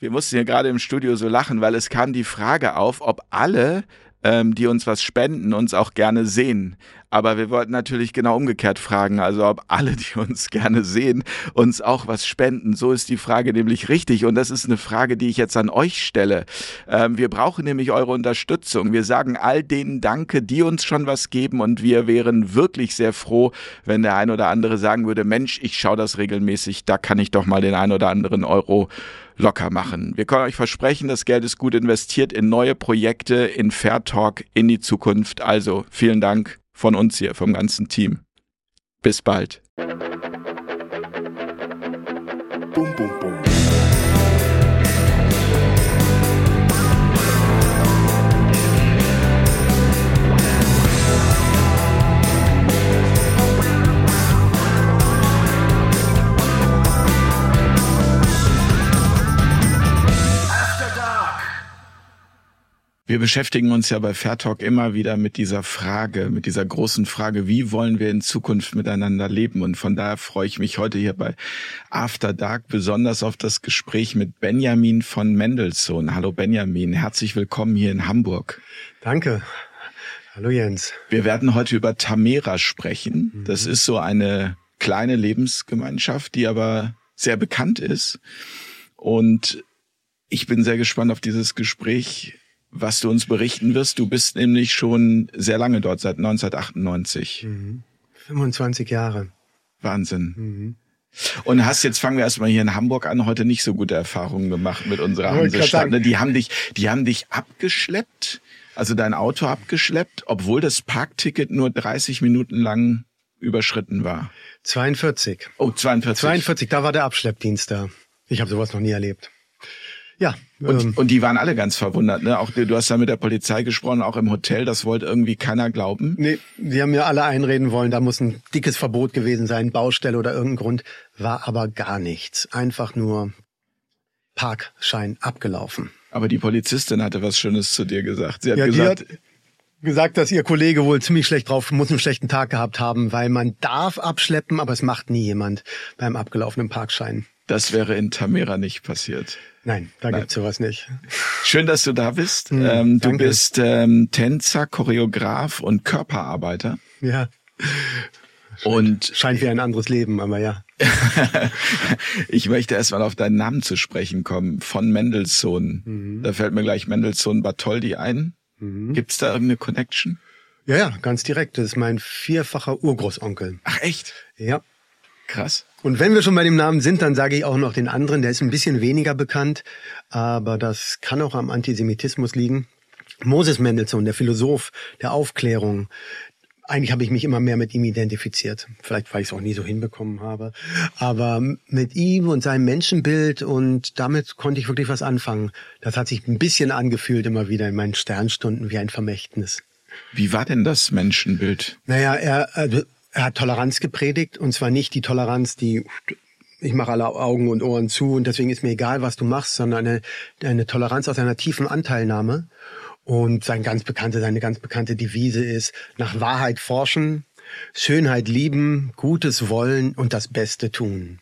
Wir mussten hier gerade im Studio so lachen, weil es kam die Frage auf, ob alle, ähm, die uns was spenden, uns auch gerne sehen. Aber wir wollten natürlich genau umgekehrt fragen, also ob alle, die uns gerne sehen, uns auch was spenden. So ist die Frage nämlich richtig. Und das ist eine Frage, die ich jetzt an euch stelle. Ähm, wir brauchen nämlich eure Unterstützung. Wir sagen all denen Danke, die uns schon was geben. Und wir wären wirklich sehr froh, wenn der ein oder andere sagen würde, Mensch, ich schaue das regelmäßig, da kann ich doch mal den ein oder anderen Euro locker machen. Wir können euch versprechen, das Geld ist gut investiert in neue Projekte, in Fair Talk, in die Zukunft. Also vielen Dank von uns hier, vom ganzen Team. Bis bald. Bum, bum, bum. Wir beschäftigen uns ja bei Fairtalk immer wieder mit dieser Frage, mit dieser großen Frage, wie wollen wir in Zukunft miteinander leben? Und von daher freue ich mich heute hier bei After Dark besonders auf das Gespräch mit Benjamin von Mendelssohn. Hallo Benjamin, herzlich willkommen hier in Hamburg. Danke. Hallo Jens. Wir werden heute über Tamera sprechen. Mhm. Das ist so eine kleine Lebensgemeinschaft, die aber sehr bekannt ist. Und ich bin sehr gespannt auf dieses Gespräch was du uns berichten wirst. Du bist nämlich schon sehr lange dort, seit 1998. Mhm. 25 Jahre. Wahnsinn. Mhm. Und hast jetzt fangen wir erstmal hier in Hamburg an, heute nicht so gute Erfahrungen gemacht mit unserer Hansestadt. Die haben dich, die haben dich abgeschleppt, also dein Auto abgeschleppt, obwohl das Parkticket nur 30 Minuten lang überschritten war. 42. Oh, 42. 42, da war der Abschleppdienst da. Ich habe sowas noch nie erlebt. Ja. Und, ähm, und die waren alle ganz verwundert, ne? Auch du hast da mit der Polizei gesprochen, auch im Hotel, das wollte irgendwie keiner glauben. Nee, die haben mir alle einreden wollen, da muss ein dickes Verbot gewesen sein, Baustelle oder irgendein Grund. War aber gar nichts. Einfach nur Parkschein abgelaufen. Aber die Polizistin hatte was Schönes zu dir gesagt. Sie hat ja, gesagt, hat gesagt, dass ihr Kollege wohl ziemlich schlecht drauf, muss einen schlechten Tag gehabt haben, weil man darf abschleppen, aber es macht nie jemand beim abgelaufenen Parkschein. Das wäre in Tamera nicht passiert. Nein, da Nein. gibt's sowas nicht. Schön, dass du da bist. Hm, ähm, du bist ähm, Tänzer, Choreograf und Körperarbeiter. Ja. Und scheint wie ein anderes Leben, aber ja. ich möchte erstmal auf deinen Namen zu sprechen kommen, von Mendelssohn. Mhm. Da fällt mir gleich Mendelssohn Bartholdy ein. Mhm. Gibt's da irgendeine Connection? Ja, ja, ganz direkt. Das ist mein vierfacher Urgroßonkel. Ach echt? Ja. Krass. Und wenn wir schon bei dem Namen sind, dann sage ich auch noch den anderen, der ist ein bisschen weniger bekannt, aber das kann auch am Antisemitismus liegen. Moses Mendelssohn, der Philosoph der Aufklärung. Eigentlich habe ich mich immer mehr mit ihm identifiziert. Vielleicht, weil ich es auch nie so hinbekommen habe. Aber mit ihm und seinem Menschenbild und damit konnte ich wirklich was anfangen. Das hat sich ein bisschen angefühlt immer wieder in meinen Sternstunden wie ein Vermächtnis. Wie war denn das Menschenbild? Naja, er, also er hat Toleranz gepredigt und zwar nicht die Toleranz, die ich mache alle Augen und Ohren zu und deswegen ist mir egal, was du machst, sondern eine, eine Toleranz aus einer tiefen Anteilnahme. Und sein ganz bekannte, seine ganz bekannte Devise ist, nach Wahrheit forschen, Schönheit lieben, Gutes wollen und das Beste tun.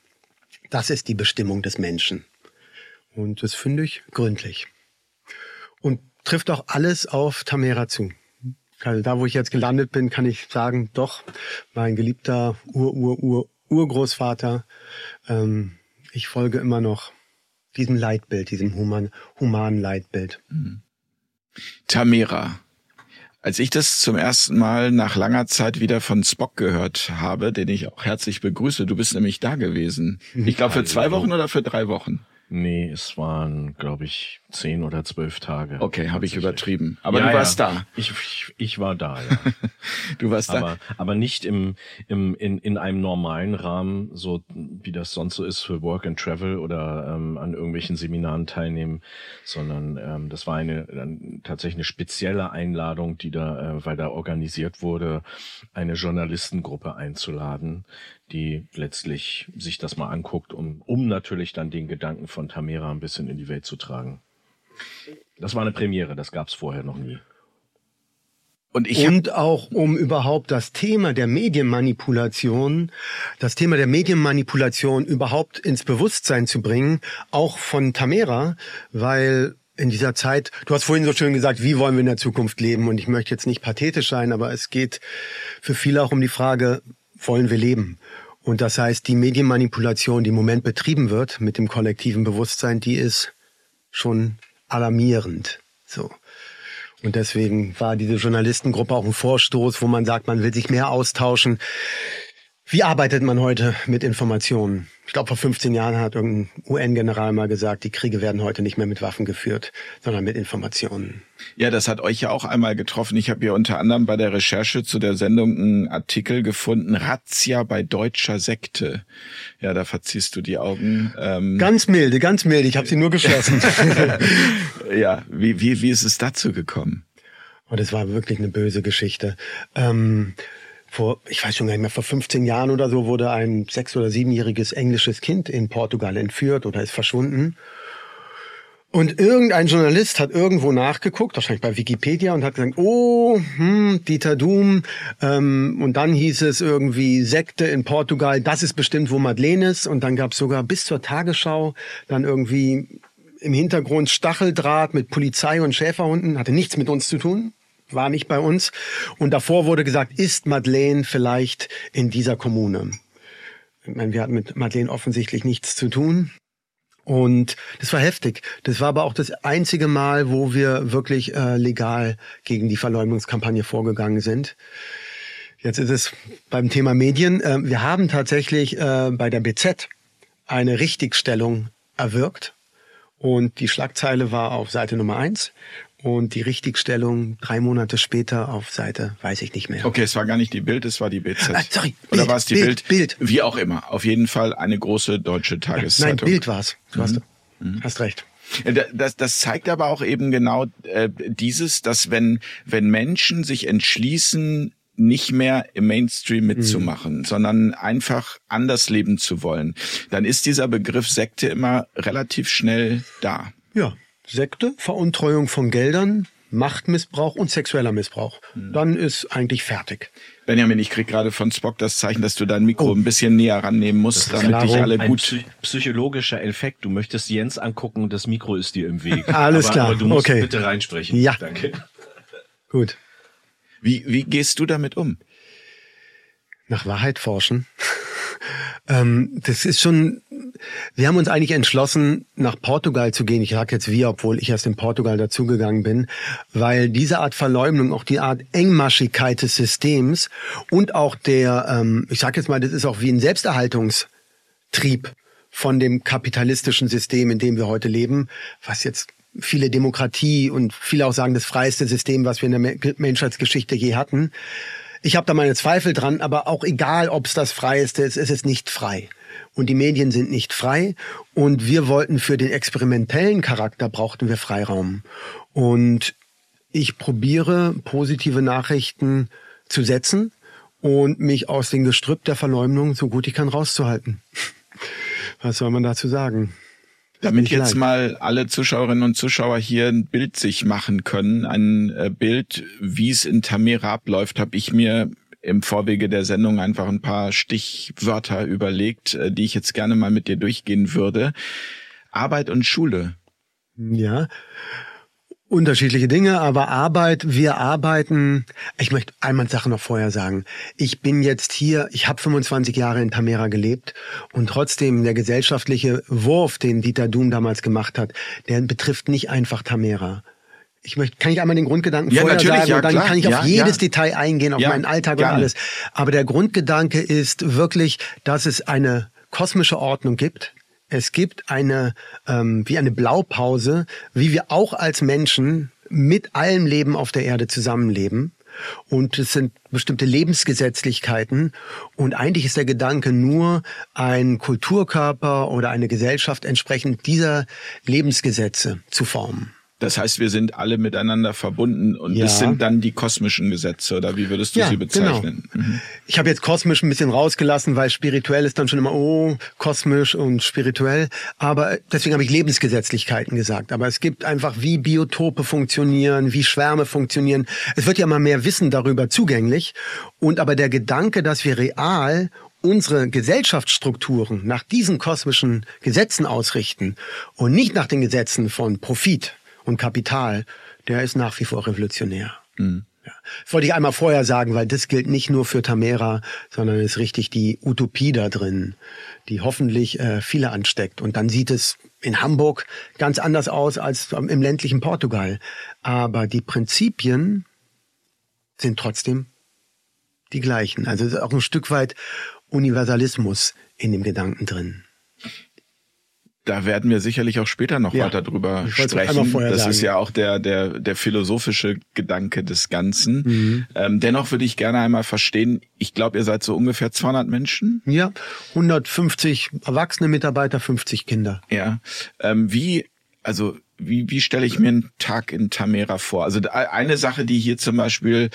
Das ist die Bestimmung des Menschen. Und das finde ich gründlich. Und trifft auch alles auf Tamera zu. Also da, wo ich jetzt gelandet bin, kann ich sagen, doch, mein geliebter Ur-Ur-Ur-Urgroßvater, ähm, ich folge immer noch diesem Leitbild, diesem human, humanen Leitbild. Mhm. Tamera. Als ich das zum ersten Mal nach langer Zeit wieder von Spock gehört habe, den ich auch herzlich begrüße, du bist nämlich da gewesen. Ich glaube für zwei Wochen oder für drei Wochen. Nee, es waren, glaube ich, zehn oder zwölf Tage. Okay, habe ich übertrieben. Aber ja, du warst ja. da. Ich, ich, ich war da, ja. du warst aber, da. Aber nicht im, im, in, in einem normalen Rahmen, so wie das sonst so ist für Work and Travel oder ähm, an irgendwelchen Seminaren teilnehmen, sondern ähm, das war eine dann tatsächlich eine spezielle Einladung, die da, äh, weil da organisiert wurde, eine Journalistengruppe einzuladen, die letztlich sich das mal anguckt, um, um natürlich dann den Gedanken von Tamera ein bisschen in die Welt zu tragen. Das war eine Premiere, das gab es vorher noch nie. Und, ich und auch um überhaupt das Thema der Medienmanipulation, das Thema der Medienmanipulation überhaupt ins Bewusstsein zu bringen, auch von Tamera, weil in dieser Zeit, du hast vorhin so schön gesagt, wie wollen wir in der Zukunft leben? Und ich möchte jetzt nicht pathetisch sein, aber es geht für viele auch um die Frage, wollen wir leben? Und das heißt, die Medienmanipulation, die im Moment betrieben wird mit dem kollektiven Bewusstsein, die ist schon alarmierend. So. Und deswegen war diese Journalistengruppe auch ein Vorstoß, wo man sagt, man will sich mehr austauschen. Wie arbeitet man heute mit Informationen? Ich glaube, vor 15 Jahren hat irgendein UN-General mal gesagt, die Kriege werden heute nicht mehr mit Waffen geführt, sondern mit Informationen. Ja, das hat euch ja auch einmal getroffen. Ich habe ja unter anderem bei der Recherche zu der Sendung einen Artikel gefunden, Razzia bei deutscher Sekte. Ja, da verziehst du die Augen. Ähm ganz milde, ganz milde. Ich habe sie nur geschlossen. ja, wie, wie, wie ist es dazu gekommen? Und oh, es war wirklich eine böse Geschichte. Ähm, vor, ich weiß schon gar nicht mehr, vor 15 Jahren oder so wurde ein sechs- oder siebenjähriges englisches Kind in Portugal entführt oder ist verschwunden. Und irgendein Journalist hat irgendwo nachgeguckt, wahrscheinlich bei Wikipedia, und hat gesagt, oh, hm, Dieter Doom. Ähm, und dann hieß es irgendwie Sekte in Portugal, das ist bestimmt, wo Madeleine ist. Und dann gab es sogar bis zur Tagesschau dann irgendwie im Hintergrund Stacheldraht mit Polizei und Schäferhunden, hatte nichts mit uns zu tun war nicht bei uns. Und davor wurde gesagt, ist Madeleine vielleicht in dieser Kommune? Ich meine, wir hatten mit Madeleine offensichtlich nichts zu tun. Und das war heftig. Das war aber auch das einzige Mal, wo wir wirklich äh, legal gegen die Verleumdungskampagne vorgegangen sind. Jetzt ist es beim Thema Medien. Äh, wir haben tatsächlich äh, bei der BZ eine Richtigstellung erwirkt. Und die Schlagzeile war auf Seite Nummer eins und die Richtigstellung drei Monate später auf Seite, weiß ich nicht mehr. Okay, es war gar nicht die Bild, es war die BZ. Ah, sorry, Bild, Oder war es die Bild, Bild? Bild? Wie auch immer. Auf jeden Fall eine große deutsche Tageszeitung. Nein, Bild war es. Du hast, mhm. hast recht. Das, das zeigt aber auch eben genau äh, dieses, dass wenn, wenn Menschen sich entschließen, nicht mehr im Mainstream mitzumachen, mhm. sondern einfach anders leben zu wollen, dann ist dieser Begriff Sekte immer relativ schnell da. Ja, Sekte, Veruntreuung von Geldern, Machtmissbrauch und sexueller Missbrauch. Hm. Dann ist eigentlich fertig. Benjamin, ich krieg gerade von Spock das Zeichen, dass du dein Mikro oh. ein bisschen näher rannehmen musst, damit klaro. dich alle gut. Ein psychologischer Effekt. Du möchtest Jens angucken und das Mikro ist dir im Weg. Alles aber, klar. Aber du musst okay. bitte reinsprechen. Ja. Danke. Gut. Wie, wie gehst du damit um? Nach Wahrheit forschen. ähm, das ist schon wir haben uns eigentlich entschlossen, nach Portugal zu gehen. Ich sage jetzt wir, obwohl ich erst in Portugal dazugegangen bin, weil diese Art Verleumdung, auch die Art Engmaschigkeit des Systems und auch der, ähm, ich sage jetzt mal, das ist auch wie ein Selbsterhaltungstrieb von dem kapitalistischen System, in dem wir heute leben, was jetzt viele Demokratie und viele auch sagen, das freiste System, was wir in der Menschheitsgeschichte je hatten. Ich habe da meine Zweifel dran, aber auch egal, ob es das Freieste ist, ist es nicht frei und die Medien sind nicht frei. Und wir wollten für den experimentellen Charakter brauchten wir Freiraum. Und ich probiere positive Nachrichten zu setzen und mich aus dem Gestrüpp der Verleumdung so gut ich kann rauszuhalten. Was soll man dazu sagen? Damit jetzt mal alle Zuschauerinnen und Zuschauer hier ein Bild sich machen können, ein äh, Bild, wie es in Tamera abläuft, habe ich mir im Vorwege der Sendung einfach ein paar Stichwörter überlegt, äh, die ich jetzt gerne mal mit dir durchgehen würde. Arbeit und Schule. Ja. Unterschiedliche Dinge, aber Arbeit, wir arbeiten. Ich möchte einmal Sache noch vorher sagen. Ich bin jetzt hier, ich habe 25 Jahre in Tamera gelebt und trotzdem der gesellschaftliche Wurf, den Dieter Doom damals gemacht hat, der betrifft nicht einfach Tamera ich möchte, kann ich einmal den Grundgedanken ja, vorher sagen ja, und dann klar. kann ich auf jedes ja. Detail eingehen, auf meinen Alltag und alles. Aber der Grundgedanke ist wirklich, dass es eine kosmische Ordnung gibt. Es gibt eine, ähm, wie eine Blaupause, wie wir auch als Menschen mit allem Leben auf der Erde zusammenleben. Und es sind bestimmte Lebensgesetzlichkeiten. Und eigentlich ist der Gedanke nur, ein Kulturkörper oder eine Gesellschaft entsprechend dieser Lebensgesetze zu formen. Das heißt, wir sind alle miteinander verbunden und Ja. das sind dann die kosmischen Gesetze oder wie würdest du Ja, sie bezeichnen? Mhm. Ich habe jetzt kosmisch ein bisschen rausgelassen, weil spirituell ist dann schon immer, oh, kosmisch und spirituell. Aber deswegen habe ich Lebensgesetzlichkeiten gesagt. Aber es gibt einfach, wie Biotope funktionieren, wie Schwärme funktionieren. Es wird ja immer mehr Wissen darüber zugänglich. Und aber der Gedanke, dass wir real unsere Gesellschaftsstrukturen nach diesen kosmischen Gesetzen ausrichten und nicht nach den Gesetzen von Profit und Kapital, der ist nach wie vor revolutionär. Ja. Das wollte ich einmal vorher sagen, weil das gilt nicht nur für Tamera, sondern ist richtig die Utopie da drin, die hoffentlich äh, viele ansteckt. Und dann sieht es in Hamburg ganz anders aus als im ländlichen Portugal. Aber die Prinzipien sind trotzdem die gleichen. Also es ist auch ein Stück weit Universalismus in dem Gedanken drin. Da werden wir sicherlich auch später noch Ja. weiter drüber sprechen. Das sagen. ist ja auch der, der, der philosophische Gedanke des Ganzen. Mhm. Ähm, dennoch würde ich gerne einmal verstehen, ich glaube, ihr seid so ungefähr 200 Menschen. Ja, 150 erwachsene Mitarbeiter, 50 Kinder. Ja. Ähm, wie, also, wie, wie stelle ich mir einen Tag in Tamera vor? Also eine Sache, die hier zum Beispiel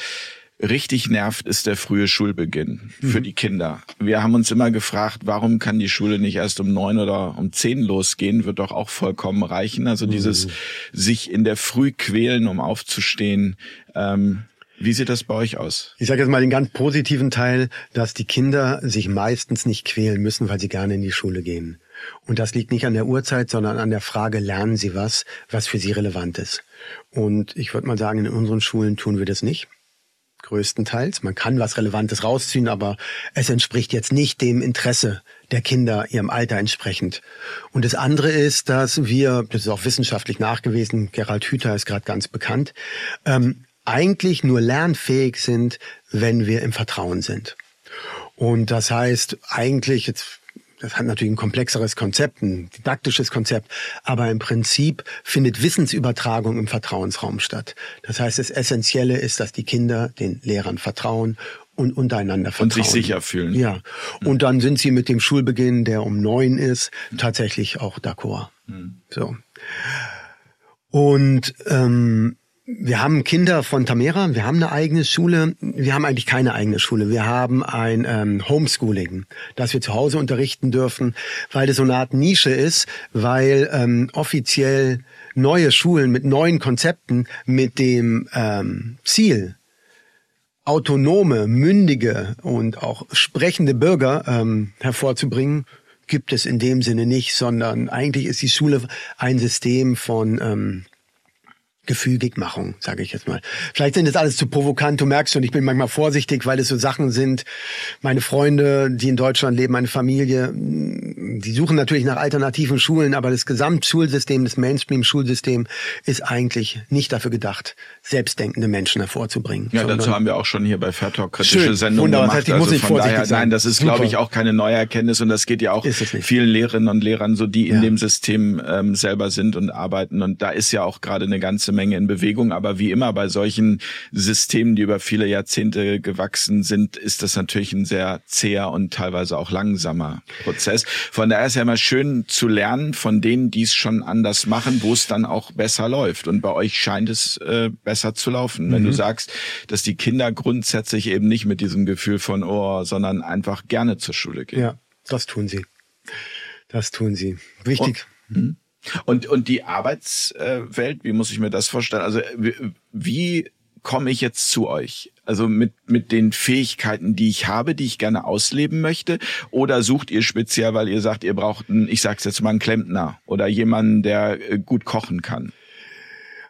richtig nervt, ist der frühe Schulbeginn für die Kinder. Wir haben uns immer gefragt, warum kann die Schule nicht erst um neun oder um zehn losgehen? Wird doch auch vollkommen reichen. Also dieses sich in der Früh quälen, um aufzustehen. Ähm, wie sieht das bei euch aus? Ich sage jetzt mal den ganz positiven Teil, dass die Kinder sich meistens nicht quälen müssen, weil sie gerne in die Schule gehen. Und das liegt nicht an der Uhrzeit, sondern an der Frage, lernen sie was, was für sie relevant ist. Und ich würde mal sagen, in unseren Schulen tun wir das nicht. Größtenteils. Man kann was Relevantes rausziehen, aber es entspricht jetzt nicht dem Interesse der Kinder ihrem Alter entsprechend. Und das andere ist, dass wir, das ist auch wissenschaftlich nachgewiesen, Gerald Hüther ist gerade ganz bekannt, ähm, eigentlich nur lernfähig sind, wenn wir im Vertrauen sind. Und das heißt eigentlich, jetzt, das hat natürlich ein komplexeres Konzept, ein didaktisches Konzept, aber im Prinzip findet Wissensübertragung im Vertrauensraum statt. Das heißt, das Essentielle ist, dass die Kinder den Lehrern vertrauen und untereinander vertrauen. Und sich sicher fühlen. Ja. Und dann sind sie mit dem Schulbeginn, der um neun ist, tatsächlich auch d'accord. So. Und ähm, wir haben Kinder von Tamera, wir haben eine eigene Schule, wir haben eigentlich keine eigene Schule, wir haben ein ähm, Homeschooling, das wir zu Hause unterrichten dürfen, weil das so eine Art Nische ist, weil ähm, offiziell neue Schulen mit neuen Konzepten mit dem ähm, Ziel, autonome, mündige und auch sprechende Bürger ähm, hervorzubringen, gibt es in dem Sinne nicht, sondern eigentlich ist die Schule ein System von ähm, Gefügigmachung, sage ich jetzt mal. Vielleicht sind das alles zu provokant, du merkst schon, ich bin manchmal vorsichtig, weil es so Sachen sind. Meine Freunde, die in Deutschland leben, meine Familie, mh, die suchen natürlich nach alternativen Schulen, aber das Gesamtschulsystem, das Mainstream-Schulsystem ist eigentlich nicht dafür gedacht, selbstdenkende Menschen hervorzubringen. Ja, dazu haben wir auch schon hier bei Fair Talk kritische Schön, Sendungen wunderbar. Das gemacht. heißt, ich muss also nicht von vorsichtig daher, sein. nein, das ist, glaube ich, auch keine neue Erkenntnis und das geht ja auch vielen Lehrerinnen und Lehrern so, die in Ja. dem System ähm, selber sind und arbeiten. Und da ist ja auch gerade eine ganze Menge in Bewegung. Aber wie immer bei solchen Systemen, die über viele Jahrzehnte gewachsen sind, ist das natürlich ein sehr zäher und teilweise auch langsamer Prozess. Von daher ist ja immer schön zu lernen von denen, die es schon anders machen, wo es dann auch besser läuft. Und bei euch scheint es äh, besser zu laufen. Wenn du Mhm. sagst, dass die Kinder grundsätzlich eben nicht mit diesem Gefühl von oh, sondern einfach gerne zur Schule gehen. Ja, das tun sie. Das tun sie. Wichtig. Und, und die Arbeitswelt, wie muss ich mir das vorstellen? Also wie, wie komme ich jetzt zu euch? Also mit, mit den Fähigkeiten, die ich habe, die ich gerne ausleben möchte? Oder sucht ihr speziell, weil ihr sagt, ihr braucht einen, ich sag's jetzt mal, einen Klempner oder jemanden, der äh, gut kochen kann?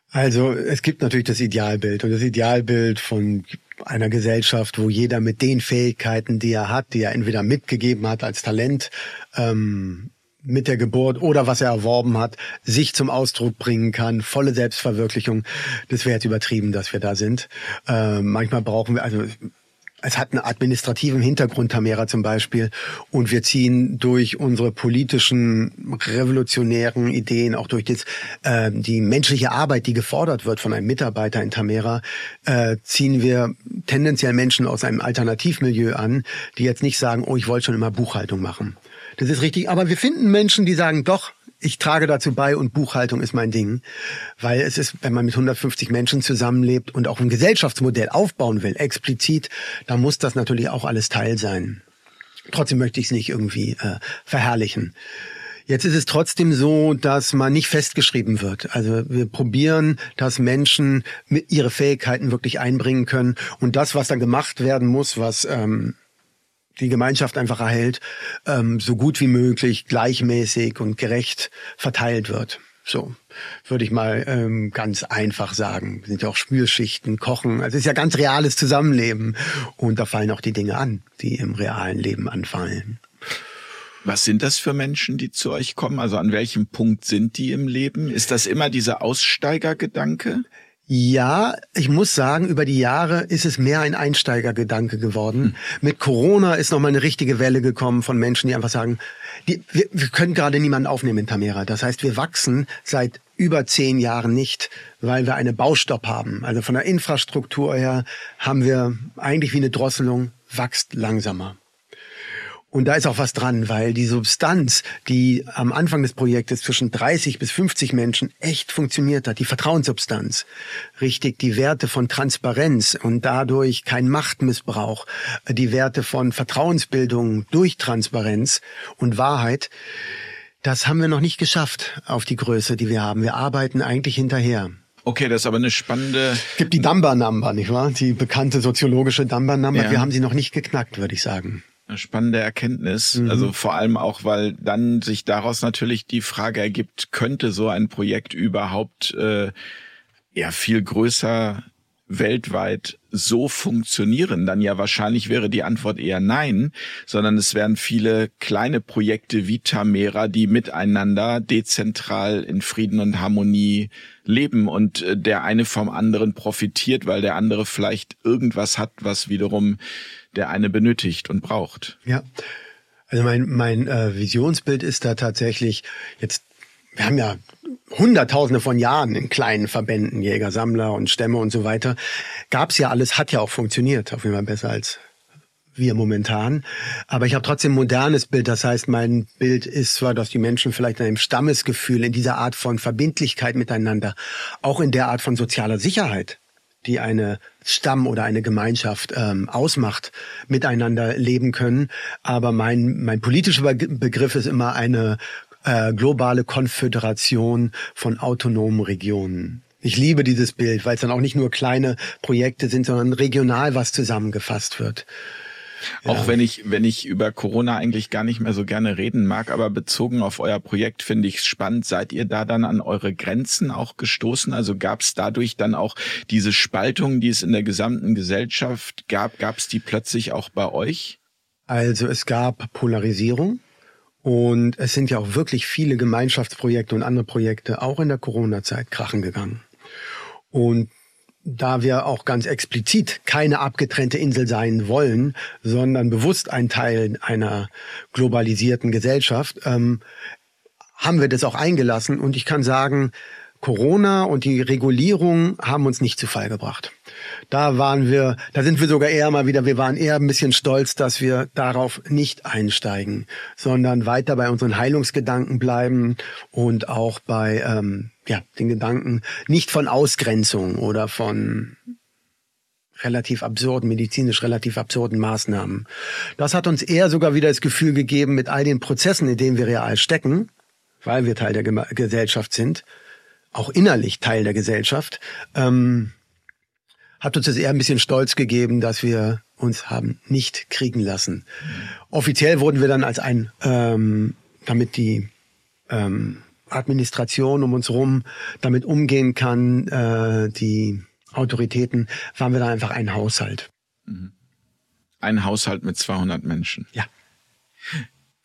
Also es gibt natürlich das Idealbild und das Idealbild von einer Gesellschaft, wo jeder mit den Fähigkeiten, die er hat, die er entweder mitgegeben hat als Talent, ähm, mit der Geburt oder was er erworben hat, sich zum Ausdruck bringen kann, volle Selbstverwirklichung. Das wäre jetzt übertrieben, dass wir da sind. Ähm, manchmal brauchen wir, also es hat einen administrativen Hintergrund, Tamera zum Beispiel. Und wir ziehen durch unsere politischen, revolutionären Ideen, auch durch das, äh, die menschliche Arbeit, die gefordert wird von einem Mitarbeiter in Tamera, äh, ziehen wir tendenziell Menschen aus einem Alternativmilieu an, die jetzt nicht sagen, oh, ich wollte schon immer Buchhaltung machen. Das ist richtig. Aber wir finden Menschen, die sagen, doch, ich trage dazu bei und Buchhaltung ist mein Ding, weil es ist, wenn man mit 150 Menschen zusammenlebt und auch ein Gesellschaftsmodell aufbauen will, explizit, da muss das natürlich auch alles Teil sein. Trotzdem möchte ich es nicht irgendwie äh, verherrlichen. Jetzt ist es trotzdem so, dass man nicht festgeschrieben wird. Also wir probieren, dass Menschen ihre Fähigkeiten wirklich einbringen können und das, was dann gemacht werden muss, was ähm, die Gemeinschaft einfach erhält, ähm, so gut wie möglich gleichmäßig und gerecht verteilt wird. So würde ich mal ähm, ganz einfach sagen. Es sind ja auch Spülschichten, Kochen. Also es ist ja ganz reales Zusammenleben. Und da fallen auch die Dinge an, die im realen Leben anfallen. Was sind das für Menschen, die zu euch kommen? Also an welchem Punkt sind die im Leben? Ist das immer dieser Aussteigergedanke? Ja, ich muss sagen, über die Jahre ist es mehr ein Einsteigergedanke geworden. Hm. Mit Corona ist nochmal eine richtige Welle gekommen von Menschen, die einfach sagen, die, wir, wir können gerade niemanden aufnehmen in Tamera. Das heißt, wir wachsen seit über zehn Jahren nicht, weil wir eine Baustopp haben. Also von der Infrastruktur her haben wir eigentlich wie eine Drosselung, wächst langsamer. Und da ist auch was dran, weil die Substanz, die am Anfang des Projektes zwischen 30 bis 50 Menschen echt funktioniert hat, die Vertrauenssubstanz, richtig die Werte von Transparenz und dadurch kein Machtmissbrauch, die Werte von Vertrauensbildung durch Transparenz und Wahrheit, das haben wir noch nicht geschafft auf die Größe, die wir haben. Wir arbeiten eigentlich hinterher. Okay, das ist aber eine spannende. Es gibt die Dunbar Number, nicht wahr? Die bekannte soziologische Dunbar Number. Ja. Wir haben sie noch nicht geknackt, würde ich sagen. Eine spannende Erkenntnis. Mhm. Also vor allem auch, weil dann sich daraus natürlich die Frage ergibt, könnte so ein Projekt überhaupt äh, ja viel größer weltweit so funktionieren, dann ja wahrscheinlich wäre die Antwort eher nein, sondern es wären viele kleine Projekte wie Tamera, die miteinander dezentral in Frieden und Harmonie leben und äh, der eine vom anderen profitiert, weil der andere vielleicht irgendwas hat, was wiederum der eine benötigt und braucht. Ja. Also mein, mein äh, Visionsbild ist da tatsächlich jetzt, wir haben ja Hunderttausende von Jahren in kleinen Verbänden, Jäger, Sammler und Stämme und so weiter, gab's ja alles, hat ja auch funktioniert, auf jeden Fall besser als wir momentan. Aber ich habe trotzdem ein modernes Bild. Das heißt, mein Bild ist zwar, dass die Menschen vielleicht in einem Stammesgefühl, in dieser Art von Verbindlichkeit miteinander, auch in der Art von sozialer Sicherheit, die eine Stamm oder eine Gemeinschaft ähm, ausmacht, miteinander leben können. Aber mein, mein politischer Begriff ist immer eine äh, globale Konföderation von autonomen Regionen. Ich liebe dieses Bild, weil es dann auch nicht nur kleine Projekte sind, sondern regional was zusammengefasst wird. Auch ja. wenn ich, wenn ich über Corona eigentlich gar nicht mehr so gerne reden mag, aber bezogen auf euer Projekt finde ich es spannend. Seid ihr da dann an eure Grenzen auch gestoßen? Also gab es dadurch dann auch diese Spaltung, die es in der gesamten Gesellschaft gab, gab es die plötzlich auch bei euch? Also es gab Polarisierung. Und es sind ja auch wirklich viele Gemeinschaftsprojekte und andere Projekte auch in der Corona-Zeit krachen gegangen. Und da wir auch ganz explizit keine abgetrennte Insel sein wollen, sondern bewusst ein Teil einer globalisierten Gesellschaft, ähm, haben wir das auch eingelassen. Und ich kann sagen, Corona und die Regulierung haben uns nicht zu Fall gebracht. Da waren wir, da sind wir sogar eher mal wieder, wir waren eher ein bisschen stolz, dass wir darauf nicht einsteigen, sondern weiter bei unseren Heilungsgedanken bleiben und auch bei ähm, ja, den Gedanken nicht von Ausgrenzung oder von relativ absurden, medizinisch relativ absurden Maßnahmen. Das hat uns eher sogar wieder das Gefühl gegeben, mit all den Prozessen, in denen wir real stecken, weil wir Teil der Gesellschaft sind, auch innerlich Teil der Gesellschaft, ähm, hat uns das eher ein bisschen stolz gegeben, dass wir uns haben nicht kriegen lassen. Offiziell wurden wir dann als ein, ähm, damit die ähm, Administration um uns rum damit umgehen kann, äh, die Autoritäten, waren wir dann einfach ein Haushalt. Mhm. Ein Haushalt mit 200 Menschen. Ja.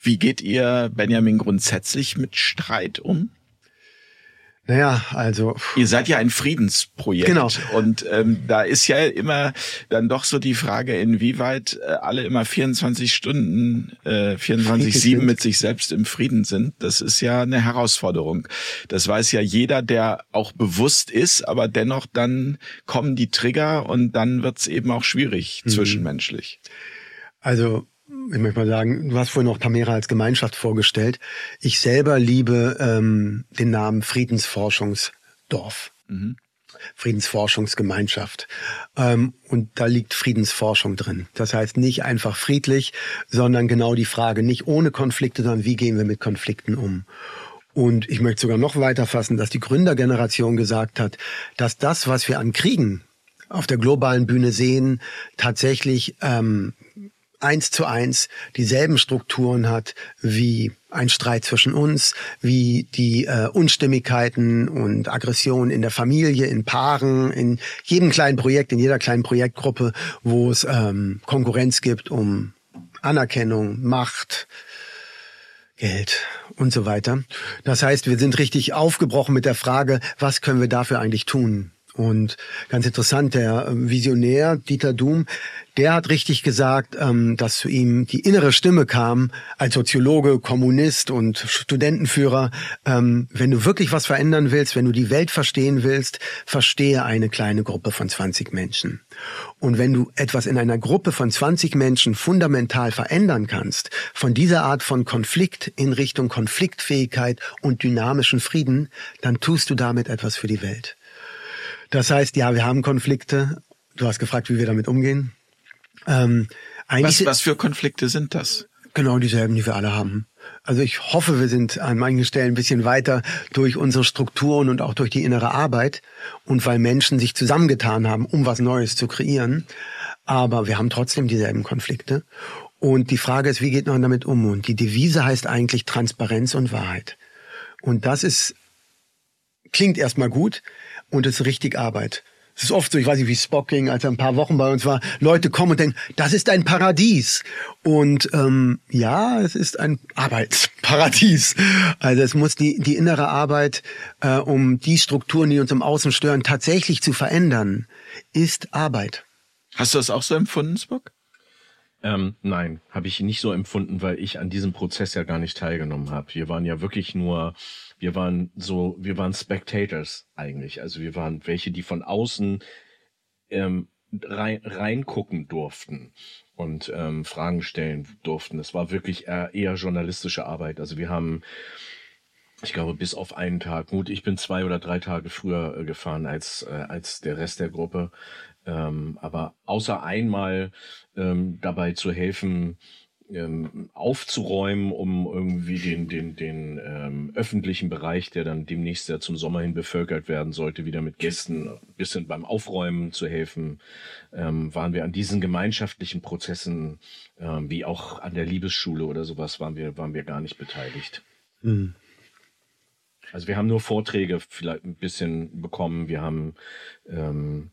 Wie geht ihr, Benjamin, grundsätzlich mit Streit um? Naja, also. Ihr seid ja ein Friedensprojekt. Genau. Und ähm, da ist ja immer dann doch so die Frage, inwieweit äh, alle immer 24 Stunden, äh, 24-7 mit sich selbst im Frieden sind. Das ist ja eine Herausforderung. Das weiß ja jeder, der auch bewusst ist, aber dennoch dann kommen die Trigger und dann wird's eben auch schwierig mhm. zwischenmenschlich. Also ich möchte mal sagen, du hast vorhin noch Tamera als Gemeinschaft vorgestellt. Ich selber liebe ähm, den Namen Friedensforschungsdorf. Mhm. Friedensforschungsgemeinschaft. Ähm, und da liegt Friedensforschung drin. Das heißt nicht einfach friedlich, sondern genau die Frage, nicht ohne Konflikte, sondern wie gehen wir mit Konflikten um. Und ich möchte sogar noch weiter fassen, dass die Gründergeneration gesagt hat, dass das, was wir an Kriegen auf der globalen Bühne sehen, tatsächlich ähm, eins zu eins dieselben Strukturen hat wie ein Streit zwischen uns, wie die äh, Unstimmigkeiten und Aggressionen in der Familie, in Paaren, in jedem kleinen Projekt, in jeder kleinen Projektgruppe, wo es ähm, Konkurrenz gibt um Anerkennung, Macht, Geld und so weiter. Das heißt, wir sind richtig aufgebrochen mit der Frage, was können wir dafür eigentlich tun? Und ganz interessant, der ähm, Visionär Dieter Doom, der hat richtig gesagt, ähm, dass zu ihm die innere Stimme kam, als Soziologe, Kommunist und Studentenführer, ähm, wenn du wirklich was verändern willst, wenn du die Welt verstehen willst, verstehe eine kleine Gruppe von 20 Menschen. Und wenn du etwas in einer Gruppe von 20 Menschen fundamental verändern kannst, von dieser Art von Konflikt in Richtung Konfliktfähigkeit und dynamischen Frieden, dann tust du damit etwas für die Welt. Das heißt, ja, wir haben Konflikte. Du hast gefragt, wie wir damit umgehen. Ähm, was, was für Konflikte sind das? Genau dieselben, die wir alle haben. Also ich hoffe, wir sind an manchen Stellen ein bisschen weiter durch unsere Strukturen und auch durch die innere Arbeit und weil Menschen sich zusammengetan haben, um was Neues zu kreieren. Aber wir haben trotzdem dieselben Konflikte. Und die Frage ist, wie geht man damit um? Und die Devise heißt eigentlich Transparenz und Wahrheit. Und das ist, klingt erstmal gut, und es ist richtig Arbeit. Es ist oft so, ich weiß nicht, wie Spock ging, als er ein paar Wochen bei uns war. Leute kommen und denken, das ist ein Paradies. Und ähm, ja, es ist ein Arbeitsparadies. Also es muss die, die innere Arbeit, äh, um die Strukturen, die uns im Außen stören, tatsächlich zu verändern, ist Arbeit. Hast du das auch so empfunden, Spock? Ähm, nein, habe ich nicht so empfunden, weil ich an diesem Prozess ja gar nicht teilgenommen habe. Wir waren ja wirklich nur wir waren so, wir waren Spectators eigentlich. Also wir waren welche, die von außen ähm, rein, reingucken durften und ähm, Fragen stellen durften. Es war wirklich eher, eher journalistische Arbeit. Also wir haben ich glaube, bis auf einen Tag. Gut, ich bin zwei oder drei Tage früher äh, gefahren als, äh, als der Rest der Gruppe. Ähm, aber außer einmal ähm, dabei zu helfen, ähm, aufzuräumen, um irgendwie den, den, den ähm, öffentlichen Bereich, der dann demnächst ja zum Sommer hin bevölkert werden sollte, wieder mit Gästen ein bisschen beim Aufräumen zu helfen, ähm, waren wir an diesen gemeinschaftlichen Prozessen, ähm, wie auch an der Liebesschule oder sowas, waren wir, waren wir gar nicht beteiligt. Mhm. Also wir haben nur Vorträge vielleicht ein bisschen bekommen, wir haben ähm,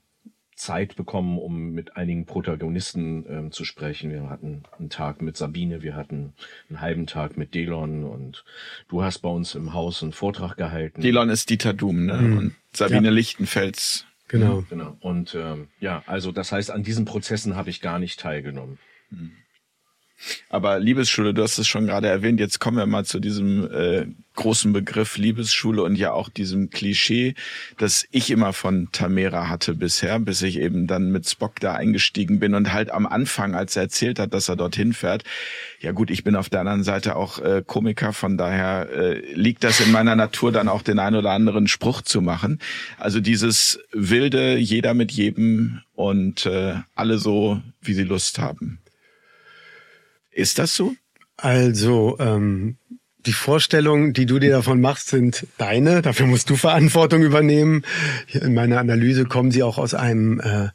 Zeit bekommen, um mit einigen Protagonisten ähm, zu sprechen. Wir hatten einen Tag mit Sabine, wir hatten einen halben Tag mit Delon und du hast bei uns im Haus einen Vortrag gehalten. Delon ist Dieter Doom, ne? Mhm. Und Sabine ja. Lichtenfels. Genau. Genau. Und ähm, ja, also das heißt, an diesen Prozessen habe ich gar nicht teilgenommen. Mhm. Aber Liebesschule, du hast es schon gerade erwähnt, jetzt kommen wir mal zu diesem äh, großen Begriff Liebesschule und ja auch diesem Klischee, das ich immer von Tamera hatte bisher, bis ich eben dann mit Spock da eingestiegen bin und halt am Anfang, als er erzählt hat, dass er dorthin fährt, ja gut, ich bin auf der anderen Seite auch äh, Komiker, von daher äh, liegt das in meiner Natur dann auch den ein oder anderen Spruch zu machen. Also dieses wilde, jeder mit jedem und äh, alle so, wie sie Lust haben. Ist das so? Also, ähm, die Vorstellungen, die du dir davon machst, sind deine. Dafür musst du Verantwortung übernehmen. In meiner Analyse kommen sie auch aus einem äh,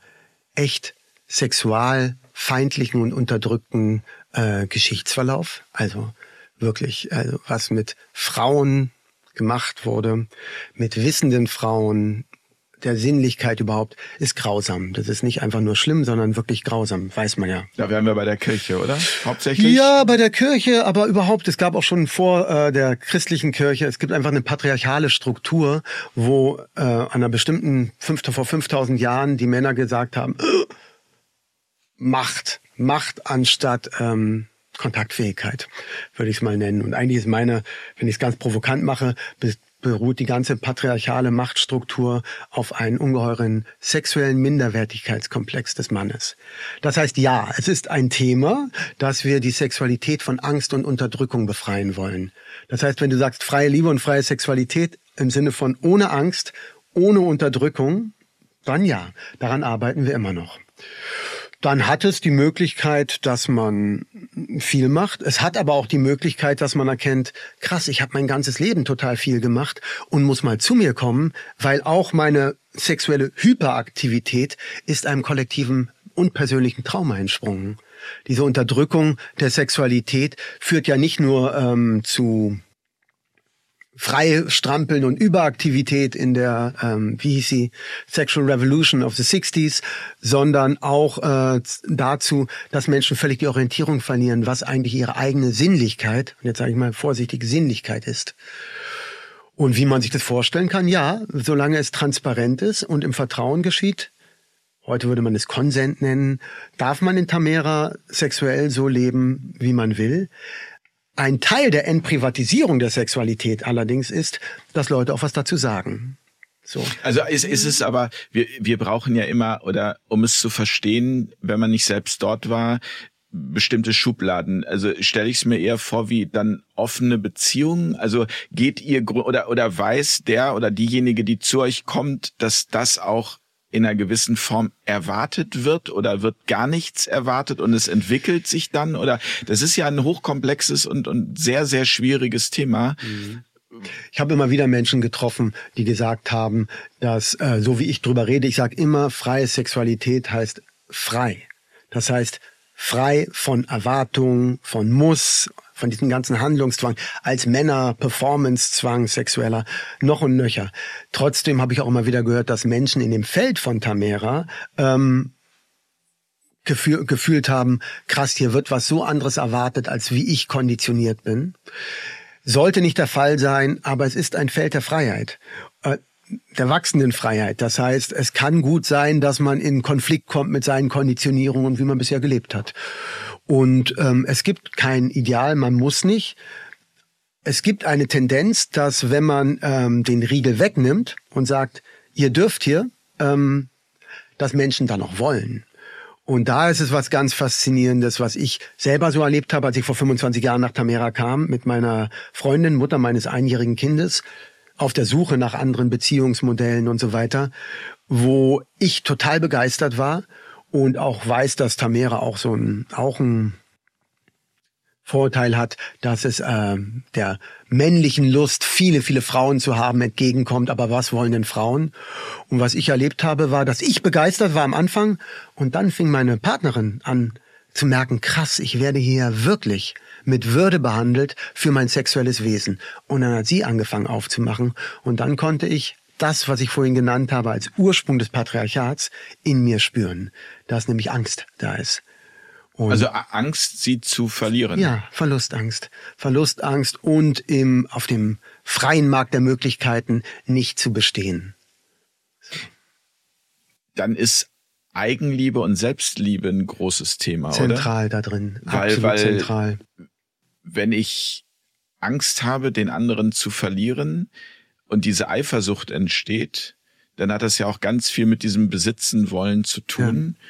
echt sexualfeindlichen und unterdrückten äh, Geschichtsverlauf. Also wirklich, also was mit Frauen gemacht wurde, mit wissenden Frauen, der Sinnlichkeit überhaupt ist grausam. Das ist nicht einfach nur schlimm, sondern wirklich grausam, weiß man ja. Da wären wir bei der Kirche, oder? Hauptsächlich? Ja, bei der Kirche, aber überhaupt, es gab auch schon vor äh, der christlichen Kirche, es gibt einfach eine patriarchale Struktur, wo äh, an einer bestimmten, fünf, vor 5000 Jahren die Männer gesagt haben, Macht, Macht anstatt ähm, Kontaktfähigkeit, würde ich es mal nennen. Und eigentlich ist meine, wenn ich es ganz provokant mache, beruht die ganze patriarchale Machtstruktur auf einen ungeheuren sexuellen Minderwertigkeitskomplex des Mannes. Das heißt, ja, es ist ein Thema, dass wir die Sexualität von Angst und Unterdrückung befreien wollen. Das heißt, wenn du sagst freie Liebe und freie Sexualität im Sinne von ohne Angst, ohne Unterdrückung, dann ja, daran arbeiten wir immer noch. Dann hat es die Möglichkeit, dass man viel macht. Es hat aber auch die Möglichkeit, dass man erkennt, krass, ich habe mein ganzes Leben total viel gemacht und muss mal zu mir kommen, weil auch meine sexuelle Hyperaktivität ist einem kollektiven und persönlichen Trauma entsprungen. Diese Unterdrückung der Sexualität führt ja nicht nur ähm, zu Freistrampeln und Überaktivität in der, ähm, wie hieß sie, Sexual Revolution of the 60s, sondern auch äh, dazu, dass Menschen völlig die Orientierung verlieren, was eigentlich ihre eigene Sinnlichkeit, und jetzt sage ich mal vorsichtig, Sinnlichkeit ist. Und wie man sich das vorstellen kann, ja, solange es transparent ist und im Vertrauen geschieht, heute würde man es Konsent nennen, darf man in Tamera sexuell so leben, wie man will. Ein Teil der Entprivatisierung der Sexualität allerdings ist, dass Leute auch was dazu sagen. So. Also ist, ist es aber, wir, wir brauchen ja immer, oder um es zu verstehen, wenn man nicht selbst dort war, bestimmte Schubladen. Also stelle ich es mir eher vor wie dann offene Beziehungen. Also geht ihr oder oder weiß der oder diejenige, die zu euch kommt, dass das auch in einer gewissen Form erwartet wird oder wird gar nichts erwartet und es entwickelt sich dann oder das ist ja ein hochkomplexes und, und sehr, sehr schwieriges Thema. Ich habe immer wieder Menschen getroffen, die gesagt haben, dass, äh, so wie ich drüber rede, ich sage immer, freie Sexualität heißt frei. Das heißt, frei von Erwartung, von Muss, von diesem ganzen Handlungszwang, als Männer, Performancezwang, sexueller, noch und nöcher. Trotzdem habe ich auch immer wieder gehört, dass Menschen in dem Feld von Tamera ähm, gefühl, gefühlt haben, krass, hier wird was so anderes erwartet, als wie ich konditioniert bin. Sollte nicht der Fall sein, aber es ist ein Feld der Freiheit. Äh, der wachsenden Freiheit. Das heißt, es kann gut sein, dass man in Konflikt kommt mit seinen Konditionierungen wie man bisher gelebt hat. Und ähm, es gibt kein Ideal, man muss nicht. Es gibt eine Tendenz, dass wenn man ähm, den Riegel wegnimmt und sagt, ihr dürft hier, ähm, dass Menschen dann auch wollen. Und da ist es was ganz Faszinierendes, was ich selber so erlebt habe, als ich vor 25 Jahren nach Tamera kam mit meiner Freundin, Mutter meines einjährigen Kindes, auf der Suche nach anderen Beziehungsmodellen und so weiter, wo ich total begeistert war und auch weiß, dass Tamera auch so ein, auch ein Vorteil hat, dass es äh, der männlichen Lust, viele, viele Frauen zu haben, entgegenkommt. Aber was wollen denn Frauen? Und was ich erlebt habe, war, dass ich begeistert war am Anfang und dann fing meine Partnerin an zu merken, krass, ich werde hier wirklich mit Würde behandelt für mein sexuelles Wesen. Und dann hat sie angefangen aufzumachen und dann konnte ich das, was ich vorhin genannt habe als Ursprung des Patriarchats, in mir spüren, dass nämlich Angst da ist. Und also Angst, sie zu verlieren. Ja, Verlustangst. Verlustangst und im, auf dem freien Markt der Möglichkeiten nicht zu bestehen. So. Dann ist Eigenliebe und Selbstliebe ein großes Thema, zentral oder? da drin. Weil, Absolut weil, zentral. Wenn ich Angst habe, den anderen zu verlieren, und diese Eifersucht entsteht, dann hat das ja auch ganz viel mit diesem Besitzen wollen zu tun. Ja.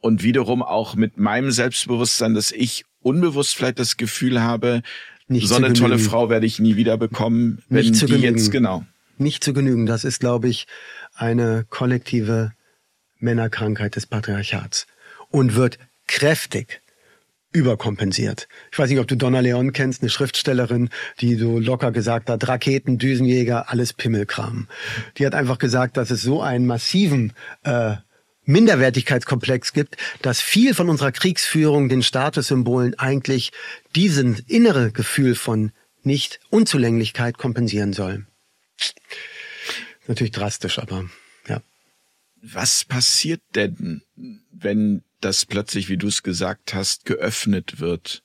Und wiederum auch mit meinem Selbstbewusstsein, dass ich unbewusst vielleicht das Gefühl habe, Nicht so eine tolle Frau werde ich nie wieder bekommen, wenn Nicht die genügen. jetzt genau. Nicht zu genügen. Das ist, glaube ich, eine kollektive Männerkrankheit des Patriarchats und wird kräftig überkompensiert. Ich weiß nicht, ob du Donna Leon kennst, eine Schriftstellerin, die so locker gesagt hat, Raketen, Düsenjäger, alles Pimmelkram. Die hat einfach gesagt, dass es so einen massiven äh, Minderwertigkeitskomplex gibt, dass viel von unserer Kriegsführung, den Statussymbolen eigentlich diesen innere Gefühl von nicht Unzulänglichkeit kompensieren soll. Natürlich drastisch, aber ja. Was passiert denn, wenn das plötzlich, wie du es gesagt hast, geöffnet wird.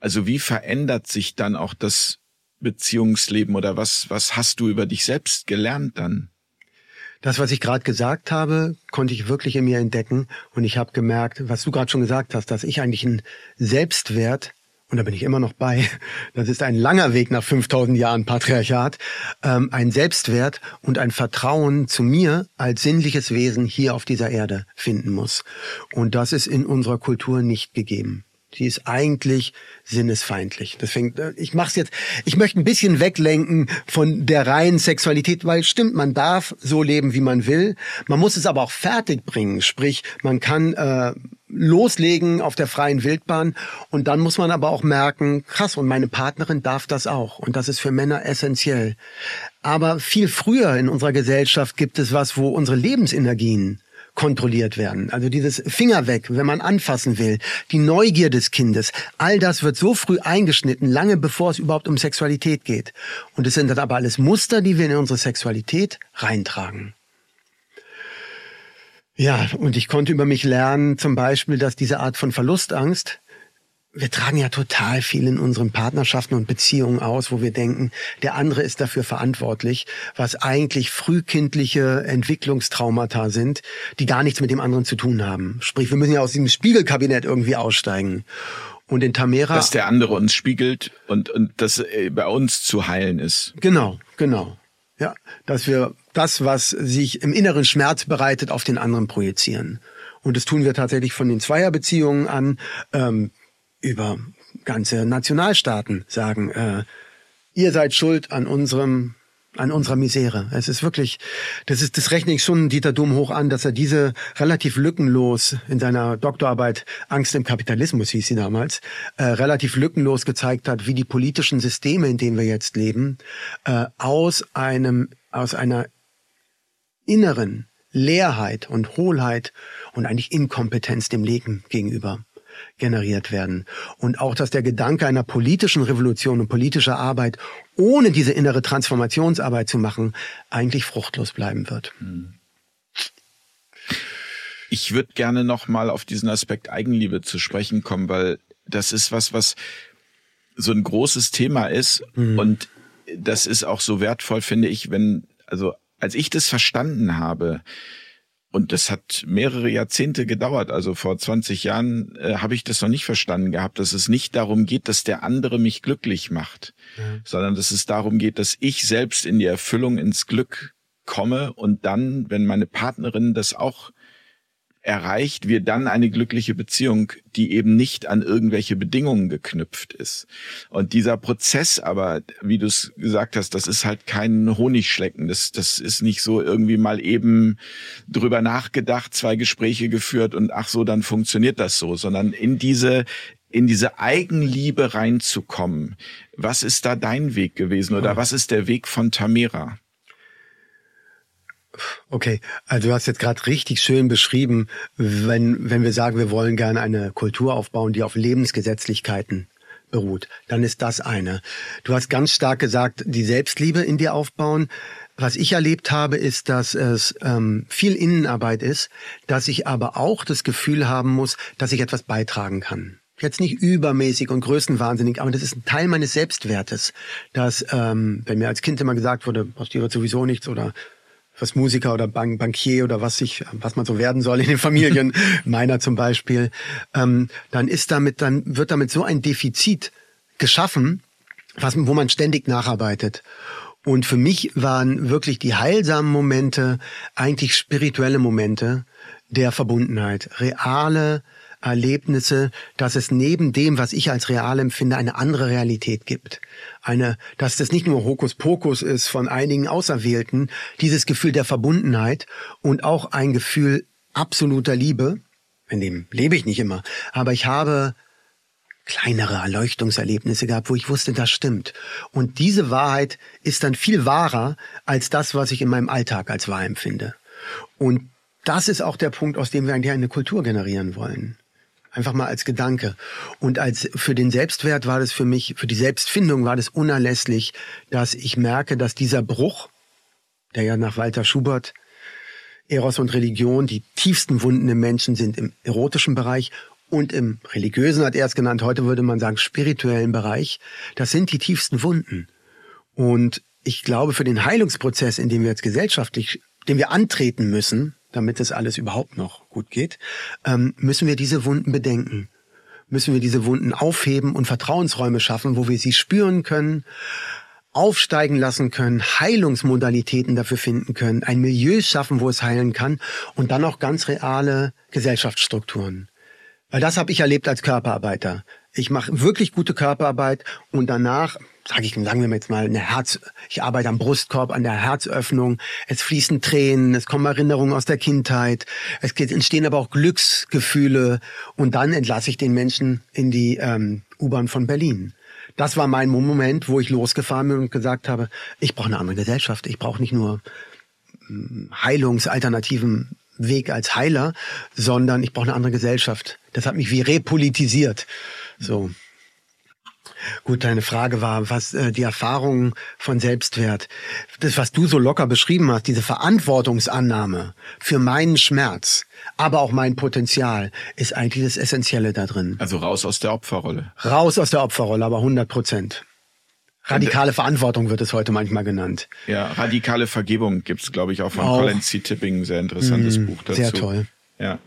Also wie verändert sich dann auch das Beziehungsleben oder was, was hast du über dich selbst gelernt dann? Das, was ich gerade gesagt habe, konnte ich wirklich in mir entdecken und ich habe gemerkt, was du gerade schon gesagt hast, dass ich eigentlich einen Selbstwert und da bin ich immer noch bei, das ist ein langer Weg nach 5000 Jahren Patriarchat, ähm, ein Selbstwert und ein Vertrauen zu mir als sinnliches Wesen hier auf dieser Erde finden muss. Und das ist in unserer Kultur nicht gegeben. Sie ist eigentlich sinnesfeindlich. Deswegen, äh, ich mach's jetzt, ich möchte ein bisschen weglenken von der reinen Sexualität, weil stimmt, man darf so leben, wie man will. Man muss es aber auch fertig bringen. Sprich, man kann äh, loslegen auf der freien Wildbahn und dann muss man aber auch merken, krass, und meine Partnerin darf das auch. Und das ist für Männer essentiell. Aber viel früher in unserer Gesellschaft gibt es was, wo unsere Lebensenergien kontrolliert werden. Also dieses Finger weg, wenn man anfassen will, die Neugier des Kindes, all das wird so früh eingeschnitten, lange bevor es überhaupt um Sexualität geht. Und es sind dann aber alles Muster, die wir in unsere Sexualität reintragen. Ja, und ich konnte über mich lernen, zum Beispiel, dass diese Art von Verlustangst wir tragen ja total viel in unseren Partnerschaften und Beziehungen aus, wo wir denken, der andere ist dafür verantwortlich, was eigentlich frühkindliche Entwicklungstraumata sind, die gar nichts mit dem anderen zu tun haben. Sprich, wir müssen ja aus diesem Spiegelkabinett irgendwie aussteigen. Und in Tamera. Dass der andere uns spiegelt und, und das äh, bei uns zu heilen ist. Genau, genau. Ja, dass wir das, was sich im inneren Schmerz bereitet, auf den anderen projizieren. Und das tun wir tatsächlich von den Zweierbeziehungen an. Ähm, über ganze Nationalstaaten sagen, äh, ihr seid schuld an unserem an unserer Misere. Es ist wirklich, das ist, das rechne ich schon Dieter Dumm hoch an, dass er diese relativ lückenlos in seiner Doktorarbeit Angst im Kapitalismus hieß sie damals, äh, relativ lückenlos gezeigt hat, wie die politischen Systeme, in denen wir jetzt leben, äh, aus einem, aus einer inneren Leerheit und Hohlheit und eigentlich Inkompetenz dem Leben gegenüber generiert werden. Und auch, dass der Gedanke einer politischen Revolution und politischer Arbeit ohne diese innere Transformationsarbeit zu machen, eigentlich fruchtlos bleiben wird. Hm. Ich würde gerne noch mal auf diesen Aspekt Eigenliebe zu sprechen kommen, weil das ist was, was so ein großes Thema ist mhm. und das ist auch so wertvoll, finde ich, wenn, also als ich das verstanden habe, und das hat mehrere Jahrzehnte gedauert. Also vor 20 Jahren äh, habe ich das noch nicht verstanden gehabt, dass es nicht darum geht, dass der andere mich glücklich macht, ja. sondern dass es darum geht, dass ich selbst in die Erfüllung, ins Glück komme und dann, wenn meine Partnerin das auch erreicht, wir dann eine glückliche Beziehung, die eben nicht an irgendwelche Bedingungen geknüpft ist. Und dieser Prozess aber, wie du es gesagt hast, das ist halt kein Honigschlecken. Das, das ist nicht so irgendwie mal eben drüber nachgedacht, zwei Gespräche geführt und ach so, dann funktioniert das so, sondern in diese, in diese Eigenliebe reinzukommen. Was ist da dein Weg gewesen oder was ist der Weg von Tamera? Okay, also du hast jetzt gerade richtig schön beschrieben, wenn, wenn wir sagen, wir wollen gerne eine Kultur aufbauen, die auf Lebensgesetzlichkeiten beruht, dann ist das eine. Du hast ganz stark gesagt, die Selbstliebe in dir aufbauen. Was ich erlebt habe, ist, dass es ähm, viel Innenarbeit ist, dass ich aber auch das Gefühl haben muss, dass ich etwas beitragen kann. Jetzt nicht übermäßig und größenwahnsinnig, aber das ist ein Teil meines Selbstwertes, dass, ähm, wenn mir als Kind immer gesagt wurde, aus dir wird sowieso nichts oder was Musiker oder Bank Bankier oder was sich, was man so werden soll in den Familien, meiner zum Beispiel, ähm, dann ist damit, dann wird damit so ein Defizit geschaffen, was, wo man ständig nacharbeitet. Und für mich waren wirklich die heilsamen Momente eigentlich spirituelle Momente der Verbundenheit, reale Erlebnisse, dass es neben dem, was ich als real empfinde, eine andere Realität gibt. Eine, dass das nicht nur Hokuspokus ist von einigen Auserwählten, dieses Gefühl der Verbundenheit und auch ein Gefühl absoluter Liebe, in dem lebe ich nicht immer, aber ich habe kleinere Erleuchtungserlebnisse gehabt, wo ich wusste, das stimmt. Und diese Wahrheit ist dann viel wahrer als das, was ich in meinem Alltag als wahr empfinde. Und das ist auch der Punkt, aus dem wir eigentlich eine Kultur generieren wollen. Einfach mal als Gedanke. Und als für den Selbstwert war das für mich, für die Selbstfindung war das unerlässlich, dass ich merke, dass dieser Bruch, der ja nach Walter Schubert Eros und Religion die tiefsten Wunden im Menschen sind im erotischen Bereich und im religiösen hat er es genannt, heute würde man sagen spirituellen Bereich. Das sind die tiefsten Wunden. Und ich glaube, für den Heilungsprozess, in dem wir jetzt gesellschaftlich, den wir antreten müssen, damit es alles überhaupt noch gut geht, ähm, müssen wir diese Wunden bedenken. müssen wir diese Wunden aufheben und Vertrauensräume schaffen, wo wir sie spüren können, aufsteigen lassen können, Heilungsmodalitäten dafür finden können, ein Milieu schaffen, wo es heilen kann und dann auch ganz reale Gesellschaftsstrukturen. Weil das habe ich erlebt als Körperarbeiter. Ich mache wirklich gute Körperarbeit und danach, sage ich, sagen wir jetzt mal, eine Herz, ich arbeite am Brustkorb, an der Herzöffnung. Es fließen Tränen, es kommen Erinnerungen aus der Kindheit, es entstehen aber auch Glücksgefühle und dann entlasse ich den Menschen in die ähm, U-Bahn von Berlin. Das war mein Moment, wo ich losgefahren bin und gesagt habe, ich brauche eine andere Gesellschaft. Ich brauche nicht nur hm, Heilungsalternativen Weg als Heiler, sondern ich brauche eine andere Gesellschaft. Das hat mich wie repolitisiert. So. Gut, deine Frage war, was äh, die Erfahrung von Selbstwert. Das, was du so locker beschrieben hast, diese Verantwortungsannahme für meinen Schmerz, aber auch mein Potenzial, ist eigentlich das Essentielle da drin. Also raus aus der Opferrolle. Raus aus der Opferrolle, aber 100 Prozent. Radikale Verantwortung wird es heute manchmal genannt. Ja, radikale Vergebung gibt's, glaube ich, auch von auch. Colin C. Tipping, ein sehr interessantes mm, Buch dazu. Sehr toll. Ja.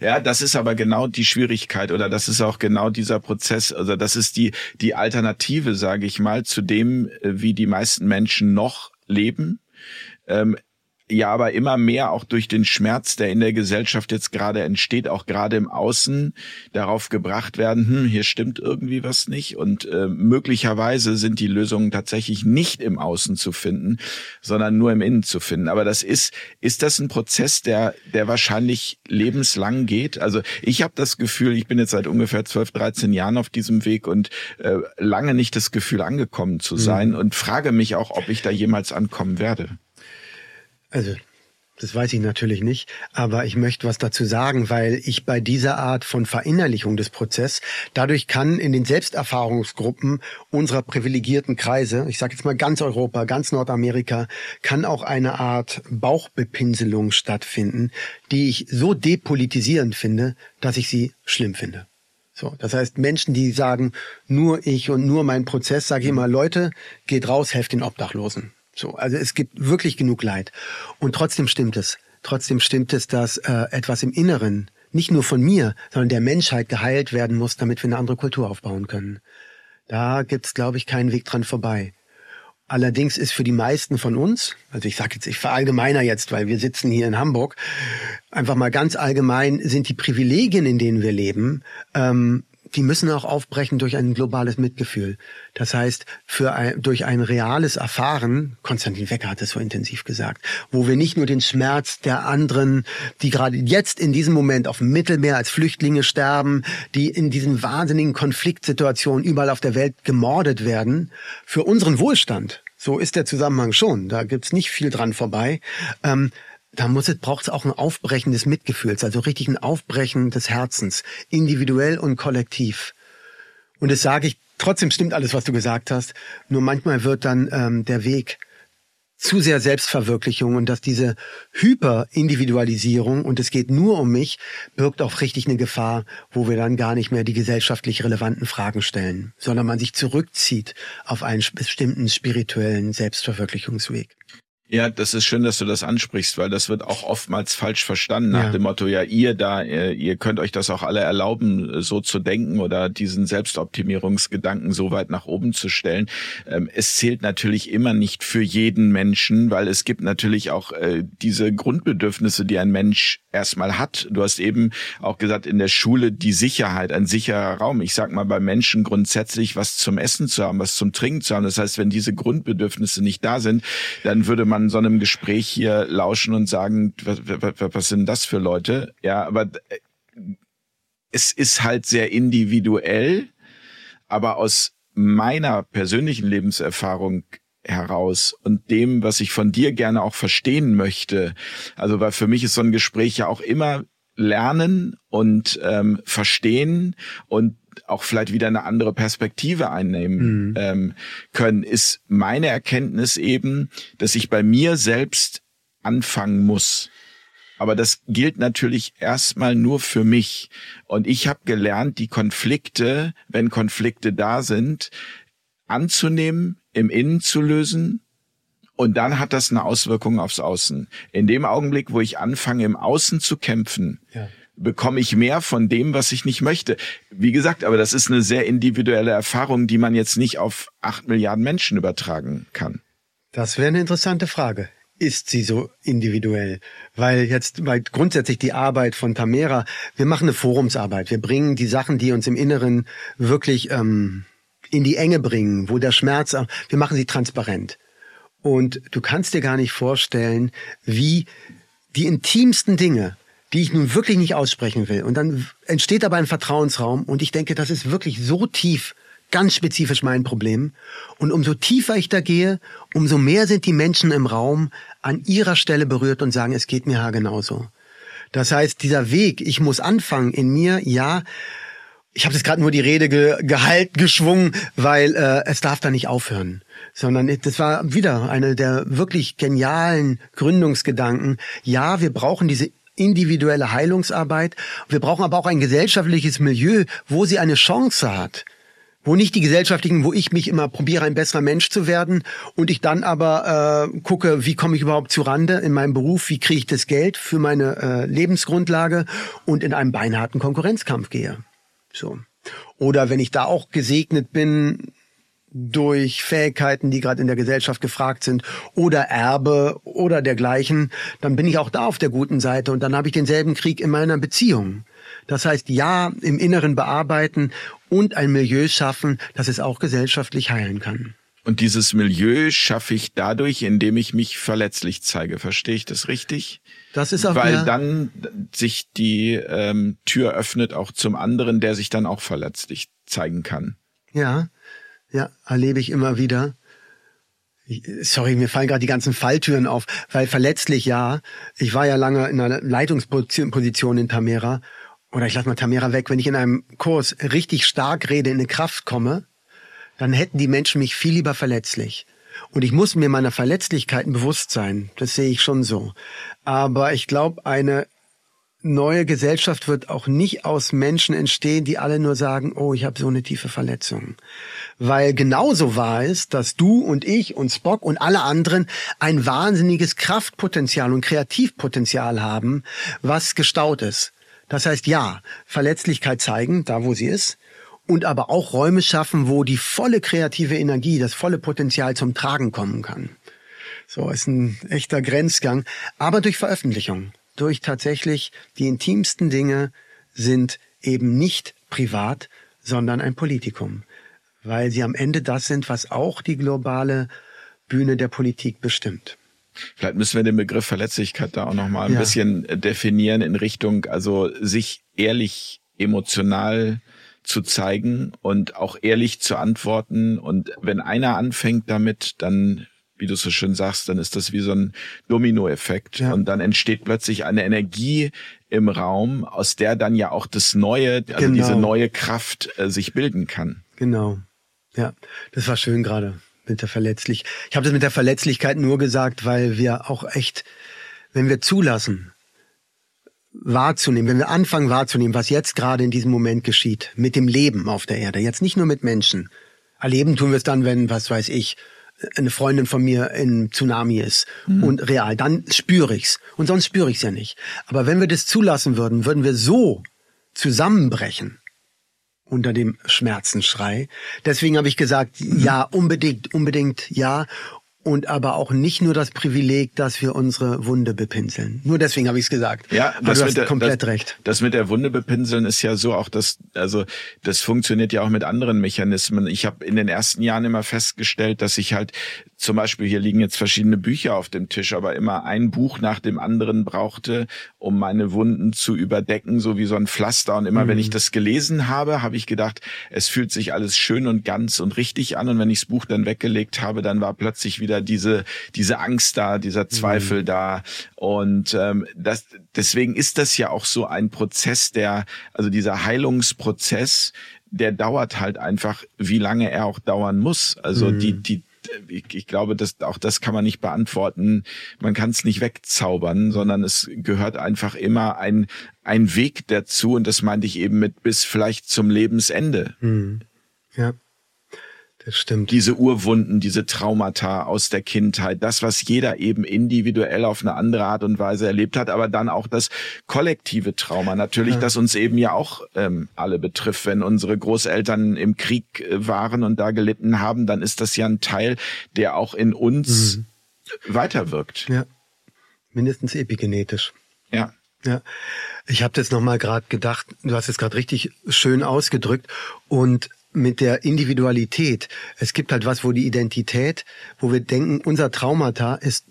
Ja, das ist aber genau die Schwierigkeit oder das ist auch genau dieser Prozess, also das ist die, die Alternative, sage ich mal, zu dem, äh, wie die meisten Menschen noch leben. Ähm, ja aber immer mehr auch durch den Schmerz, der in der Gesellschaft jetzt gerade entsteht, auch gerade im Außen darauf gebracht werden, hm, hier stimmt irgendwie was nicht und äh, möglicherweise sind die Lösungen tatsächlich nicht im Außen zu finden, sondern nur im Innen zu finden. Aber das ist, ist das ein Prozess, der, der wahrscheinlich lebenslang geht? Also ich habe das Gefühl, ich bin jetzt seit ungefähr 12, 13 Jahren auf diesem Weg und äh, lange nicht das Gefühl angekommen zu sein mhm. und frage mich auch, ob ich da jemals ankommen werde. Also, das weiß ich natürlich nicht, aber ich möchte was dazu sagen, weil ich bei dieser Art von Verinnerlichung des Prozesses, dadurch kann in den Selbsterfahrungsgruppen unserer privilegierten Kreise, ich sage jetzt mal ganz Europa, ganz Nordamerika, kann auch eine Art Bauchbepinselung stattfinden, die ich so depolitisierend finde, dass ich sie schlimm finde. So, das heißt, Menschen, die sagen, nur ich und nur mein Prozess, sage ich immer, Leute, geht raus, helft den Obdachlosen. So, also es gibt wirklich genug Leid. Und trotzdem stimmt es. Trotzdem stimmt es, dass äh, etwas im Inneren, nicht nur von mir, sondern der Menschheit geheilt werden muss, damit wir eine andere Kultur aufbauen können. Da gibt's, glaube ich, keinen Weg dran vorbei. Allerdings ist für die meisten von uns, also ich sage jetzt, ich verallgemeiner jetzt, weil wir sitzen hier in Hamburg, einfach mal ganz allgemein sind die Privilegien, in denen wir leben, ähm, die müssen auch aufbrechen durch ein globales Mitgefühl. Das heißt, für ein, durch ein reales Erfahren, Konstantin Wecker hat es so intensiv gesagt, wo wir nicht nur den Schmerz der anderen, die gerade jetzt in diesem Moment auf dem Mittelmeer als Flüchtlinge sterben, die in diesen wahnsinnigen Konfliktsituationen überall auf der Welt gemordet werden, für unseren Wohlstand, so ist der Zusammenhang schon, da gibt's nicht viel dran vorbei, ähm, da muss es, braucht es auch ein Aufbrechen des Mitgefühls, also richtig ein Aufbrechen des Herzens, individuell und kollektiv. Und das sage ich, trotzdem stimmt alles, was du gesagt hast, nur manchmal wird dann ähm, der Weg zu sehr Selbstverwirklichung und dass diese Hyperindividualisierung und es geht nur um mich, birgt auch richtig eine Gefahr, wo wir dann gar nicht mehr die gesellschaftlich relevanten Fragen stellen, sondern man sich zurückzieht auf einen bestimmten spirituellen Selbstverwirklichungsweg. Ja, das ist schön, dass du das ansprichst, weil das wird auch oftmals falsch verstanden nach ja. dem Motto, ja, ihr da, äh, ihr könnt euch das auch alle erlauben, so zu denken oder diesen Selbstoptimierungsgedanken so weit nach oben zu stellen. Ähm, es zählt natürlich immer nicht für jeden Menschen, weil es gibt natürlich auch äh, diese Grundbedürfnisse, die ein Mensch erstmal hat. Du hast eben auch gesagt, in der Schule die Sicherheit, ein sicherer Raum. Ich sag mal, bei Menschen grundsätzlich was zum Essen zu haben, was zum Trinken zu haben. Das heißt, wenn diese Grundbedürfnisse nicht da sind, dann würde man so einem Gespräch hier lauschen und sagen, was, was, was sind das für Leute? Ja, aber äh, es ist halt sehr individuell, aber aus meiner persönlichen Lebenserfahrung heraus und dem, was ich von dir gerne auch verstehen möchte. Also weil für mich ist so ein Gespräch ja auch immer lernen und ähm, verstehen und auch vielleicht wieder eine andere Perspektive einnehmen mhm. ähm, können, ist meine Erkenntnis eben, dass ich bei mir selbst anfangen muss. Aber das gilt natürlich erstmal nur für mich. Und ich habe gelernt, die Konflikte, wenn Konflikte da sind, anzunehmen, im Innen zu lösen. Und dann hat das eine Auswirkung aufs Außen. In dem Augenblick, wo ich anfange, im Außen zu kämpfen, ja bekomme ich mehr von dem, was ich nicht möchte. Wie gesagt, aber das ist eine sehr individuelle Erfahrung, die man jetzt nicht auf acht Milliarden Menschen übertragen kann. Das wäre eine interessante Frage. Ist sie so individuell? Weil jetzt, weil grundsätzlich die Arbeit von Tamera, wir machen eine Forumsarbeit. Wir bringen die Sachen, die uns im Inneren wirklich ähm, in die Enge bringen, wo der Schmerz, wir machen sie transparent. Und du kannst dir gar nicht vorstellen, wie die intimsten Dinge, die ich nun wirklich nicht aussprechen will. Und dann entsteht aber ein Vertrauensraum und ich denke, das ist wirklich so tief, ganz spezifisch mein Problem. Und umso tiefer ich da gehe, umso mehr sind die Menschen im Raum an ihrer Stelle berührt und sagen, es geht mir ja genauso. Das heißt, dieser Weg, ich muss anfangen in mir, ja, ich habe jetzt gerade nur die Rede ge gehalten, geschwungen, weil äh, es darf da nicht aufhören sondern das war wieder eine der wirklich genialen Gründungsgedanken. Ja, wir brauchen diese individuelle Heilungsarbeit. Wir brauchen aber auch ein gesellschaftliches Milieu, wo sie eine Chance hat. Wo nicht die gesellschaftlichen, wo ich mich immer probiere, ein besserer Mensch zu werden und ich dann aber äh, gucke, wie komme ich überhaupt zu Rande in meinem Beruf, wie kriege ich das Geld für meine äh, Lebensgrundlage und in einem beinharten Konkurrenzkampf gehe. So. Oder wenn ich da auch gesegnet bin, durch Fähigkeiten, die gerade in der Gesellschaft gefragt sind, oder Erbe oder dergleichen, dann bin ich auch da auf der guten Seite und dann habe ich denselben Krieg in meiner Beziehung. Das heißt, ja, im Inneren bearbeiten und ein Milieu schaffen, das es auch gesellschaftlich heilen kann. Und dieses Milieu schaffe ich dadurch, indem ich mich verletzlich zeige. Verstehe ich das richtig? Das ist auch Weil dann sich die ähm, Tür öffnet auch zum anderen, der sich dann auch verletzlich zeigen kann. Ja, ja, erlebe ich immer wieder. Sorry, mir fallen gerade die ganzen Falltüren auf, weil verletzlich ja. Ich war ja lange in einer Leitungsposition in Tamera. Oder ich lasse mal Tamera weg. Wenn ich in einem Kurs richtig stark rede, in eine Kraft komme, dann hätten die Menschen mich viel lieber verletzlich. Und ich muss mir meiner Verletzlichkeiten bewusst sein. Das sehe ich schon so. Aber ich glaube, eine neue Gesellschaft wird auch nicht aus Menschen entstehen, die alle nur sagen, oh, ich habe so eine tiefe Verletzung. Weil genauso wahr ist, dass du und ich und Spock und alle anderen ein wahnsinniges Kraftpotenzial und Kreativpotenzial haben, was gestaut ist. Das heißt, ja, Verletzlichkeit zeigen, da wo sie ist, und aber auch Räume schaffen, wo die volle kreative Energie, das volle Potenzial zum Tragen kommen kann. So ist ein echter Grenzgang, aber durch Veröffentlichung durch tatsächlich die intimsten Dinge sind eben nicht privat, sondern ein Politikum, weil sie am Ende das sind, was auch die globale Bühne der Politik bestimmt. Vielleicht müssen wir den Begriff Verletzlichkeit da auch noch mal ein ja. bisschen definieren in Richtung, also sich ehrlich emotional zu zeigen und auch ehrlich zu antworten. Und wenn einer anfängt damit, dann wie du so schön sagst, dann ist das wie so ein Dominoeffekt ja. und dann entsteht plötzlich eine Energie im Raum, aus der dann ja auch das Neue, also genau. diese neue Kraft äh, sich bilden kann. Genau. Ja, das war schön gerade mit der Verletzlich. Ich habe das mit der Verletzlichkeit nur gesagt, weil wir auch echt, wenn wir zulassen, wahrzunehmen, wenn wir anfangen wahrzunehmen, was jetzt gerade in diesem Moment geschieht, mit dem Leben auf der Erde, jetzt nicht nur mit Menschen. Erleben tun wir es dann, wenn, was weiß ich, eine Freundin von mir in Tsunami ist mhm. und real, dann spüre ich's. Und sonst spüre ich's ja nicht. Aber wenn wir das zulassen würden, würden wir so zusammenbrechen unter dem Schmerzenschrei. Deswegen habe ich gesagt, mhm. ja, unbedingt, unbedingt ja und aber auch nicht nur das Privileg, dass wir unsere Wunde bepinseln. Nur deswegen habe ich es gesagt. Ja, das du hast der, komplett das, recht. Das mit der Wunde bepinseln ist ja so auch das, also das funktioniert ja auch mit anderen Mechanismen. Ich habe in den ersten Jahren immer festgestellt, dass ich halt zum Beispiel hier liegen jetzt verschiedene Bücher auf dem Tisch, aber immer ein Buch nach dem anderen brauchte, um meine Wunden zu überdecken, so wie so ein Pflaster. Und immer mhm. wenn ich das gelesen habe, habe ich gedacht, es fühlt sich alles schön und ganz und richtig an. Und wenn ich das Buch dann weggelegt habe, dann war plötzlich wieder diese diese Angst da, dieser Zweifel mhm. da. Und ähm, das deswegen ist das ja auch so ein Prozess, der also dieser Heilungsprozess, der dauert halt einfach, wie lange er auch dauern muss. Also mhm. die die ich, ich glaube, dass auch das kann man nicht beantworten. Man kann es nicht wegzaubern, sondern es gehört einfach immer ein, ein Weg dazu. Und das meinte ich eben mit bis vielleicht zum Lebensende. Hm. Ja. Das stimmt. Diese Urwunden, diese Traumata aus der Kindheit, das, was jeder eben individuell auf eine andere Art und Weise erlebt hat, aber dann auch das kollektive Trauma, natürlich, ja. das uns eben ja auch ähm, alle betrifft. Wenn unsere Großeltern im Krieg äh, waren und da gelitten haben, dann ist das ja ein Teil, der auch in uns mhm. weiterwirkt. Ja, mindestens epigenetisch. Ja. Ja, ich habe das nochmal gerade gedacht, du hast es gerade richtig schön ausgedrückt und mit der Individualität. Es gibt halt was, wo die Identität, wo wir denken, unser Traumata ist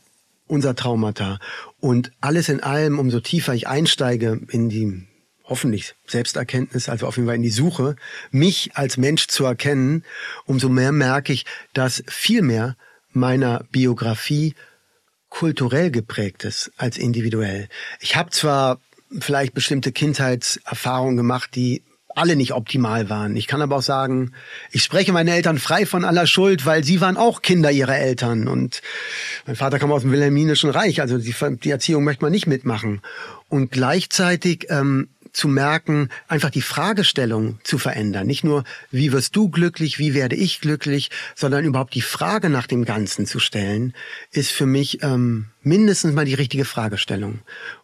unser Traumata. Und alles in allem, umso tiefer ich einsteige in die hoffentlich Selbsterkenntnis, also auf jeden Fall in die Suche, mich als Mensch zu erkennen, umso mehr merke ich, dass viel mehr meiner Biografie kulturell geprägt ist als individuell. Ich habe zwar vielleicht bestimmte Kindheitserfahrungen gemacht, die alle nicht optimal waren. Ich kann aber auch sagen, ich spreche meine Eltern frei von aller Schuld, weil sie waren auch Kinder ihrer Eltern. Und mein Vater kam aus dem Wilhelminischen Reich, also die, die Erziehung möchte man nicht mitmachen. Und gleichzeitig ähm, zu merken, einfach die Fragestellung zu verändern. Nicht nur, wie wirst du glücklich, wie werde ich glücklich, sondern überhaupt die Frage nach dem Ganzen zu stellen, ist für mich ähm, mindestens mal die richtige Fragestellung.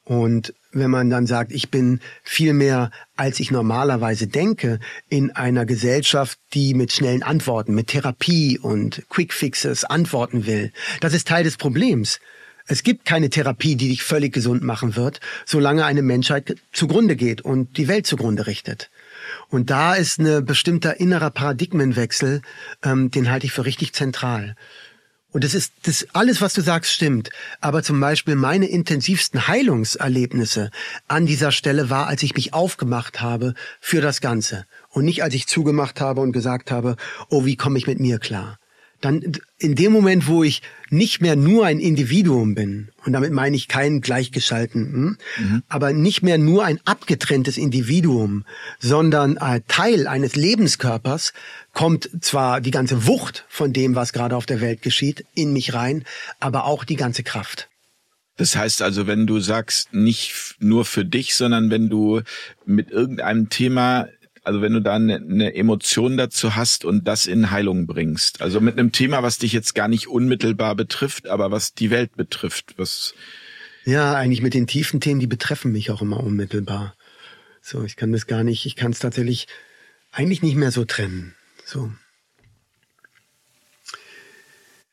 Und wenn man dann sagt, ich bin viel mehr, als ich normalerweise denke, in einer Gesellschaft, die mit schnellen Antworten, mit Therapie und Quickfixes antworten will, das ist Teil des Problems. Es gibt keine Therapie, die dich völlig gesund machen wird, solange eine Menschheit zugrunde geht und die Welt zugrunde richtet. Und da ist eine bestimmter innerer Paradigmenwechsel, ähm, den halte ich für richtig zentral. Und das ist das alles, was du sagst, stimmt. Aber zum Beispiel meine intensivsten Heilungserlebnisse an dieser Stelle war, als ich mich aufgemacht habe für das Ganze und nicht als ich zugemacht habe und gesagt habe, oh, wie komme ich mit mir klar? Dann in dem Moment, wo ich nicht mehr nur ein Individuum bin, und damit meine ich keinen gleichgeschalten, hm, mhm. aber nicht mehr nur ein abgetrenntes Individuum, sondern ein Teil eines Lebenskörpers, kommt zwar die ganze Wucht von dem, was gerade auf der Welt geschieht, in mich rein, aber auch die ganze Kraft. Das heißt also, wenn du sagst, nicht nur für dich, sondern wenn du mit irgendeinem Thema also wenn du da eine, eine Emotion dazu hast und das in Heilung bringst. Also mit einem Thema, was dich jetzt gar nicht unmittelbar betrifft, aber was die Welt betrifft, was ja, eigentlich mit den tiefen Themen, die betreffen mich auch immer unmittelbar. So, ich kann das gar nicht, ich kann es tatsächlich eigentlich nicht mehr so trennen. So.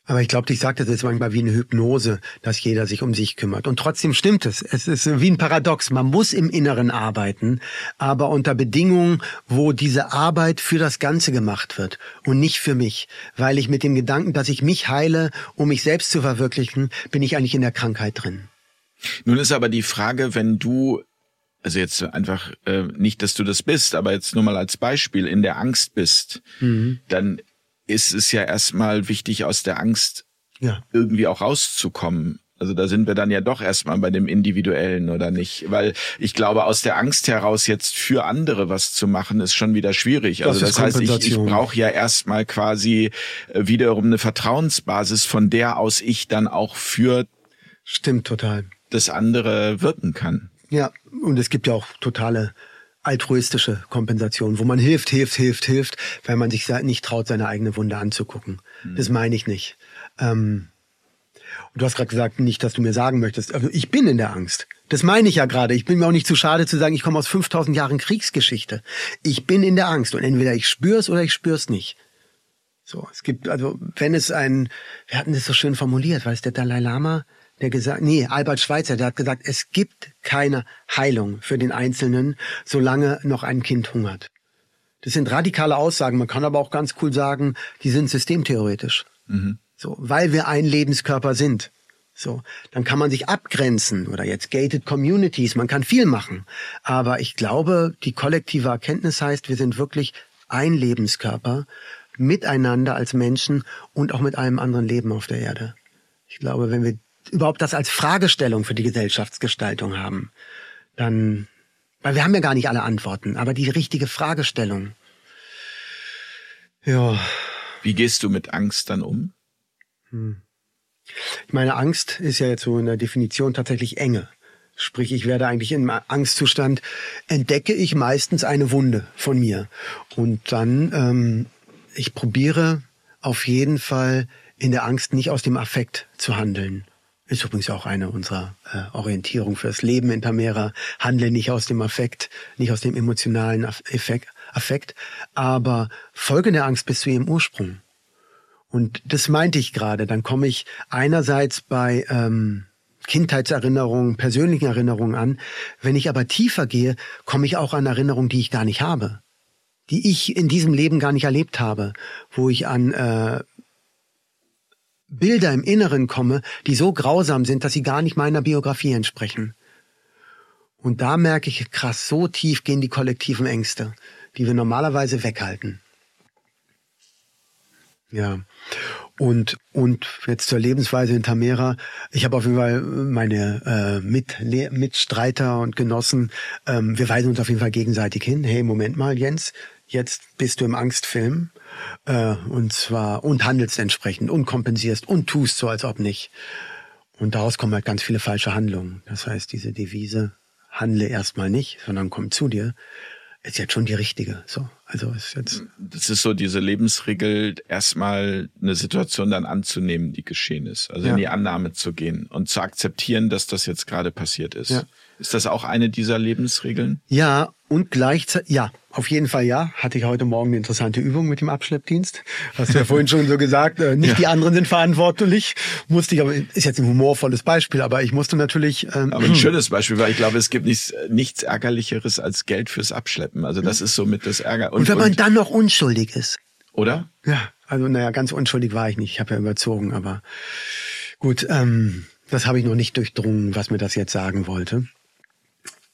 Aber ich glaube, ich sagte das ist manchmal wie eine Hypnose, dass jeder sich um sich kümmert. Und trotzdem stimmt es. Es ist wie ein Paradox. Man muss im Inneren arbeiten, aber unter Bedingungen, wo diese Arbeit für das Ganze gemacht wird und nicht für mich. Weil ich mit dem Gedanken, dass ich mich heile, um mich selbst zu verwirklichen, bin ich eigentlich in der Krankheit drin. Nun ist aber die Frage, wenn du also jetzt einfach äh, nicht, dass du das bist, aber jetzt nur mal als Beispiel in der Angst bist, mhm. dann ist es ja erstmal wichtig, aus der Angst ja. irgendwie auch rauszukommen. Also da sind wir dann ja doch erstmal bei dem Individuellen, oder nicht? Weil ich glaube, aus der Angst heraus jetzt für andere was zu machen, ist schon wieder schwierig. Also das, das heißt, ich, ich brauche ja erstmal quasi äh, wiederum eine Vertrauensbasis, von der aus ich dann auch für Stimmt total. das andere wirken kann. Ja, und es gibt ja auch totale altruistische Kompensation, wo man hilft, hilft, hilft, hilft, weil man sich nicht traut, seine eigene Wunde anzugucken. Mhm. Das meine ich nicht. Ähm, und du hast gerade gesagt, nicht, dass du mir sagen möchtest, also ich bin in der Angst. Das meine ich ja gerade. Ich bin mir auch nicht zu schade zu sagen, ich komme aus 5000 Jahren Kriegsgeschichte. Ich bin in der Angst und entweder ich spür's oder ich spür's nicht. So, es gibt also, wenn es ein, wir hatten das so schön formuliert, weil es der Dalai Lama, der gesagt, nee, Albert Schweitzer, der hat gesagt, es gibt keine Heilung für den Einzelnen, solange noch ein Kind hungert. Das sind radikale Aussagen. Man kann aber auch ganz cool sagen, die sind systemtheoretisch. Mhm. So, weil wir ein Lebenskörper sind. So, dann kann man sich abgrenzen oder jetzt gated communities. Man kann viel machen. Aber ich glaube, die kollektive Erkenntnis heißt, wir sind wirklich ein Lebenskörper miteinander als Menschen und auch mit allem anderen Leben auf der Erde. Ich glaube, wenn wir überhaupt das als Fragestellung für die Gesellschaftsgestaltung haben, dann, weil wir haben ja gar nicht alle Antworten, aber die richtige Fragestellung. Ja. Wie gehst du mit Angst dann um? Hm. Meine Angst ist ja jetzt so in der Definition tatsächlich Enge. Sprich, ich werde eigentlich im Angstzustand, entdecke ich meistens eine Wunde von mir. Und dann, ähm, ich probiere auf jeden Fall in der Angst nicht aus dem Affekt zu handeln. Ist übrigens auch eine unserer äh, Orientierung fürs Leben in Tamera. Handle nicht aus dem Affekt, nicht aus dem emotionalen Affekt, Affekt, aber folge der Angst bis zu ihrem Ursprung. Und das meinte ich gerade. Dann komme ich einerseits bei ähm, Kindheitserinnerungen, persönlichen Erinnerungen an. Wenn ich aber tiefer gehe, komme ich auch an Erinnerungen, die ich gar nicht habe, die ich in diesem Leben gar nicht erlebt habe, wo ich an äh, Bilder im Inneren komme, die so grausam sind, dass sie gar nicht meiner Biografie entsprechen. Und da merke ich krass, so tief gehen die kollektiven Ängste, die wir normalerweise weghalten. Ja. Und, und jetzt zur Lebensweise in Tamera. Ich habe auf jeden Fall meine äh, Mit Mitstreiter und Genossen. Ähm, wir weisen uns auf jeden Fall gegenseitig hin. Hey, Moment mal, Jens, jetzt bist du im Angstfilm. Äh, und zwar, und handelst entsprechend und kompensierst und tust so, als ob nicht. Und daraus kommen halt ganz viele falsche Handlungen. Das heißt, diese Devise, handle erstmal nicht, sondern komm zu dir, ist jetzt schon die richtige. So, also ist jetzt. Das ist so diese Lebensregel, erstmal eine Situation dann anzunehmen, die geschehen ist. Also ja. in die Annahme zu gehen und zu akzeptieren, dass das jetzt gerade passiert ist. Ja. Ist das auch eine dieser Lebensregeln? Ja, und gleichzeitig, ja, auf jeden Fall ja. Hatte ich heute Morgen eine interessante Übung mit dem Abschleppdienst. Hast du ja vorhin schon so gesagt, äh, nicht ja. die anderen sind verantwortlich. Musste ich, aber ist jetzt ein humorvolles Beispiel, aber ich musste natürlich. Ähm, aber ein schönes Beispiel, weil ich glaube, es gibt nichts, nichts Ärgerlicheres als Geld fürs Abschleppen. Also das ist so mit das Ärger. Und, und wenn man und, dann noch unschuldig ist. Oder? Ja, also naja, ganz unschuldig war ich nicht. Ich habe ja überzogen, aber gut, ähm, das habe ich noch nicht durchdrungen, was mir das jetzt sagen wollte.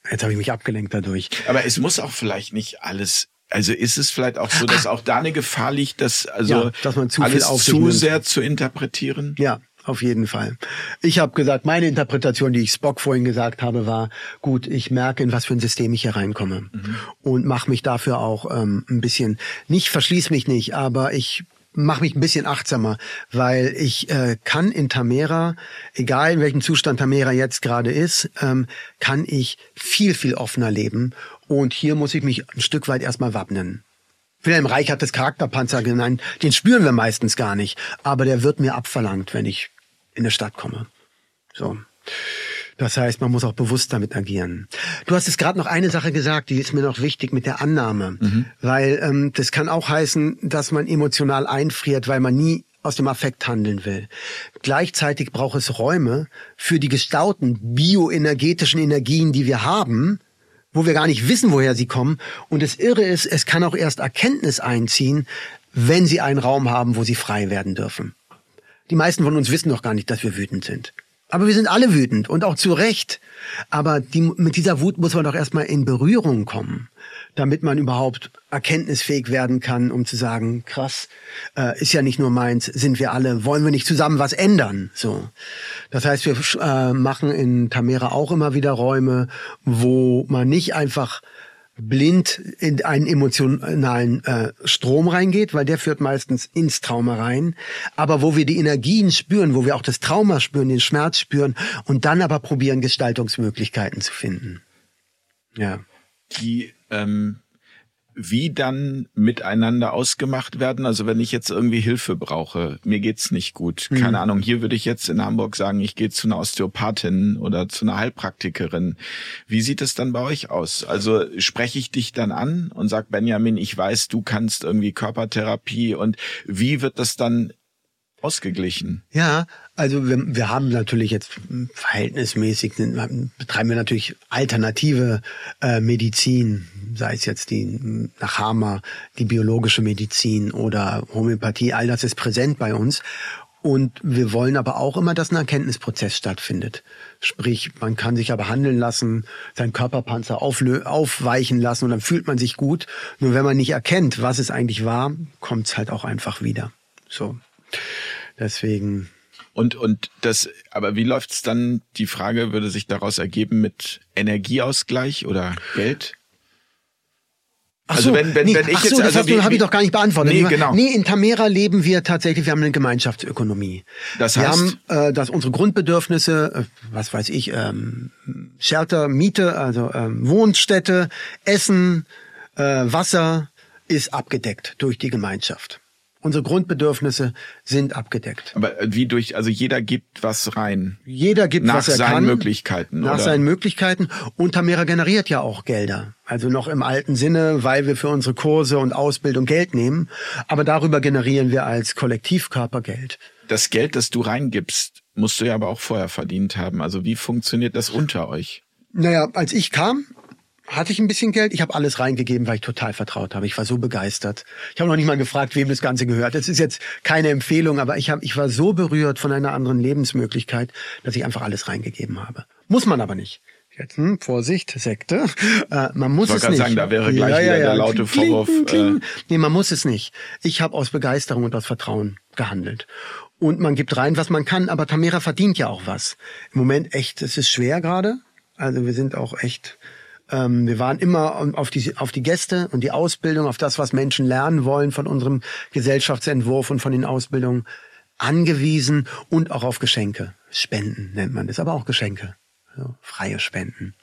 Jetzt habe ich mich abgelenkt dadurch. Aber es muss auch vielleicht nicht alles also ist es vielleicht auch so, dass auch da eine Gefahr liegt, dass also ja, dass man zu alles zu sehr zu interpretieren? Ja, auf jeden Fall. Ich habe gesagt, meine Interpretation, die ich Spock vorhin gesagt habe, war gut. Ich merke, in was für ein System ich hier reinkomme mhm. und mache mich dafür auch ähm, ein bisschen nicht verschließ mich nicht, aber ich mache mich ein bisschen achtsamer, weil ich äh, kann in Tamera, egal in welchem Zustand Tamera jetzt gerade ist, ähm, kann ich viel, viel offener leben. Und hier muss ich mich ein Stück weit erstmal wappnen. Wilhelm Reich hat das Charakterpanzer genannt. Den spüren wir meistens gar nicht. Aber der wird mir abverlangt, wenn ich in eine Stadt komme. So. Das heißt, man muss auch bewusst damit agieren. Du hast es gerade noch eine Sache gesagt, die ist mir noch wichtig mit der Annahme, mhm. weil ähm, das kann auch heißen, dass man emotional einfriert, weil man nie aus dem Affekt handeln will. Gleichzeitig braucht es Räume für die gestauten bioenergetischen Energien, die wir haben, wo wir gar nicht wissen, woher sie kommen. Und das Irre ist, es kann auch erst Erkenntnis einziehen, wenn sie einen Raum haben, wo sie frei werden dürfen. Die meisten von uns wissen doch gar nicht, dass wir wütend sind. Aber wir sind alle wütend und auch zu Recht. Aber die, mit dieser Wut muss man doch erstmal in Berührung kommen, damit man überhaupt erkenntnisfähig werden kann, um zu sagen, krass, äh, ist ja nicht nur meins, sind wir alle, wollen wir nicht zusammen was ändern? So. Das heißt, wir äh, machen in Tamera auch immer wieder Räume, wo man nicht einfach blind in einen emotionalen äh, Strom reingeht, weil der führt meistens ins Trauma rein. Aber wo wir die Energien spüren, wo wir auch das Trauma spüren, den Schmerz spüren und dann aber probieren, Gestaltungsmöglichkeiten zu finden. Ja. Die ähm, wie dann miteinander ausgemacht werden. Also wenn ich jetzt irgendwie Hilfe brauche, mir geht's nicht gut. Mhm. Keine Ahnung, hier würde ich jetzt in Hamburg sagen, ich gehe zu einer Osteopathin oder zu einer Heilpraktikerin. Wie sieht es dann bei euch aus? Also spreche ich dich dann an und sag Benjamin, ich weiß, du kannst irgendwie Körpertherapie und wie wird das dann ausgeglichen? Ja, also wir, wir haben natürlich jetzt verhältnismäßig, betreiben wir natürlich alternative äh, Medizin, sei es jetzt die nach Hammer, die biologische Medizin oder Homöopathie, all das ist präsent bei uns. Und wir wollen aber auch immer, dass ein Erkenntnisprozess stattfindet. Sprich, man kann sich aber handeln lassen, seinen Körperpanzer aufweichen lassen und dann fühlt man sich gut. Nur wenn man nicht erkennt, was es eigentlich war, kommt es halt auch einfach wieder. So. Deswegen. Und, und das, aber wie läuft's dann? Die Frage würde sich daraus ergeben mit Energieausgleich oder Geld? Ach also so, wenn, wenn, nee, wenn ich ach so, jetzt, also das habe ich doch gar nicht beantwortet. Nee, genau. Nee, in Tamera leben wir tatsächlich, wir haben eine Gemeinschaftsökonomie. Das heißt? Wir haben, äh, dass unsere Grundbedürfnisse, äh, was weiß ich, ähm, Shelter, Miete, also ähm, Wohnstätte, Essen, äh, Wasser, ist abgedeckt durch die Gemeinschaft. Unsere Grundbedürfnisse sind abgedeckt. Aber wie durch, also jeder gibt was rein. Jeder gibt, nach was er seinen kann. Möglichkeiten. Nach oder? seinen Möglichkeiten. Und Tamera generiert ja auch Gelder. Also noch im alten Sinne, weil wir für unsere Kurse und Ausbildung Geld nehmen. Aber darüber generieren wir als Kollektivkörper Geld. Das Geld, das du reingibst, musst du ja aber auch vorher verdient haben. Also wie funktioniert das unter euch? Naja, als ich kam, hatte ich ein bisschen Geld. Ich habe alles reingegeben, weil ich total vertraut habe. Ich war so begeistert. Ich habe noch nicht mal gefragt, wem das Ganze gehört. Das ist jetzt keine Empfehlung, aber ich, hab, ich war so berührt von einer anderen Lebensmöglichkeit, dass ich einfach alles reingegeben habe. Muss man aber nicht. Jetzt, hm, Vorsicht, Sekte. Äh, man muss Ich es wollte nicht. gerade sagen, da wäre gleich wieder der laute Vorwurf, kling, kling. äh, Nee, man muss es nicht. Ich habe aus Begeisterung und aus Vertrauen gehandelt. Und man gibt rein, was man kann, aber Tamera verdient ja auch was. Im Moment echt, es ist schwer gerade. Also wir sind auch echt, ähm, wir waren immer auf die, auf die Gäste und die Ausbildung, auf das, was Menschen lernen wollen von unserem Gesellschaftsentwurf und von den Ausbildungen angewiesen und auch auf Geschenke. Spenden nennt man das, aber auch Geschenke. So, freie Spenden.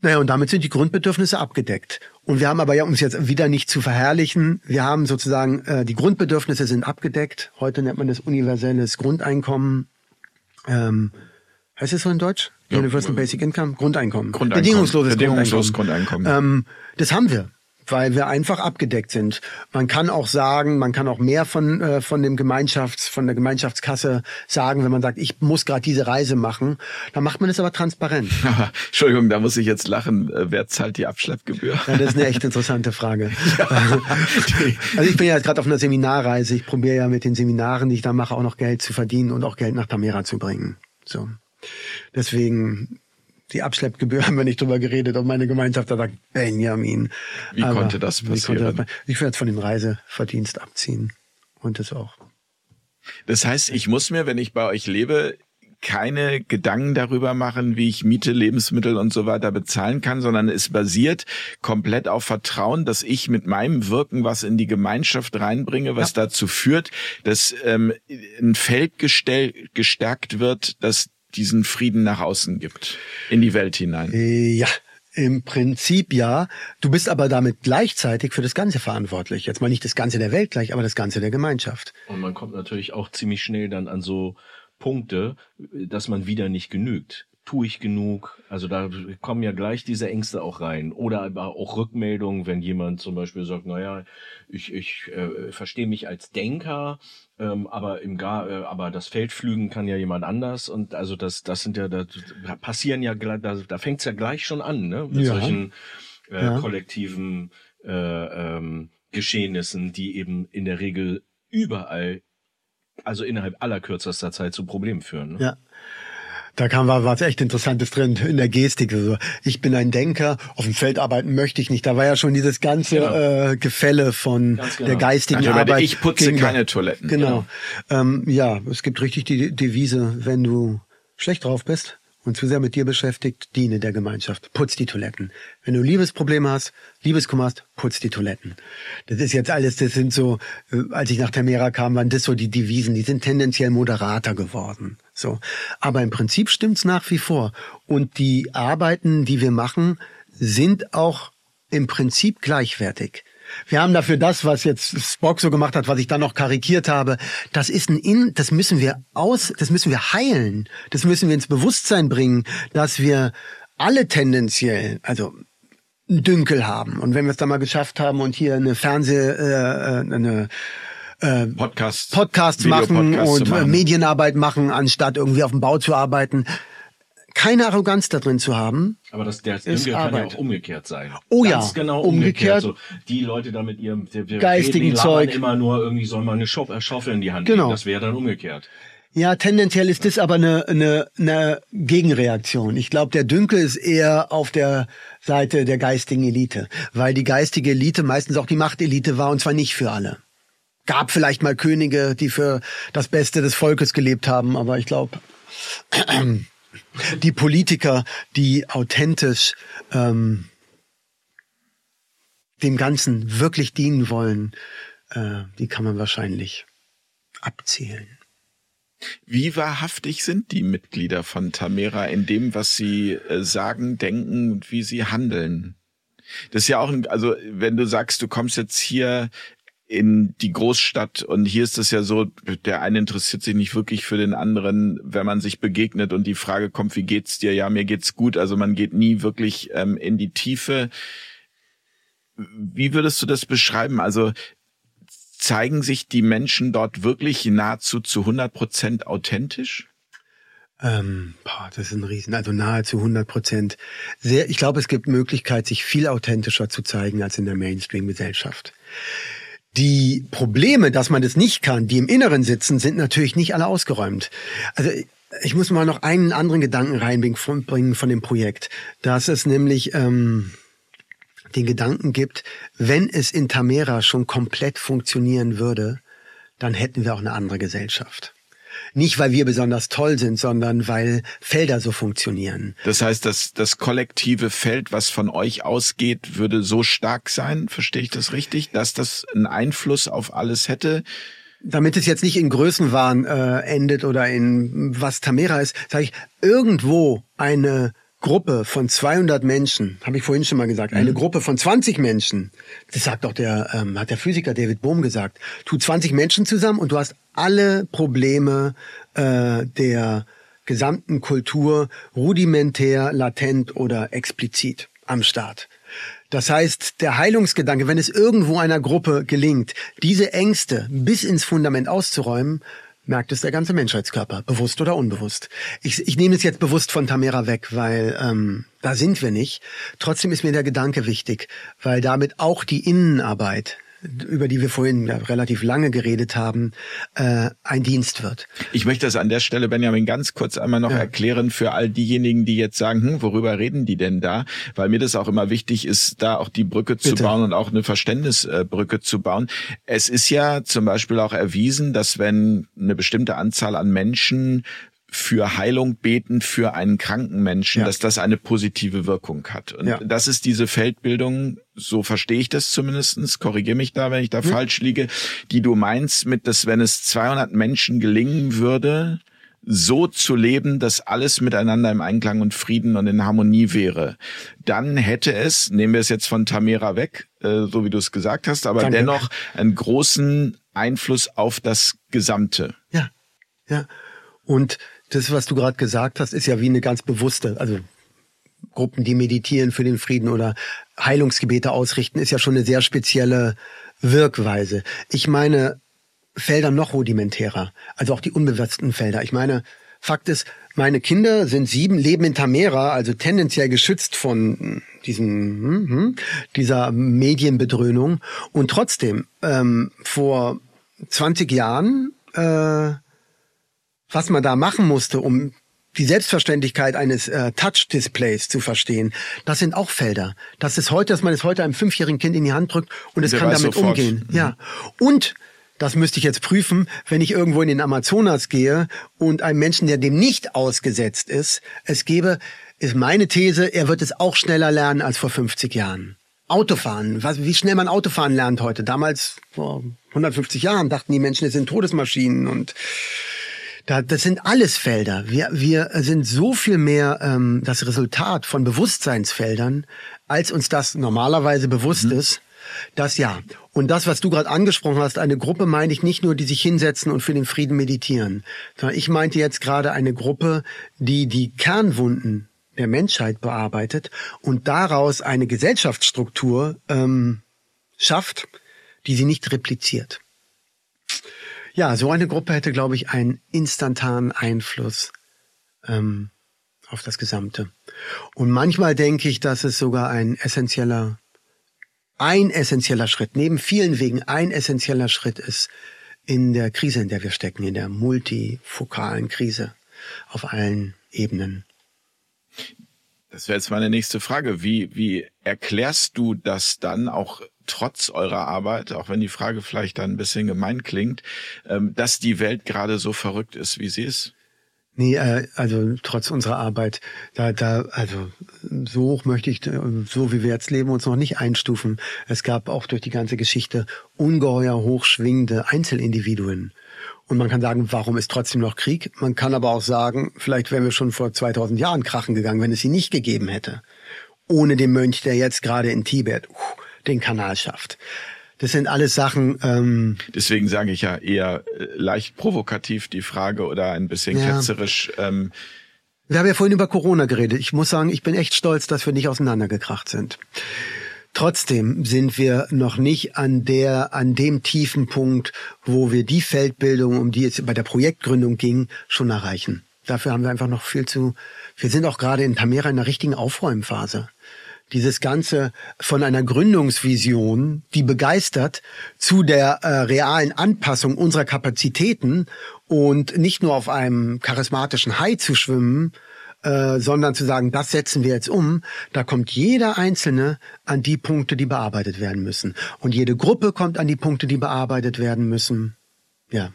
Naja, und damit sind die Grundbedürfnisse abgedeckt. Und wir haben aber ja, um es jetzt wieder nicht zu verherrlichen, wir haben sozusagen, äh, die Grundbedürfnisse sind abgedeckt. Heute nennt man das universelles Grundeinkommen. Ähm, heißt es so in Deutsch? Ja. Universal Basic Income? Grundeinkommen. Grundeinkommen. Bedingungsloses, Bedingungsloses Grundeinkommen. Grundeinkommen. Ähm, das haben wir weil wir einfach abgedeckt sind. Man kann auch sagen, man kann auch mehr von äh, von dem Gemeinschafts von der Gemeinschaftskasse sagen, wenn man sagt, ich muss gerade diese Reise machen, dann macht man es aber transparent. Aber, Entschuldigung, da muss ich jetzt lachen. Äh, Wer zahlt die Abschleppgebühr? Ja, das ist eine echt interessante Frage. also ich bin ja jetzt gerade auf einer Seminarreise. Ich probiere ja mit den Seminaren, die ich da mache, auch noch Geld zu verdienen und auch Geld nach Tamera zu bringen. So. Deswegen die Abschleppgebühr haben wir nicht drüber geredet und meine Gemeinschaft hat gesagt, Benjamin. Wie konnte das wie konnte passieren? das- ich werde es von dem Reiseverdienst abziehen. Und das auch. Das heißt, ich muss mir, wenn ich bei euch lebe, keine Gedanken darüber machen, wie ich Miete, Lebensmittel und so weiter bezahlen kann, sondern es basiert komplett auf Vertrauen, dass ich mit meinem Wirken was in die Gemeinschaft reinbringe, was dazu führt, dass ähm, ein Feld gestärkt wird, das diesen Frieden nach außen gibt, in die Welt hinein. Ja, im Prinzip ja. Du bist aber damit gleichzeitig für das Ganze verantwortlich. Jetzt mal nicht das Ganze der Welt gleich, aber das Ganze der Gemeinschaft. Und man kommt natürlich auch ziemlich schnell dann an so Punkte, dass man wieder nicht genügt. Tue ich genug? Also da kommen ja gleich diese Ängste auch rein. Oder aber auch Rückmeldungen, wenn jemand zum Beispiel sagt, naja, ich, ich äh, verstehe mich als Denker, ähm, aber im Gar, äh, aber das Feldflügen kann ja jemand anders. Und also das, das sind ja, da passieren ja, gleich- da, da fängt's ja gleich schon an, ne? Mit Ja. solchen äh, Ja. kollektiven äh, ähm, Geschehnissen, die eben in der Regel überall, also innerhalb aller kürzester Zeit zu Problemen führen. Ne? Ja. Da kam war was echt Interessantes drin in der Gestik. Also, ich bin ein Denker, auf dem Feld arbeiten möchte ich nicht. Da war ja schon dieses ganze Genau. äh, Gefälle von genau. der geistigen Ach, Arbeit. ich putze gegenüber- keine Toiletten. Genau. Ähm, ja, es gibt richtig die Devise, wenn du schlecht drauf bist und zu sehr mit dir beschäftigt, diene der Gemeinschaft. Putz die Toiletten. Wenn du Liebesprobleme hast, Liebeskummer hast, putz die Toiletten. Das ist jetzt alles, das sind so, äh, als ich nach Tamera kam, waren das so die Devisen, die sind tendenziell moderater geworden. So. Aber im Prinzip stimmt's nach wie vor. Und die Arbeiten, die wir machen, sind auch im Prinzip gleichwertig. Wir haben dafür das, was jetzt Spock so gemacht hat, was ich dann noch karikiert habe, das ist ein In, das müssen wir aus, das müssen wir heilen. Das müssen wir ins Bewusstsein bringen, dass wir alle tendenziell, also Dünkel haben. Und wenn wir es dann mal geschafft haben und hier eine Fernseh, äh, äh, eine Podcasts, Podcasts machen und äh, machen. Medienarbeit machen, anstatt irgendwie auf dem Bau zu arbeiten, keine Arroganz da drin zu haben. Aber das, der Ist Dünkel kann ja Arbeit. auch umgekehrt sein. Oh Ganz ja, genau umgekehrt. umgekehrt. So, die Leute da mit ihrem wir- wir Geistigen Zeug. immer nur irgendwie soll man eine äh, Schaufel in die Hand Genau. nehmen. Das wäre dann umgekehrt. Ja, tendenziell ist das aber eine, eine, eine Gegenreaktion. Ich glaube, der Dünkel ist eher auf der Seite der geistigen Elite, weil die geistige Elite meistens auch die Machtelite war und zwar nicht für alle. Gab vielleicht mal Könige, die für das Beste des Volkes gelebt haben, aber ich glaube, die Politiker, die authentisch ähm, dem Ganzen wirklich dienen wollen, äh, die kann man wahrscheinlich abzählen. Wie wahrhaftig sind die Mitglieder von Tamera in dem, was sie äh, sagen, denken und wie sie handeln? Das ist ja auch, ein, also wenn du sagst, du kommst jetzt hier in die Großstadt und hier ist es ja so, der eine interessiert sich nicht wirklich für den anderen, wenn man sich begegnet und die Frage kommt, wie geht's dir? Ja, mir geht's gut. Also man geht nie wirklich ähm, in die Tiefe. Wie würdest du das beschreiben? Also zeigen sich die Menschen dort wirklich nahezu zu 100 Prozent authentisch? Ähm, boah, das ist ein Riesen, also nahezu 100 Prozent. Sehr, ich glaube, es gibt Möglichkeit, sich viel authentischer zu zeigen als in der Mainstream-Gesellschaft. Die Probleme, dass man das nicht kann, die im Inneren sitzen, sind natürlich nicht alle ausgeräumt. Also ich muss mal noch einen anderen Gedanken reinbringen von, dem Projekt. Dass es nämlich ähm, den Gedanken gibt, wenn es in Tamera schon komplett funktionieren würde, dann hätten wir auch eine andere Gesellschaft. Nicht, weil wir besonders toll sind, sondern weil Felder so funktionieren. Das heißt, dass das kollektive Feld, was von euch ausgeht, würde so stark sein, verstehe ich das richtig, dass das einen Einfluss auf alles hätte? Damit es jetzt nicht in Größenwahn äh, endet oder in was Tamera ist, sage ich, irgendwo eine Gruppe von 200 Menschen, habe ich vorhin schon mal gesagt, eine mhm. Gruppe von 20 Menschen, das sagt auch der, ähm, hat der Physiker David Bohm gesagt, tu 20 Menschen zusammen und du hast alle Probleme äh, der gesamten Kultur rudimentär, latent oder explizit am Start. Das heißt, der Heilungsgedanke, wenn es irgendwo einer Gruppe gelingt, diese Ängste bis ins Fundament auszuräumen, merkt es der ganze Menschheitskörper, bewusst oder unbewusst. Ich, ich nehme es jetzt bewusst von Tamera weg, weil ähm, da sind wir nicht. Trotzdem ist mir der Gedanke wichtig, weil damit auch die Innenarbeit über die wir vorhin ja, relativ lange geredet haben, äh, ein Dienst wird. Ich möchte das an der Stelle, Benjamin, ganz kurz einmal noch ja. erklären für all diejenigen, die jetzt sagen, hm, worüber reden die denn da? Weil mir das auch immer wichtig ist, da auch die Brücke Bitte. zu bauen und auch eine Verständnisbrücke zu bauen. Es ist ja zum Beispiel auch erwiesen, dass wenn eine bestimmte Anzahl an Menschen für Heilung beten für einen kranken Menschen, ja. dass das eine positive Wirkung hat. Und ja. das ist diese Feldbildung, so verstehe ich das zumindestens. korrigiere mich da, wenn ich da mhm. falsch liege, die du meinst mit, dass wenn es 200 Menschen gelingen würde, so zu leben, dass alles miteinander im Einklang und Frieden und in Harmonie wäre, dann hätte es, nehmen wir es jetzt von Tamera weg, äh, so wie du es gesagt hast, aber Danke. dennoch einen großen Einfluss auf das Gesamte. Ja, ja. Und das, was du gerade gesagt hast, ist ja wie eine ganz bewusste, also Gruppen, die meditieren für den Frieden oder Heilungsgebete ausrichten, ist ja schon eine sehr spezielle Wirkweise. Ich meine Felder noch rudimentärer, also auch die unbewussten Felder. Ich meine, Fakt ist, meine Kinder sind sieben, leben in Tamera, also tendenziell geschützt von diesen, hm, hm, dieser Medienbedröhnung. Und trotzdem, ähm, vor 20 Jahren äh, was man da machen musste, um die Selbstverständlichkeit eines äh, Touch-Displays zu verstehen, das sind auch Felder. Das ist heute, dass man es heute einem fünfjährigen Kind in die Hand drückt und es kann damit sofort. umgehen. Mhm. Ja. Und das müsste ich jetzt prüfen, wenn ich irgendwo in den Amazonas gehe und einem Menschen, der dem nicht ausgesetzt ist, es gebe, ist meine These, er wird es auch schneller lernen als vor 50 Jahren. Autofahren, was, wie schnell man Autofahren lernt heute. Damals, vor 150 Jahren, dachten die Menschen, es sind Todesmaschinen und da, das sind alles Felder. Wir, wir sind so viel mehr ähm, das Resultat von Bewusstseinsfeldern, als uns das normalerweise bewusst mhm. ist. Das ja. Und das, was du gerade angesprochen hast, eine Gruppe meine ich nicht nur, die sich hinsetzen und für den Frieden meditieren, sondern ich meinte jetzt gerade eine Gruppe, die die Kernwunden der Menschheit bearbeitet und daraus eine Gesellschaftsstruktur ähm, schafft, die sie nicht repliziert. Ja, so eine Gruppe hätte, glaube ich, einen instantanen Einfluss ähm, auf das Gesamte. Und manchmal denke ich, dass es sogar ein essentieller, ein essentieller Schritt, neben vielen Wegen ein essentieller Schritt ist in der Krise, in der wir stecken, in der multifokalen Krise auf allen Ebenen. Das wäre jetzt meine nächste Frage. Wie, wie erklärst du das dann auch trotz eurer Arbeit, auch wenn die Frage vielleicht dann ein bisschen gemein klingt, ähm, dass die Welt gerade so verrückt ist, wie sie ist? Nee, äh, also trotz unserer Arbeit, da, da, also so hoch möchte ich, so wie wir jetzt leben, uns noch nicht einstufen. Es gab auch durch die ganze Geschichte ungeheuer hochschwingende Einzelindividuen. Und man kann sagen, warum ist trotzdem noch Krieg? Man kann aber auch sagen, vielleicht wären wir schon vor 2000 Jahren krachen gegangen, wenn es sie nicht gegeben hätte. Ohne den Mönch, der jetzt gerade in Tibet uh, den Kanal schafft. Das sind alles Sachen. Ähm, Deswegen sage ich ja eher äh, leicht provokativ die Frage oder ein bisschen ja. ketzerisch. Ähm, wir haben ja vorhin über Corona geredet. Ich muss sagen, ich bin echt stolz, dass wir nicht auseinandergekracht sind. Trotzdem sind wir noch nicht an der, an dem tiefen Punkt, wo wir die Feldbildung, um die es bei der Projektgründung ging, schon erreichen. Dafür haben wir einfach noch viel zu, wir sind auch gerade in Tamera in einer richtigen Aufräumphase dieses Ganze von einer Gründungsvision, die begeistert, zu der äh, realen Anpassung unserer Kapazitäten und nicht nur auf einem charismatischen Hai zu schwimmen, äh, sondern zu sagen, das setzen wir jetzt um, da kommt jeder Einzelne an die Punkte, die bearbeitet werden müssen. Und jede Gruppe kommt an die Punkte, die bearbeitet werden müssen. Ja,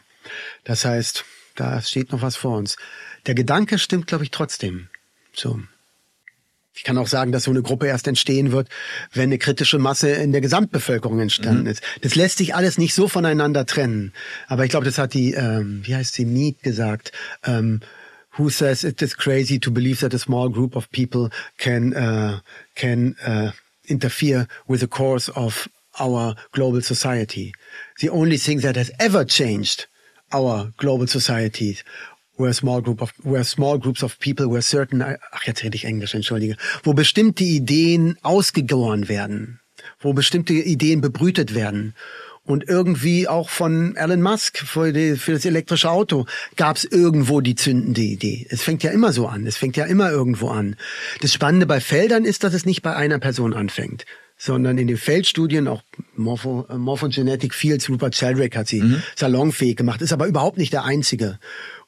das heißt, da steht noch was vor uns. Der Gedanke stimmt, glaube ich, trotzdem. So. Ich kann auch sagen, dass so eine Gruppe erst entstehen wird, wenn eine kritische Masse in der Gesamtbevölkerung entstanden mhm. ist. Das lässt sich alles nicht so voneinander trennen. Aber ich glaube, das hat die, ähm, wie heißt sie, Mead gesagt. Ähm, who says it is crazy to believe that a small group of people can uh, can uh, interfere with the course of our global society? The only thing that has ever changed our global society where small group of where small groups of people were certain ach jetzt rede ich Englisch entschuldige wo bestimmte Ideen ausgegoren werden wo bestimmte Ideen bebrütet werden und irgendwie auch von Elon Musk für, die, für das elektrische Auto gab es irgendwo die zündende Idee. Es fängt ja immer so an. Es fängt ja immer irgendwo an. Das Spannende bei Feldern ist, dass es nicht bei einer Person anfängt sondern in den Feldstudien, auch Morpho, Morphogenetic Fields, Rupert Sheldrake hat sie mhm. salonfähig gemacht, ist aber überhaupt nicht der Einzige.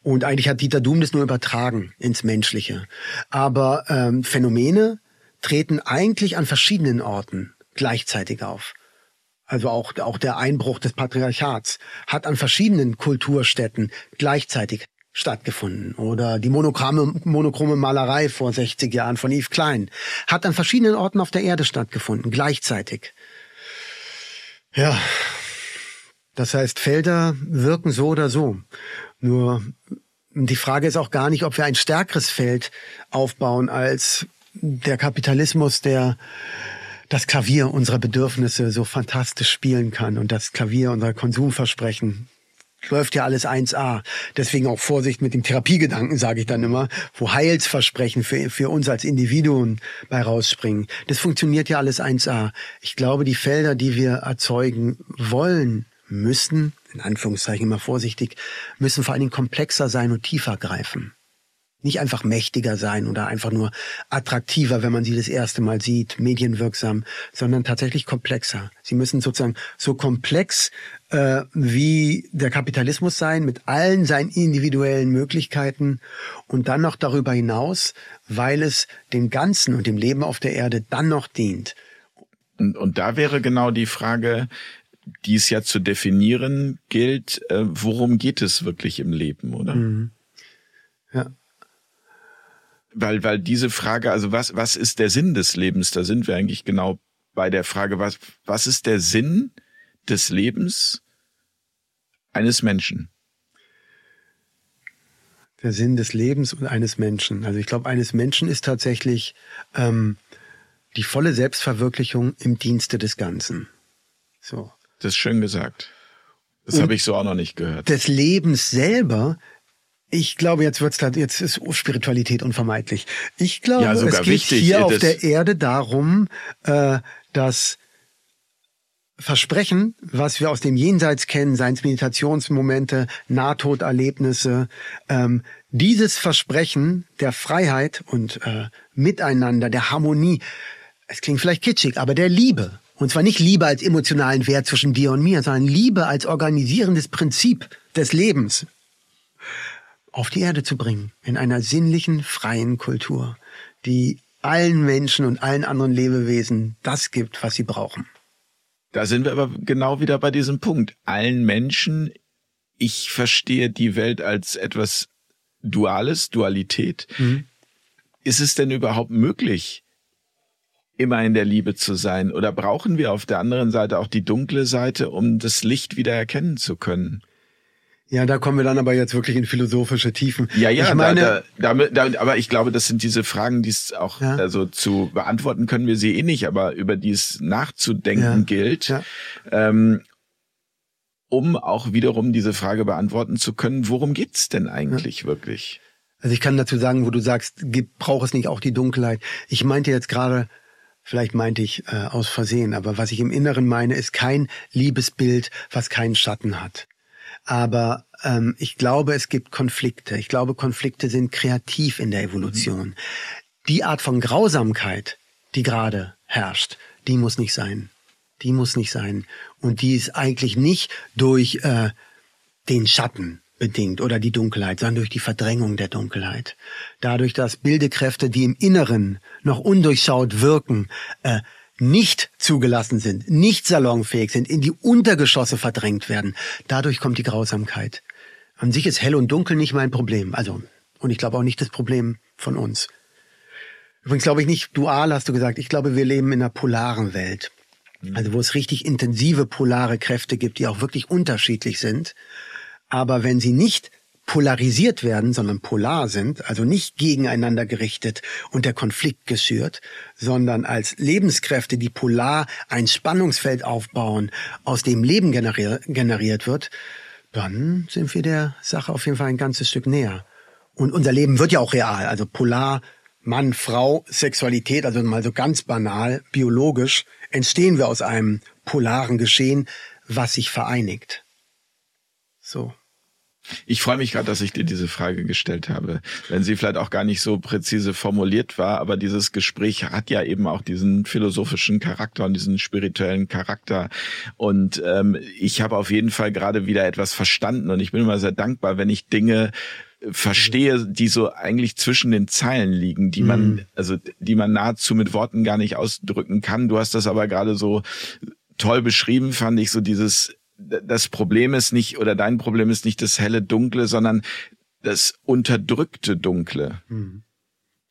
Und eigentlich hat Dieter Doom das nur übertragen ins Menschliche. Aber ähm, Phänomene treten eigentlich an verschiedenen Orten gleichzeitig auf. Also auch, auch der Einbruch des Patriarchats hat an verschiedenen Kulturstätten gleichzeitig stattgefunden. Oder die monochrome, monochrome Malerei vor 60 Jahren von Yves Klein hat an verschiedenen Orten auf der Erde stattgefunden, gleichzeitig. Ja, das heißt, Felder wirken so oder so. Nur die Frage ist auch gar nicht, ob wir ein stärkeres Feld aufbauen als der Kapitalismus, der das Klavier unserer Bedürfnisse so fantastisch spielen kann und das Klavier unserer Konsumversprechen läuft ja alles 1A. Deswegen auch Vorsicht mit dem Therapiegedanken, sage ich dann immer, wo Heilsversprechen für, für uns als Individuen bei rausspringen. Das funktioniert ja alles 1A. Ich glaube, die Felder, die wir erzeugen wollen, müssen, in Anführungszeichen immer vorsichtig, müssen vor allen Dingen komplexer sein und tiefer greifen. Nicht einfach mächtiger sein oder einfach nur attraktiver, wenn man sie das erste Mal sieht, medienwirksam, sondern tatsächlich komplexer. Sie müssen sozusagen so komplex äh, wie der Kapitalismus sein, mit allen seinen individuellen Möglichkeiten und dann noch darüber hinaus, weil es dem Ganzen und dem Leben auf der Erde dann noch dient. Und, und da wäre genau die Frage, die es ja zu definieren gilt, äh, worum geht es wirklich im Leben, oder? Mhm. Ja. Weil, weil diese Frage, also was, was ist der Sinn des Lebens? Da sind wir eigentlich genau bei der Frage, was, was ist der Sinn des Lebens eines Menschen? Der Sinn des Lebens und eines Menschen. Also ich glaube, eines Menschen ist tatsächlich ähm, die volle Selbstverwirklichung im Dienste des Ganzen. So. Das ist schön gesagt. Das habe ich so auch noch nicht gehört. Des Lebens selber ich glaube, jetzt wird's da, jetzt ist Spiritualität unvermeidlich. Ich glaube, ja, es geht wichtig, hier auf der Erde darum, äh, dass Versprechen, was wir aus dem Jenseits kennen, seien es Meditationsmomente, Nahtoderlebnisse, ähm, dieses Versprechen der Freiheit und äh, Miteinander, der Harmonie, es klingt vielleicht kitschig, aber der Liebe, und zwar nicht Liebe als emotionalen Wert zwischen dir und mir, sondern Liebe als organisierendes Prinzip des Lebens auf die Erde zu bringen, in einer sinnlichen, freien Kultur, die allen Menschen und allen anderen Lebewesen das gibt, was sie brauchen. Da sind wir aber genau wieder bei diesem Punkt. Allen Menschen, ich verstehe die Welt als etwas Duales, Dualität. Mhm. Ist es denn überhaupt möglich, immer in der Liebe zu sein? Oder brauchen wir auf der anderen Seite auch die dunkle Seite, um das Licht wieder erkennen zu können? Ja, da kommen wir dann aber jetzt wirklich in philosophische Tiefen. Ja, ja, ich meine, da, da, da, aber ich glaube, das sind diese Fragen, die es auch, Ja. also zu beantworten können wir sie eh nicht, aber über die es nachzudenken Ja. gilt, Ja. ähm, um auch wiederum diese Frage beantworten zu können, worum geht's denn eigentlich wirklich? Also ich kann dazu sagen, wo du sagst, braucht es nicht auch die Dunkelheit. Ich meinte jetzt gerade, vielleicht meinte ich äh, aus Versehen, aber was ich im Inneren meine, ist kein Liebesbild, was keinen Schatten hat. Aber ähm, ich glaube, es gibt Konflikte. Ich glaube, Konflikte sind kreativ in der Evolution. Die Art von Grausamkeit, die gerade herrscht, die muss nicht sein. Die muss nicht sein. Und die ist eigentlich nicht durch äh, den Schatten bedingt oder die Dunkelheit, sondern durch die Verdrängung der Dunkelheit. Dadurch, dass Bildekräfte, die im Inneren noch undurchschaut wirken, äh, nicht zugelassen sind, nicht salonfähig sind, in die Untergeschosse verdrängt werden. Dadurch kommt die Grausamkeit. An sich ist hell und dunkel nicht mein Problem. Also, und ich glaube auch nicht das Problem von uns. Übrigens glaube ich nicht dual, hast du gesagt. Ich glaube, wir leben in einer polaren Welt. Also wo es richtig intensive polare Kräfte gibt, die auch wirklich unterschiedlich sind. Aber wenn sie nicht polarisiert werden, sondern polar sind, also nicht gegeneinander gerichtet und der Konflikt geschürt, sondern als Lebenskräfte, die polar ein Spannungsfeld aufbauen, aus dem Leben generier generiert wird, dann sind wir der Sache auf jeden Fall ein ganzes Stück näher. Und unser Leben wird ja auch real, also polar, Mann, Frau, Sexualität, also mal so ganz banal, biologisch, entstehen wir aus einem polaren Geschehen, was sich vereinigt. So. Ich freue mich gerade, dass ich dir diese Frage gestellt habe, wenn sie vielleicht auch gar nicht so präzise formuliert war, aber dieses Gespräch hat ja eben auch diesen philosophischen Charakter und diesen spirituellen Charakter. Und ähm, ich habe auf jeden Fall gerade wieder etwas verstanden und ich bin immer sehr dankbar, wenn ich Dinge verstehe, die so eigentlich zwischen den Zeilen liegen, die man, also die man nahezu mit Worten gar nicht ausdrücken kann. Du hast das aber gerade so toll beschrieben, fand ich so dieses das Problem ist nicht oder dein Problem ist nicht das helle Dunkle, sondern das unterdrückte Dunkle.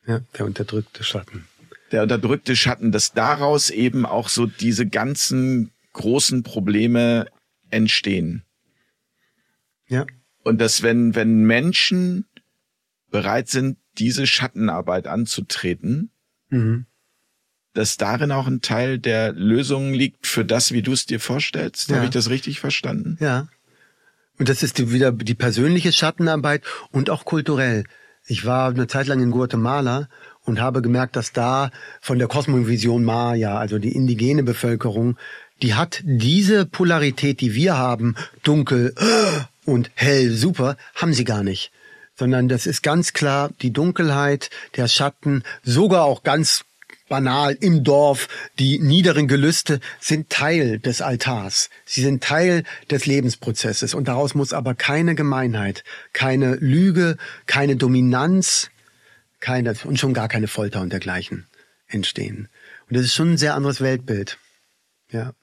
Ja, der unterdrückte Schatten. Der unterdrückte Schatten, dass daraus eben auch so diese ganzen großen Probleme entstehen. Ja. Und dass wenn, wenn Menschen bereit sind, diese Schattenarbeit anzutreten, Mhm. Dass darin auch ein Teil der Lösung liegt für das, wie du es dir vorstellst. Ja. Habe ich das richtig verstanden? Ja. Und das ist die, wieder die persönliche Schattenarbeit und auch kulturell. Ich war eine Zeit lang in Guatemala und habe gemerkt, dass da von der Kosmovision Maya, also die indigene Bevölkerung, die hat diese Polarität, die wir haben, dunkel und hell, super, haben sie gar nicht. Sondern das ist ganz klar die Dunkelheit, der Schatten, sogar auch ganz banal im Dorf, die niederen Gelüste sind Teil des Altars. Sie sind Teil des Lebensprozesses und daraus muss aber keine Gemeinheit, keine Lüge, keine Dominanz, keine und schon gar keine Folter und dergleichen entstehen. Und das ist schon ein sehr anderes Weltbild. Ja.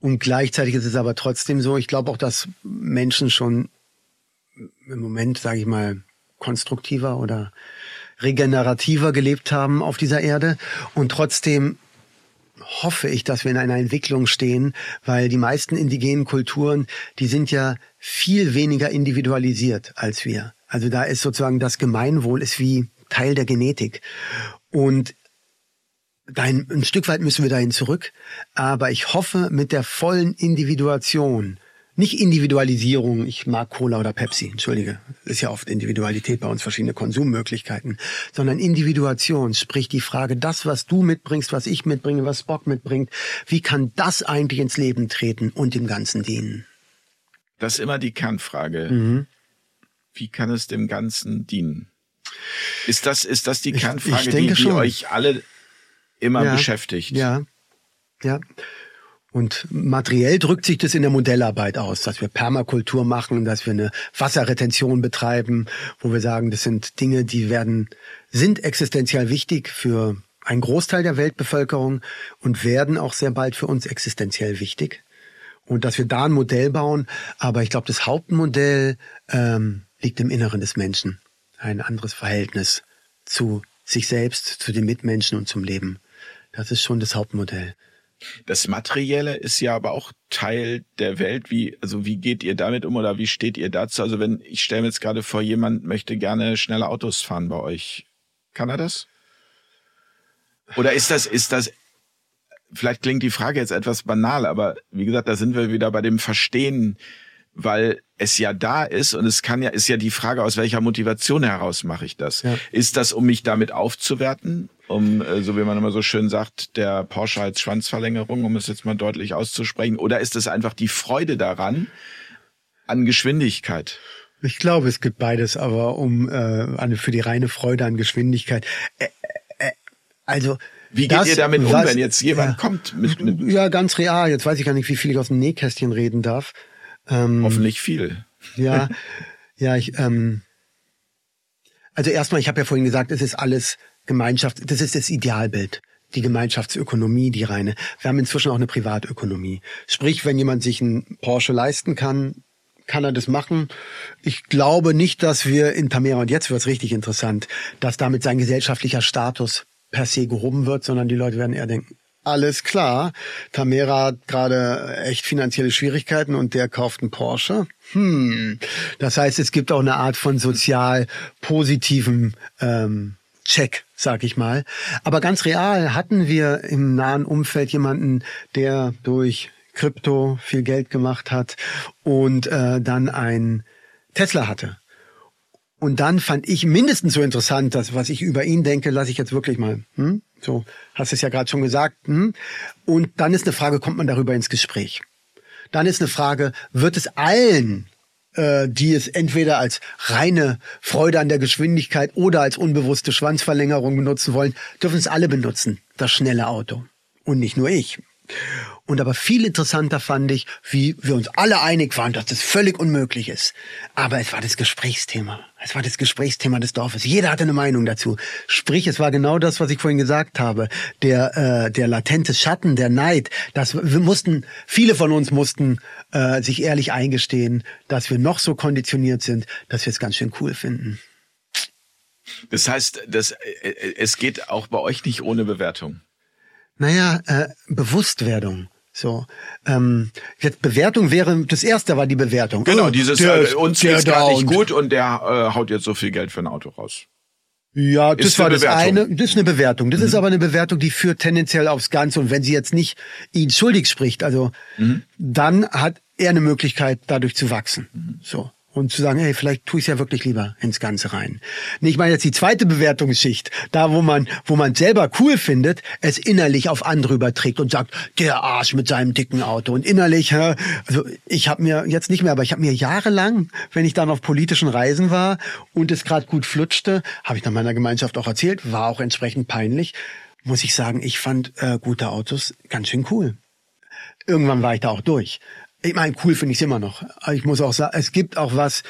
Und gleichzeitig ist es aber trotzdem so, ich glaube auch, dass Menschen schon im Moment, sage ich mal, konstruktiver oder regenerativer gelebt haben auf dieser Erde. Und trotzdem hoffe ich, dass wir in einer Entwicklung stehen, weil die meisten indigenen Kulturen, die sind ja viel weniger individualisiert als wir. Also da ist sozusagen das Gemeinwohl ist wie Teil der Genetik. Und ein Stück weit müssen wir dahin zurück. Aber ich hoffe mit der vollen Individuation, nicht Individualisierung, ich mag Cola oder Pepsi, entschuldige, ist ja oft Individualität bei uns, verschiedene Konsummöglichkeiten, sondern Individuation, sprich die Frage, das, was du mitbringst, was ich mitbringe, was Spock mitbringt, wie kann das eigentlich ins Leben treten und dem Ganzen dienen? Das ist immer die Kernfrage. Mhm. Wie kann es dem Ganzen dienen? Ist das, ist das die Ich- Kernfrage, ich denke die, die euch alle immer Ja. beschäftigt? Ja, ja. Und materiell drückt sich das in der Modellarbeit aus, dass wir Permakultur machen, dass wir eine Wasserretention betreiben, wo wir sagen, das sind Dinge, die werden, sind existenziell wichtig für einen Großteil der Weltbevölkerung und werden auch sehr bald für uns existenziell wichtig. Und dass wir da ein Modell bauen, aber ich glaube, das Hauptmodell ähm, liegt im Inneren des Menschen. Ein anderes Verhältnis zu sich selbst, zu den Mitmenschen und zum Leben. Das ist schon das Hauptmodell. Das Materielle ist ja aber auch Teil der Welt. Wie, also wie geht ihr damit um oder wie steht ihr dazu? Also wenn, ich stelle mir jetzt gerade vor, jemand möchte gerne schnelle Autos fahren bei euch. Kann er das? Oder ist das, ist das, vielleicht klingt die Frage jetzt etwas banal, aber wie gesagt, da sind wir wieder bei dem Verstehen, weil es ja da ist und es kann ja, ist ja die Frage, aus welcher Motivation heraus mache ich das? Ja. Ist das, um mich damit aufzuwerten? Um, äh, so wie man immer so schön sagt, der Porsche als Schwanzverlängerung, um es jetzt mal deutlich auszusprechen? Oder ist es einfach die Freude daran, an Geschwindigkeit? Ich glaube, es gibt beides, aber um äh, für die reine Freude an Geschwindigkeit. Äh, äh, also wie geht das, ihr damit um, was, wenn jetzt jemand ja, kommt? Mit, mit ja, ganz real. Jetzt weiß ich gar nicht, wie viel ich aus dem Nähkästchen reden darf. Ähm, Hoffentlich viel. Ja, ja, ich. Ähm, also erstmal, ich habe ja vorhin gesagt, es ist alles Gemeinschaft. Das ist das Idealbild die Gemeinschaftsökonomie, die reine. Wir haben inzwischen auch eine Privatökonomie. Sprich, wenn jemand sich einen Porsche leisten kann, kann er das machen. Ich glaube nicht, dass wir in Tamera, und jetzt wird's richtig interessant, dass damit sein gesellschaftlicher Status per se gehoben wird, sondern die Leute werden eher denken, alles klar, Tamera hat gerade echt finanzielle Schwierigkeiten und der kauft einen Porsche. Hm. Das heißt, es gibt auch eine Art von sozial positivem ähm, Check, sag ich mal. Aber ganz real hatten wir im nahen Umfeld jemanden, der durch Krypto viel Geld gemacht hat und äh, dann ein Tesla hatte. Und dann fand ich mindestens so interessant, dass was ich über ihn denke, lasse ich jetzt wirklich mal. Hm? So, hast es ja gerade schon gesagt. Hm? Und dann ist eine Frage, kommt man darüber ins Gespräch? Dann ist eine Frage, wird es allen, äh, die es entweder als reine Freude an der Geschwindigkeit oder als unbewusste Schwanzverlängerung benutzen wollen, dürfen es alle benutzen, das schnelle Auto. Und nicht nur ich. Und aber viel interessanter fand ich, wie wir uns alle einig waren, dass das völlig unmöglich ist. Aber es war das Gesprächsthema. Es war das Gesprächsthema des Dorfes. Jeder hatte eine Meinung dazu. Sprich, es war genau das, was ich vorhin gesagt habe. Der, äh, der latente Schatten, der Neid. Das, wir mussten, viele von uns mussten äh, sich ehrlich eingestehen, dass wir noch so konditioniert sind, dass wir es ganz schön cool finden. Das heißt, das, äh, äh, es geht auch bei euch nicht ohne Bewertung. Naja, äh, Bewusstwerdung. So, ähm, jetzt Bewertung wäre, das erste war die Bewertung. Genau, oh, dieses, der, äh, uns geht's gar nicht gut und der äh, haut jetzt so viel Geld für ein Auto raus. Ja, das ist war das eine, das ist eine Bewertung. Das mhm. ist aber eine Bewertung, die führt tendenziell aufs Ganze. Und wenn sie jetzt nicht ihn schuldig spricht, also mhm. dann hat er eine Möglichkeit, dadurch zu wachsen. Mhm. So und zu sagen, hey, vielleicht tue ich ja wirklich lieber ins Ganze rein. Ich meine jetzt die zweite Bewertungsschicht, da wo man, wo man selber cool findet, es innerlich auf andere überträgt und sagt, der Arsch mit seinem dicken Auto und innerlich, also ich habe mir jetzt nicht mehr, aber ich habe mir jahrelang, wenn ich dann auf politischen Reisen war und es gerade gut flutschte, habe ich nach meiner Gemeinschaft auch erzählt, war auch entsprechend peinlich, muss ich sagen, ich fand äh, gute Autos ganz schön cool. Irgendwann war ich da auch durch ich meine, cool finde ich es immer noch. Ich muss auch sagen, es gibt auch was,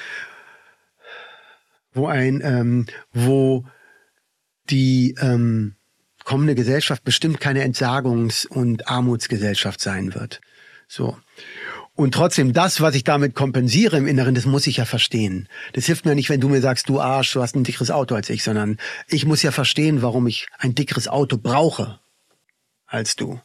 wo ein, ähm, wo die ähm, kommende Gesellschaft bestimmt keine Entsagungs- und Armutsgesellschaft sein wird. So. Und trotzdem, das, was ich damit kompensiere im Inneren, das muss ich ja verstehen. Das hilft mir nicht, wenn du mir sagst, du Arsch, du hast ein dickeres Auto als ich, sondern ich muss ja verstehen, warum ich ein dickeres Auto brauche als du.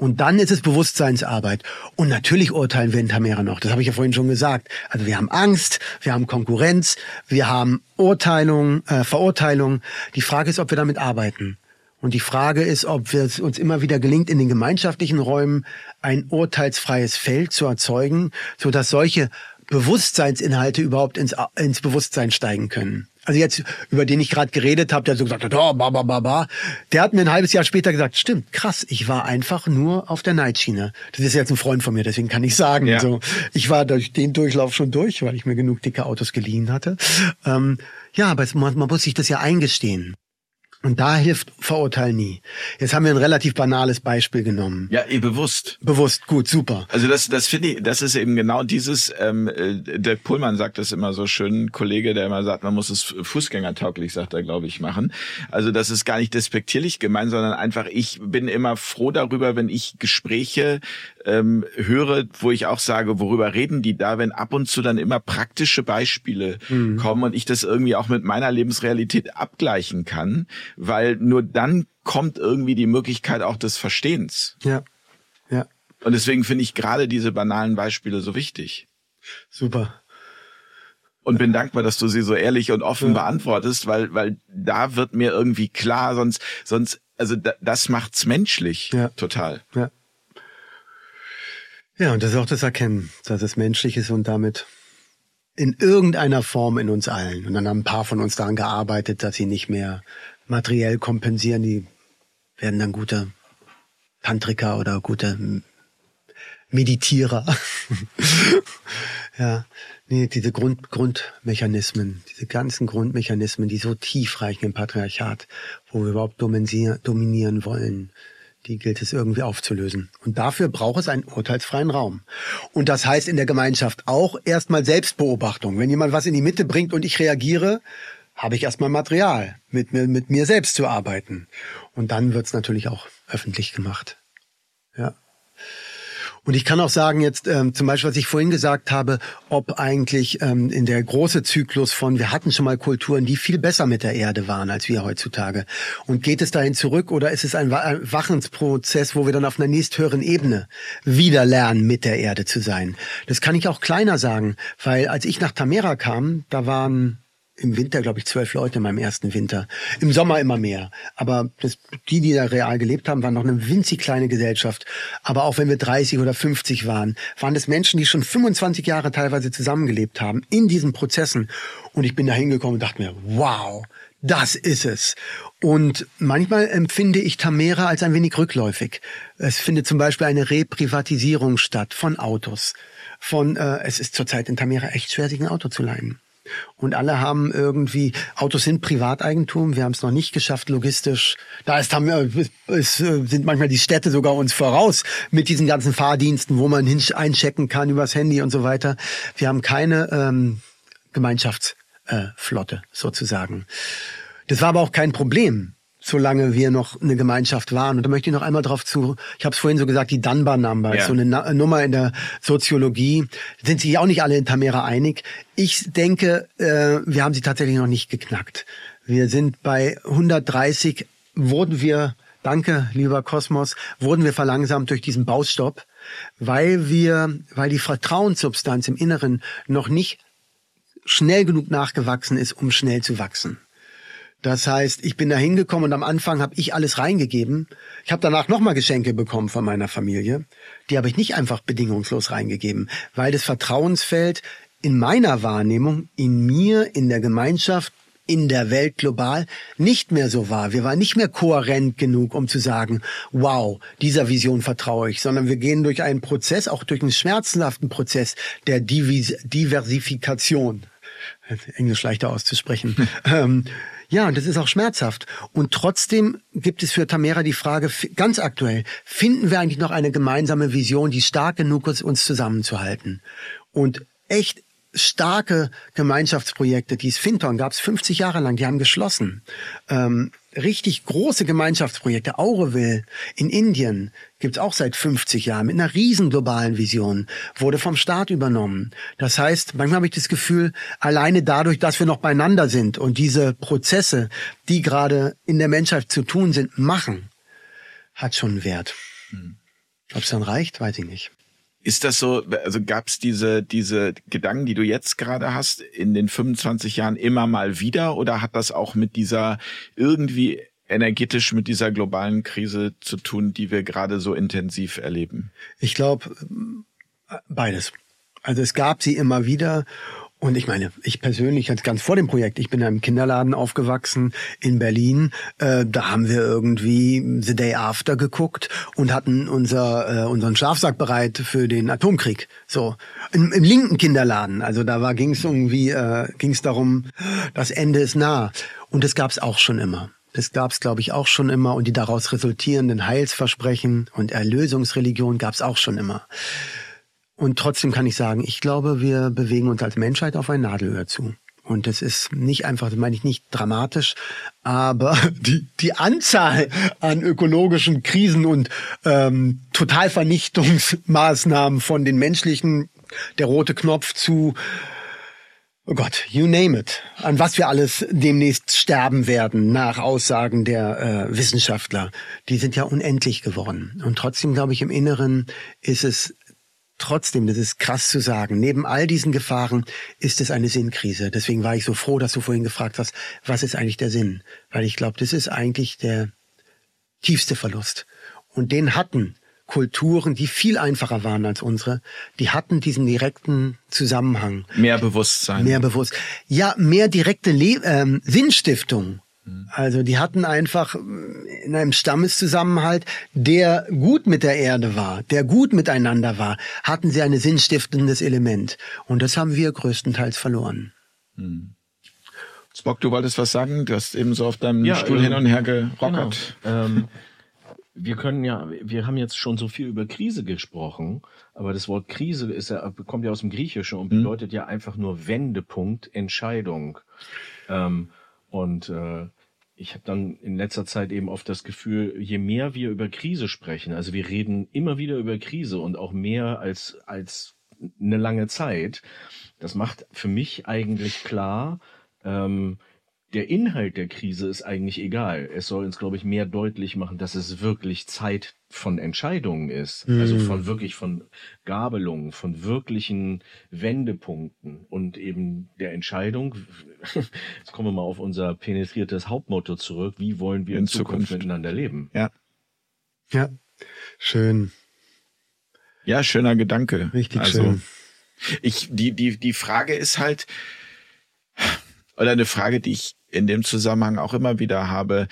Und dann ist es Bewusstseinsarbeit. Und natürlich urteilen wir in Tamera noch. Das habe ich ja vorhin schon gesagt. Also wir haben Angst, wir haben Konkurrenz, wir haben Urteilung, äh, Verurteilung. Die Frage ist, ob wir damit arbeiten. Und die Frage ist, ob es uns immer wieder gelingt, in den gemeinschaftlichen Räumen ein urteilsfreies Feld zu erzeugen, so dass solche Bewusstseinsinhalte überhaupt ins, ins Bewusstsein steigen können also jetzt, über den ich gerade geredet habe, der so gesagt hat, oh, ba, ba, ba, ba, der hat mir ein halbes Jahr später gesagt, stimmt, krass, ich war einfach nur auf der Neitschiene. Das ist jetzt ein Freund von mir, deswegen kann ich sagen, ja. so, ich war durch den Durchlauf schon durch, weil ich mir genug dicke Autos geliehen hatte. Ähm, ja, aber es, man, man muss sich das ja eingestehen. Und da hilft Verurteil nie. Jetzt haben wir ein relativ banales Beispiel genommen. Ja, eh bewusst. Bewusst, gut, super. Also das, das finde ich, das ist eben genau dieses, ähm, äh, der Pullmann sagt das immer so schön, ein Kollege, der immer sagt, man muss es fußgängertauglich, sagt er, glaube ich, machen. Also das ist gar nicht despektierlich gemeint, sondern einfach, ich bin immer froh darüber, wenn ich Gespräche ähm, höre, wo ich auch sage, worüber reden die da, wenn ab und zu dann immer praktische Beispiele mhm. kommen und ich das irgendwie auch mit meiner Lebensrealität abgleichen kann, weil nur dann kommt irgendwie die Möglichkeit auch des Verstehens. Ja. Ja. Und deswegen finde ich gerade diese banalen Beispiele so wichtig. Super und bin dankbar, dass du sie so ehrlich und offen ja. beantwortest, weil weil da wird mir irgendwie klar, sonst sonst also da, das macht's menschlich ja. total. Ja. Ja, und das ist auch das Erkennen, dass es menschlich ist und damit in irgendeiner Form in uns allen. Und dann haben ein paar von uns daran gearbeitet, dass sie nicht mehr materiell kompensieren. Die werden dann gute Tantriker oder gute Meditierer. ja, Nee, diese Grund, Grundmechanismen, diese ganzen Grundmechanismen, die so tief reichen im Patriarchat, wo wir überhaupt dominieren wollen, die gilt es irgendwie aufzulösen. Und dafür braucht es einen urteilsfreien Raum. Und das heißt in der Gemeinschaft auch erstmal Selbstbeobachtung. Wenn jemand was in die Mitte bringt und ich reagiere, habe ich erstmal Material, mit mir, mit mir selbst zu arbeiten. Und dann wird es natürlich auch öffentlich gemacht. Ja. Und ich kann auch sagen jetzt ähm, zum Beispiel, was ich vorhin gesagt habe, ob eigentlich ähm, in der große Zyklus von, wir hatten schon mal Kulturen, die viel besser mit der Erde waren als wir heutzutage. Und geht es dahin zurück oder ist es ein Wachensprozess, wo wir dann auf einer nächsthöheren Ebene wieder lernen, mit der Erde zu sein? Das kann ich auch kleiner sagen, weil als ich nach Tamera kam, da waren im Winter, glaube ich, zwölf Leute in meinem ersten Winter. Im Sommer immer mehr. Aber das, die, die da real gelebt haben, waren noch eine winzig kleine Gesellschaft. Aber auch wenn wir 30 oder 50 waren, waren das Menschen, die schon 25 Jahre teilweise zusammengelebt haben in diesen Prozessen. Und ich bin da hingekommen und dachte mir, wow, das ist es. Und manchmal empfinde ich Tamera als ein wenig rückläufig. Es findet zum Beispiel eine Reprivatisierung statt von Autos. Von, äh, es ist zurzeit in Tamera echt schwer, sich ein Auto zu leihen. Und alle haben irgendwie, Autos sind Privateigentum, wir haben es noch nicht geschafft, logistisch. Da ist, haben wir, es sind manchmal die Städte sogar uns voraus mit diesen ganzen Fahrdiensten, wo man hin einchecken kann übers Handy und so weiter. Wir haben keine ähm, Gemeinschaftsflotte äh, sozusagen. Das war aber auch kein Problem solange wir noch eine Gemeinschaft waren. Und da möchte ich noch einmal drauf zu, ich habe es vorhin so gesagt, die Dunbar Number, ja. so eine Na Nummer in der Soziologie, sind sich auch nicht alle in Tamera einig. Ich denke, äh, wir haben sie tatsächlich noch nicht geknackt. Wir sind bei 130, wurden wir, danke lieber Kosmos, wurden wir verlangsamt durch diesen Baustopp, weil wir, weil die Vertrauenssubstanz im Inneren noch nicht schnell genug nachgewachsen ist, um schnell zu wachsen. Das heißt, ich bin da hingekommen und am Anfang habe ich alles reingegeben. Ich habe danach nochmal Geschenke bekommen von meiner Familie. Die habe ich nicht einfach bedingungslos reingegeben, weil das Vertrauensfeld in meiner Wahrnehmung, in mir, in der Gemeinschaft, in der Welt global nicht mehr so war. Wir waren nicht mehr kohärent genug, um zu sagen, wow, dieser Vision vertraue ich, sondern wir gehen durch einen Prozess, auch durch einen schmerzhaften Prozess der Diversifikation. Englisch leichter auszusprechen. ja, und das ist auch schmerzhaft. Und trotzdem gibt es für Tamera die Frage, ganz aktuell, finden wir eigentlich noch eine gemeinsame Vision, die stark genug ist, uns zusammenzuhalten? Und echt starke Gemeinschaftsprojekte, die es Finton gab es 50 Jahre lang, die haben geschlossen. Ähm, richtig große Gemeinschaftsprojekte, Aureville in Indien gibt's auch seit 50 Jahren mit einer riesen globalen Vision, wurde vom Staat übernommen. Das heißt, manchmal habe ich das Gefühl, alleine dadurch, dass wir noch beieinander sind und diese Prozesse, die gerade in der Menschheit zu tun sind, machen, hat schon einen Wert. Hm. Ob es dann reicht, weiß ich nicht. Ist das so, also gab es diese, diese Gedanken, die du jetzt gerade hast, in den 25 Jahren immer mal wieder oder hat das auch mit dieser irgendwie energetisch mit dieser globalen Krise zu tun, die wir gerade so intensiv erleben? Ich glaube, beides. Also es gab sie immer wieder und ich meine, ich persönlich, jetzt ganz vor dem Projekt, ich bin in einem Kinderladen aufgewachsen in Berlin. Äh, da haben wir irgendwie The Day After geguckt und hatten unser, äh, unseren Schlafsack bereit für den Atomkrieg. So im, im linken Kinderladen. Also da war ging es irgendwie, äh, ging es darum, das Ende ist nah. Und das gab es auch schon immer. Das gab es, glaube ich, auch schon immer. Und die daraus resultierenden Heilsversprechen und Erlösungsreligion gab es auch schon immer. Und trotzdem kann ich sagen, ich glaube, wir bewegen uns als Menschheit auf ein Nadelöhr zu. Und das ist nicht einfach, das meine ich nicht dramatisch, aber die, die Anzahl an ökologischen Krisen und ähm, Totalvernichtungsmaßnahmen von den menschlichen, der rote Knopf zu oh Gott, you name it, an was wir alles demnächst sterben werden, nach Aussagen der äh, Wissenschaftler, die sind ja unendlich geworden. Und trotzdem, glaube ich, im Inneren ist es trotzdem, das ist krass zu sagen, neben all diesen Gefahren ist es eine Sinnkrise. Deswegen war ich so froh, dass du vorhin gefragt hast, was ist eigentlich der Sinn? Weil ich glaube, das ist eigentlich der tiefste Verlust. Und den hatten Kulturen, die viel einfacher waren als unsere, die hatten diesen direkten Zusammenhang. Mehr Bewusstsein. Mehr bewusst. Ja, mehr direkte Le ähm, Sinnstiftung. Also die hatten einfach äh, in einem Stammeszusammenhalt, der gut mit der Erde war, der gut miteinander war, hatten sie ein sinnstiftendes Element. Und das haben wir größtenteils verloren. Hm. Spock, du wolltest was sagen? Du hast eben so auf deinem Ja, Stuhl ähm, hin und her gerockert. Genau. Ähm, wir können ja, wir haben jetzt schon so viel über Krise gesprochen, aber das Wort Krise ist ja, kommt ja aus dem Griechischen und bedeutet ja einfach nur Wendepunkt, Entscheidung. Ähm, und äh, ich habe dann in letzter Zeit eben oft das Gefühl, je mehr wir über Krise sprechen, also wir reden immer wieder über Krise und auch mehr als als eine lange Zeit, das macht für mich eigentlich klar, ähm, der Inhalt der Krise ist eigentlich egal. Es soll uns, glaube ich, mehr deutlich machen, dass es wirklich Zeit von Entscheidungen ist. Also von wirklich von Gabelungen, von wirklichen Wendepunkten und eben der Entscheidung. Jetzt kommen wir mal auf unser penetriertes Hauptmotto zurück. Wie wollen wir in, In Zukunft, Zukunft. miteinander leben? Ja. Ja, schön, Ja, schöner Gedanke. richtig also, schön. Ich, die, die, die Frage ist halt, oder eine Frage, die ich in dem Zusammenhang auch immer wieder habe,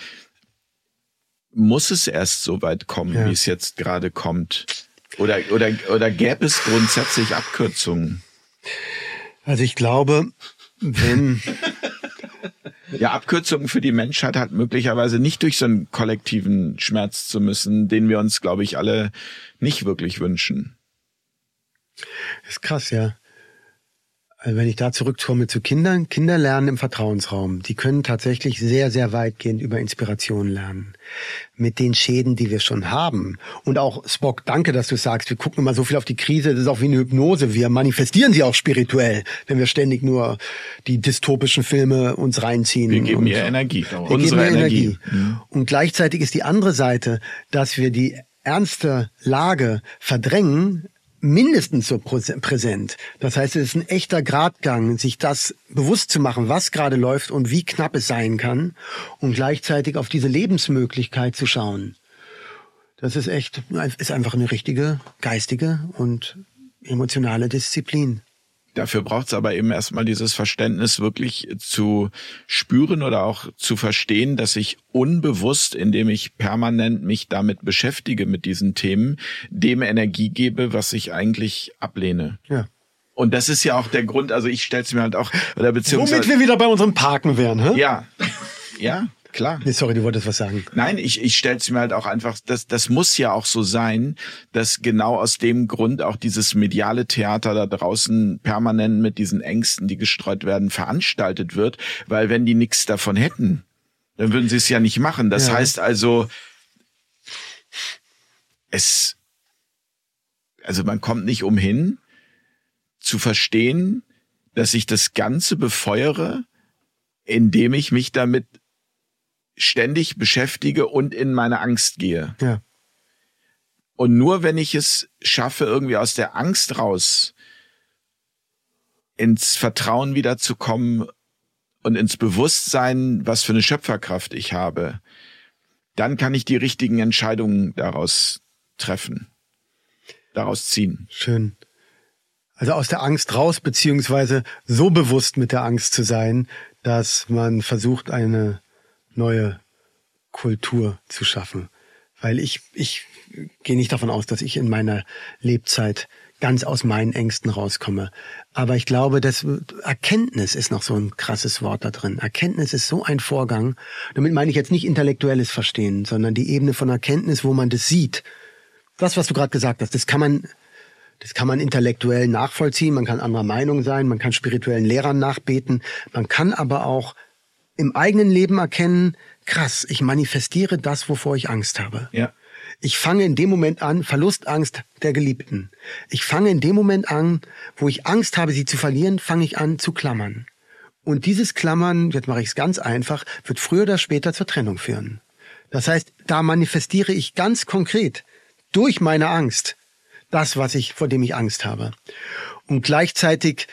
muss es erst so weit kommen, Ja. wie es jetzt gerade kommt? Oder, oder, oder gäbe es grundsätzlich Abkürzungen? Also ich glaube, wenn Ja, Abkürzungen für die Menschheit hat möglicherweise nicht durch so einen kollektiven Schmerz zu müssen, den wir uns, glaube ich, alle nicht wirklich wünschen. ist krass, ja. Also wenn ich da zurückkomme zu Kindern, Kinder lernen im Vertrauensraum. Die können tatsächlich sehr, sehr weitgehend über Inspiration lernen. Mit den Schäden, die wir schon haben. Und auch Spock, danke, dass du sagst, wir gucken immer so viel auf die Krise, das ist auch wie eine Hypnose. Wir manifestieren sie auch spirituell, wenn wir ständig nur die dystopischen Filme uns reinziehen. Wir geben ihr Energie. wir Unsere geben ihr Energie. Und gleichzeitig ist die andere Seite, dass wir die ernste Lage verdrängen, mindestens so präse- präsent. Das heißt, es ist ein echter Gradgang, sich das bewusst zu machen, was gerade läuft und wie knapp es sein kann und gleichzeitig auf diese Lebensmöglichkeit zu schauen. Das ist echt, ist einfach eine richtige geistige und emotionale Disziplin. Dafür braucht es aber eben erstmal dieses Verständnis wirklich zu spüren oder auch zu verstehen, dass ich unbewusst, indem ich permanent mich damit beschäftige mit diesen Themen, dem Energie gebe, was ich eigentlich ablehne. Ja. Und das ist ja auch der Grund, also ich stelle es mir halt auch, oder beziehungsweise. Womit wir wieder bei unserem Parken wären, hä? ja, ja, klar. Nee, sorry, du wolltest was sagen. Nein, ich, ich stelle es mir halt auch einfach, das, das muss ja auch so sein, dass genau aus dem Grund auch dieses mediale Theater da draußen permanent mit diesen Ängsten, die gestreut werden, veranstaltet wird, weil wenn die nichts davon hätten, dann würden sie es ja nicht machen. Das Ja. heißt also, es, also man kommt nicht umhin zu verstehen, dass ich das Ganze befeuere, indem ich mich damit ständig beschäftige und in meine Angst gehe. Ja. Und nur wenn ich es schaffe, irgendwie aus der Angst raus ins Vertrauen wiederzukommen und ins Bewusstsein, was für eine Schöpferkraft ich habe, dann kann ich die richtigen Entscheidungen daraus treffen, daraus ziehen. Schön. Also aus der Angst raus, beziehungsweise so bewusst mit der Angst zu sein, dass man versucht, eine neue Kultur zu schaffen. Weil ich, ich gehe nicht davon aus, dass ich in meiner Lebzeit ganz aus meinen Ängsten rauskomme. Aber ich glaube, dass Erkenntnis ist noch so ein krasses Wort da drin. Erkenntnis ist so ein Vorgang. Damit meine ich jetzt nicht intellektuelles Verstehen, sondern die Ebene von Erkenntnis, wo man das sieht. Das, was du gerade gesagt hast, das kann man Das kann man intellektuell nachvollziehen, man kann anderer Meinung sein, man kann spirituellen Lehrern nachbeten, man kann aber auch im eigenen Leben erkennen, krass, ich manifestiere das, wovor ich Angst habe. Ja. Ich fange in dem Moment an, Verlustangst der Geliebten. Ich fange in dem Moment an, wo ich Angst habe, sie zu verlieren, fange ich an zu klammern. Und dieses Klammern, jetzt mache ich es ganz einfach, wird früher oder später zur Trennung führen. Das heißt, da manifestiere ich ganz konkret durch meine Angst das, was ich, vor dem ich Angst habe. Und gleichzeitig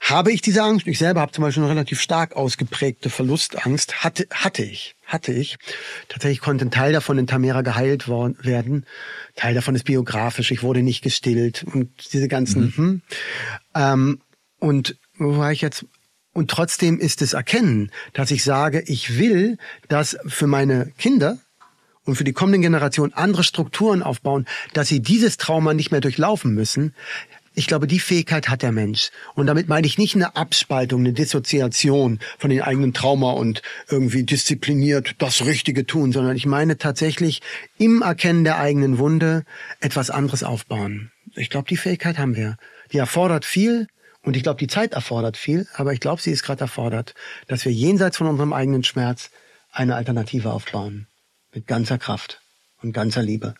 habe ich diese Angst. Ich selber habe zum Beispiel eine relativ stark ausgeprägte Verlustangst. Hatte, hatte ich, hatte ich. Tatsächlich konnte ein Teil davon in Tamera geheilt worden, werden. Teil davon ist biografisch. Ich wurde nicht gestillt und diese ganzen. Mhm. Hm. Ähm, und wo war ich jetzt? Und trotzdem ist es erkennen, dass ich sage, ich will, dass für meine Kinder und für die kommenden Generationen andere Strukturen aufbauen, dass sie dieses Trauma nicht mehr durchlaufen müssen. Ich glaube, die Fähigkeit hat der Mensch. Und damit meine ich nicht eine Abspaltung, eine Dissoziation von den eigenen Trauma und irgendwie diszipliniert das Richtige tun, sondern ich meine tatsächlich im Erkennen der eigenen Wunde etwas anderes aufbauen. Ich glaube, die Fähigkeit haben wir. Die erfordert viel und ich glaube, die Zeit erfordert viel, aber ich glaube, sie ist gerade erfordert, dass wir jenseits von unserem eigenen Schmerz eine Alternative aufbauen. Mit ganzer Kraft und ganzer Liebe.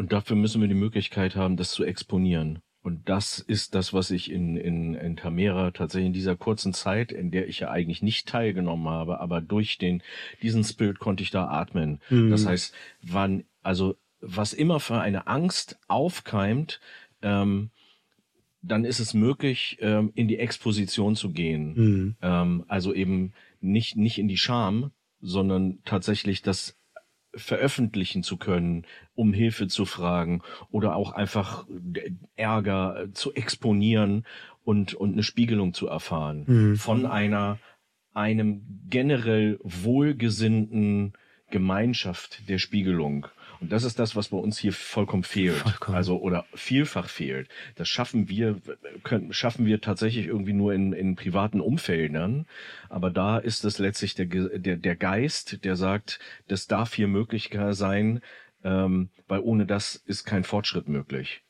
Und dafür müssen wir die Möglichkeit haben, das zu exponieren. Und das ist das, was ich in, in, in Tamera tatsächlich in dieser kurzen Zeit, in der ich ja eigentlich nicht teilgenommen habe, aber durch den, diesen Spirit konnte ich da atmen. Mhm. Das heißt, wann, also, was immer für eine Angst aufkeimt, ähm, dann ist es möglich, ähm, in die Exposition zu gehen. Mhm. Ähm, also eben nicht, nicht in die Scham, sondern tatsächlich das veröffentlichen zu können, um Hilfe zu fragen oder auch einfach Ärger zu exponieren und, und eine Spiegelung zu erfahren mhm. von einer, einem generell wohlgesinnten Gemeinschaft der Spiegelung. Und das ist das, was bei uns hier vollkommen fehlt. Vollkommen. Also, oder vielfach fehlt. Das schaffen wir, können, schaffen wir tatsächlich irgendwie nur in, in privaten Umfeldern. Aber da ist es letztlich der, der, der Geist, der sagt, das darf hier möglich sein, ähm, weil ohne das ist kein Fortschritt möglich.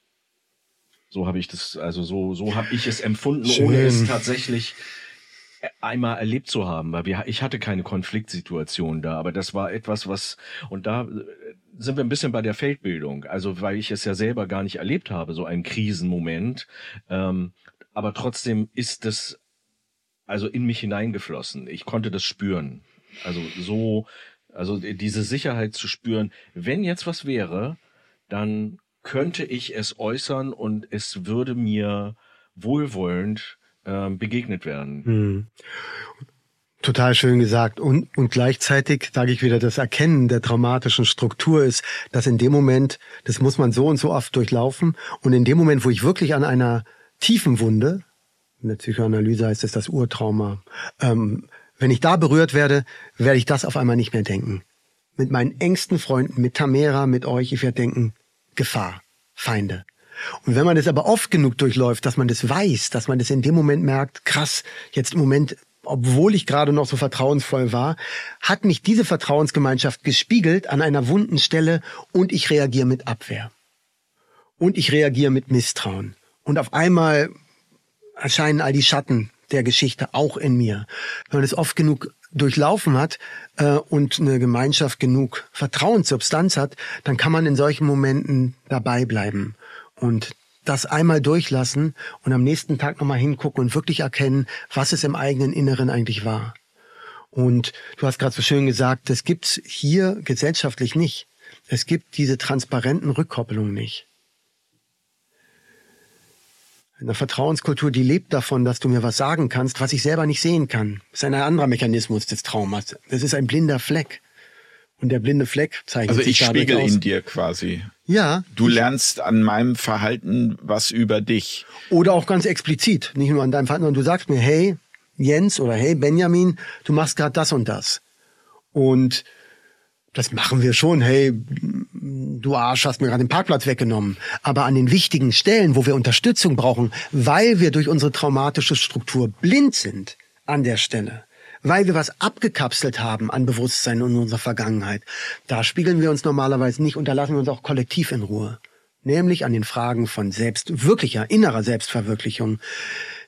So habe ich das, also so, so habe ich es empfunden, Schön. ohne es tatsächlich einmal erlebt zu haben, weil wir, ich hatte keine Konfliktsituation da, aber das war etwas, was, und da sind wir ein bisschen bei der Feldbildung, also weil ich es ja selber gar nicht erlebt habe, so einen Krisenmoment, ähm, aber trotzdem ist es also in mich hineingeflossen. Ich konnte das spüren. Also so, also diese Sicherheit zu spüren, wenn jetzt was wäre, dann könnte ich es äußern und es würde mir wohlwollend ähm, begegnet werden. Hm. Total schön gesagt. Und, und gleichzeitig sage ich wieder, das Erkennen der traumatischen Struktur ist, dass in dem Moment, das muss man so und so oft durchlaufen. Und in dem Moment, wo ich wirklich an einer tiefen Wunde, in der Psychoanalyse heißt es das Urtrauma, ähm, wenn ich da berührt werde, werde ich das auf einmal nicht mehr denken. Mit meinen engsten Freunden, mit Tamera, mit euch, ich werde denken, Gefahr, Feinde. Und wenn man das aber oft genug durchläuft, dass man das weiß, dass man das in dem Moment merkt, krass, jetzt im Moment, obwohl ich gerade noch so vertrauensvoll war, hat mich diese Vertrauensgemeinschaft gespiegelt an einer wunden Stelle und ich reagiere mit Abwehr. Und ich reagiere mit Misstrauen. Und auf einmal erscheinen all die Schatten der Geschichte auch in mir. Wenn man es oft genug durchlaufen hat äh, und eine Gemeinschaft genug Vertrauenssubstanz hat, dann kann man in solchen Momenten dabei bleiben und das einmal durchlassen und am nächsten Tag nochmal hingucken und wirklich erkennen, was es im eigenen Inneren eigentlich war. Und du hast gerade so schön gesagt, das gibt's hier gesellschaftlich nicht. Es gibt diese transparenten Rückkopplungen nicht. Eine Vertrauenskultur, die lebt davon, dass du mir was sagen kannst, was ich selber nicht sehen kann. Das ist ein anderer Mechanismus des Traumas. Das ist ein blinder Fleck. Und der blinde Fleck zeichnet also sich Also ich spiegel in dir quasi. Ja. Du lernst an meinem Verhalten was über dich. Oder auch ganz explizit, nicht nur an deinem Verhalten, sondern du sagst mir, hey Jens oder hey Benjamin, du machst gerade das und das. Und das machen wir schon. Hey, du Arsch, hast mir gerade den Parkplatz weggenommen. Aber an den wichtigen Stellen, wo wir Unterstützung brauchen, weil wir durch unsere traumatische Struktur blind sind an der Stelle, weil wir was abgekapselt haben an Bewusstsein in unserer Vergangenheit. Da spiegeln wir uns normalerweise nicht und da lassen wir uns auch kollektiv in Ruhe. nämlich an den Fragen von selbst, wirklicher, innerer Selbstverwirklichung,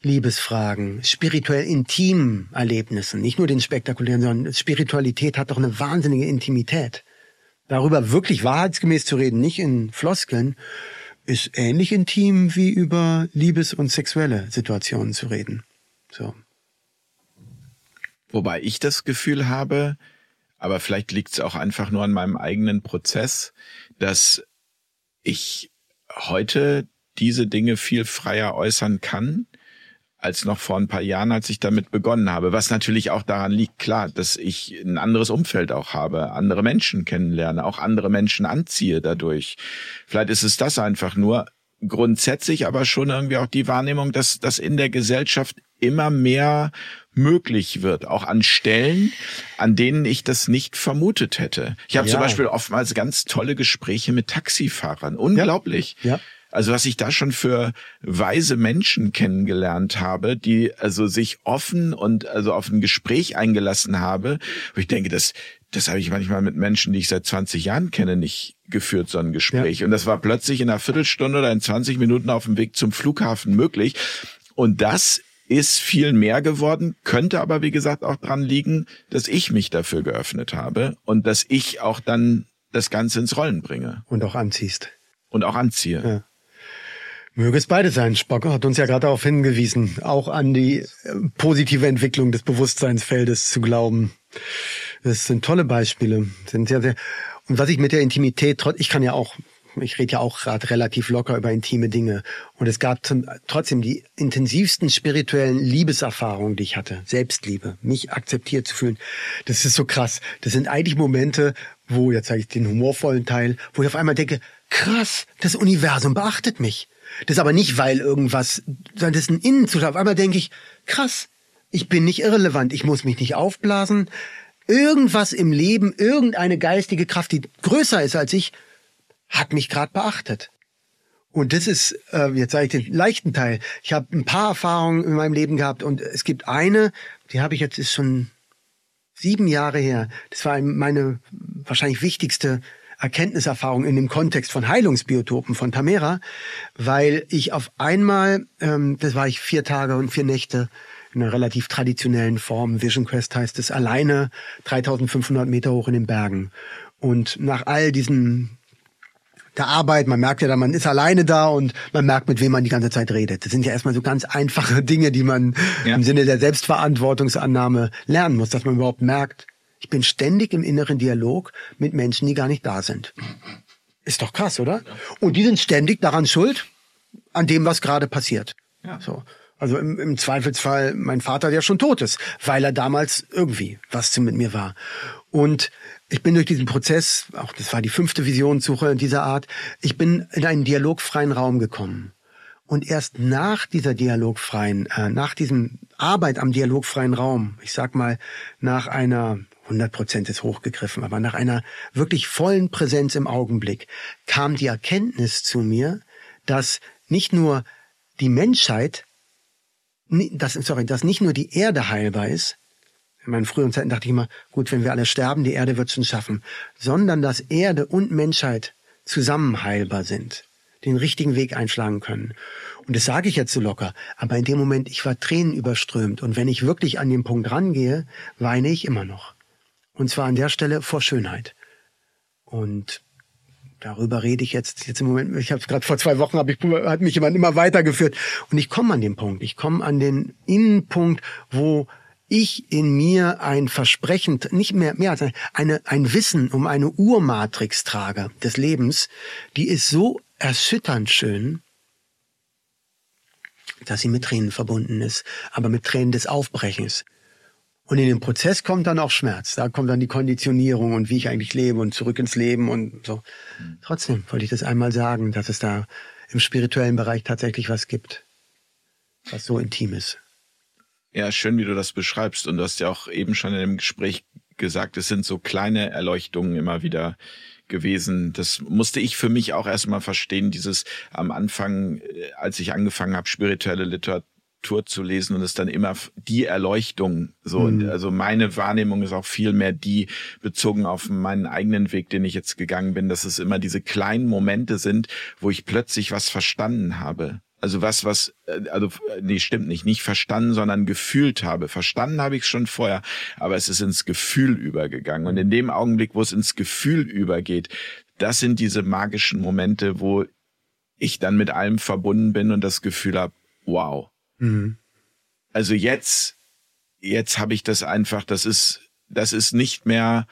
Liebesfragen, spirituell intimen Erlebnissen, nicht nur den spektakulären, sondern Spiritualität hat doch eine wahnsinnige Intimität. Darüber wirklich wahrheitsgemäß zu reden, nicht in Floskeln, ist ähnlich intim wie über Liebes- und sexuelle Situationen zu reden. So. Wobei ich das Gefühl habe, aber vielleicht liegt es auch einfach nur an meinem eigenen Prozess, dass ich heute diese Dinge viel freier äußern kann als noch vor ein paar Jahren, als ich damit begonnen habe. Was natürlich auch daran liegt, klar, dass ich ein anderes Umfeld auch habe, andere Menschen kennenlerne, auch andere Menschen anziehe dadurch. Vielleicht ist es das einfach nur grundsätzlich, aber schon irgendwie auch die Wahrnehmung, dass dass in der Gesellschaft immer mehr möglich wird, auch an Stellen, an denen ich das nicht vermutet hätte. Ich habe ja. zum Beispiel oftmals ganz tolle Gespräche mit Taxifahrern. Unglaublich. Ja. ja. Also was ich da schon für weise Menschen kennengelernt habe, die also sich offen und also auf ein Gespräch eingelassen habe, wo ich denke, das, das habe ich manchmal mit Menschen, die ich seit 20 Jahren kenne, nicht geführt, so ein Gespräch. Ja. Und das war plötzlich in einer Viertelstunde oder in 20 Minuten auf dem Weg zum Flughafen möglich. Und das ist viel mehr geworden, könnte aber wie gesagt auch dran liegen, dass ich mich dafür geöffnet habe und dass ich auch dann das Ganze ins Rollen bringe. Und auch anziehst. Und auch anziehe. Ja. Möge es beide sein. Spock hat uns ja gerade darauf hingewiesen, auch an die äh, positive Entwicklung des Bewusstseinsfeldes zu glauben. Das sind tolle Beispiele. Sind sehr, sehr, und was ich mit der Intimität, ich kann ja auch, ich rede ja auch gerade relativ locker über intime Dinge. Und es gab trotzdem die intensivsten spirituellen Liebeserfahrungen, die ich hatte. Selbstliebe, mich akzeptiert zu fühlen. Das ist so krass. Das sind eigentlich Momente, wo, jetzt sage ich den humorvollen Teil, wo ich auf einmal denke, krass, das Universum beachtet mich. Das ist aber nicht, weil irgendwas, sondern das ist ein Innenzustand. Auf einmal denke ich, krass, ich bin nicht irrelevant, ich muss mich nicht aufblasen. Irgendwas im Leben, irgendeine geistige Kraft, die größer ist als ich, hat mich gerade beachtet. Und das ist, äh, jetzt sage ich den leichten Teil. Ich habe ein paar Erfahrungen in meinem Leben gehabt und es gibt eine, die habe ich jetzt, ist schon sieben Jahre her. Das war meine wahrscheinlich wichtigste Erkenntniserfahrung in dem Kontext von Heilungsbiotopen von Tamera, weil ich auf einmal, ähm, das war ich vier Tage und vier Nächte in einer relativ traditionellen Form, Vision Quest heißt es, alleine 3500 Meter hoch in den Bergen. Und nach all diesen der Arbeit, man merkt ja dann, man ist alleine da und man merkt, mit wem man die ganze Zeit redet. Das sind ja erstmal so ganz einfache Dinge, die man ja. im Sinne der Selbstverantwortungsannahme lernen muss, dass man überhaupt merkt, ich bin ständig im inneren Dialog mit Menschen, die gar nicht da sind. Ist doch krass, oder? Und die sind ständig daran schuld, an dem, was gerade passiert. Ja. So. Also im, im Zweifelsfall mein Vater, der schon tot ist, weil er damals irgendwie was mit mir war. Und ich bin durch diesen Prozess, auch das war die fünfte Visionssuche dieser Art, ich bin in einen dialogfreien Raum gekommen. Und erst nach dieser dialogfreien, äh, nach diesem Arbeit am dialogfreien Raum, ich sag mal, nach einer 100 Prozent ist hochgegriffen, aber nach einer wirklich vollen Präsenz im Augenblick kam die Erkenntnis zu mir, dass nicht nur die Menschheit, dass, sorry, dass nicht nur die Erde heilbar ist, in meinen früheren Zeiten dachte ich immer, gut, wenn wir alle sterben, die Erde wird schon schaffen, sondern dass Erde und Menschheit zusammen heilbar sind, den richtigen Weg einschlagen können. Und das sage ich jetzt so locker, aber in dem Moment, ich war Tränen überströmt und wenn ich wirklich an den Punkt rangehe, weine ich immer noch. Und zwar an der Stelle vor Schönheit. Und darüber rede ich jetzt jetzt im Moment. Ich habe es gerade vor zwei Wochen habe ich hat mich jemand immer weitergeführt und ich komme an den Punkt. Ich komme an den Innenpunkt, wo ich in mir ein Versprechen, nicht mehr, mehr als eine, ein Wissen um eine Urmatrix trage des Lebens, die ist so erschütternd schön, dass sie mit Tränen verbunden ist, aber mit Tränen des Aufbrechens. Und in dem Prozess kommt dann auch Schmerz. Da kommt dann die Konditionierung und wie ich eigentlich lebe und zurück ins Leben und so. Mhm. Trotzdem wollte ich das einmal sagen, dass es da im spirituellen Bereich tatsächlich was gibt, was so intim ist. Ja, schön, wie du das beschreibst. Und du hast ja auch eben schon in dem Gespräch gesagt, es sind so kleine Erleuchtungen immer wieder gewesen. Das musste ich für mich auch erstmal verstehen, dieses am Anfang, äh, als ich angefangen habe, spirituelle Literatur zu lesen und es dann immer die Erleuchtung so. Mhm. Also meine Wahrnehmung ist auch viel mehr die bezogen auf meinen eigenen Weg, den ich jetzt gegangen bin, dass es immer diese kleinen Momente sind, wo ich plötzlich was verstanden habe. Also was, was, äh, also nee, stimmt nicht, nicht verstanden, sondern gefühlt habe. Verstanden habe ich es schon vorher, aber es ist ins Gefühl übergegangen. Und in dem Augenblick, wo es ins Gefühl übergeht, das sind diese magischen Momente, wo ich dann mit allem verbunden bin und das Gefühl habe, wow. Mhm. Also jetzt, jetzt habe ich das einfach, das ist, das ist nicht mehr,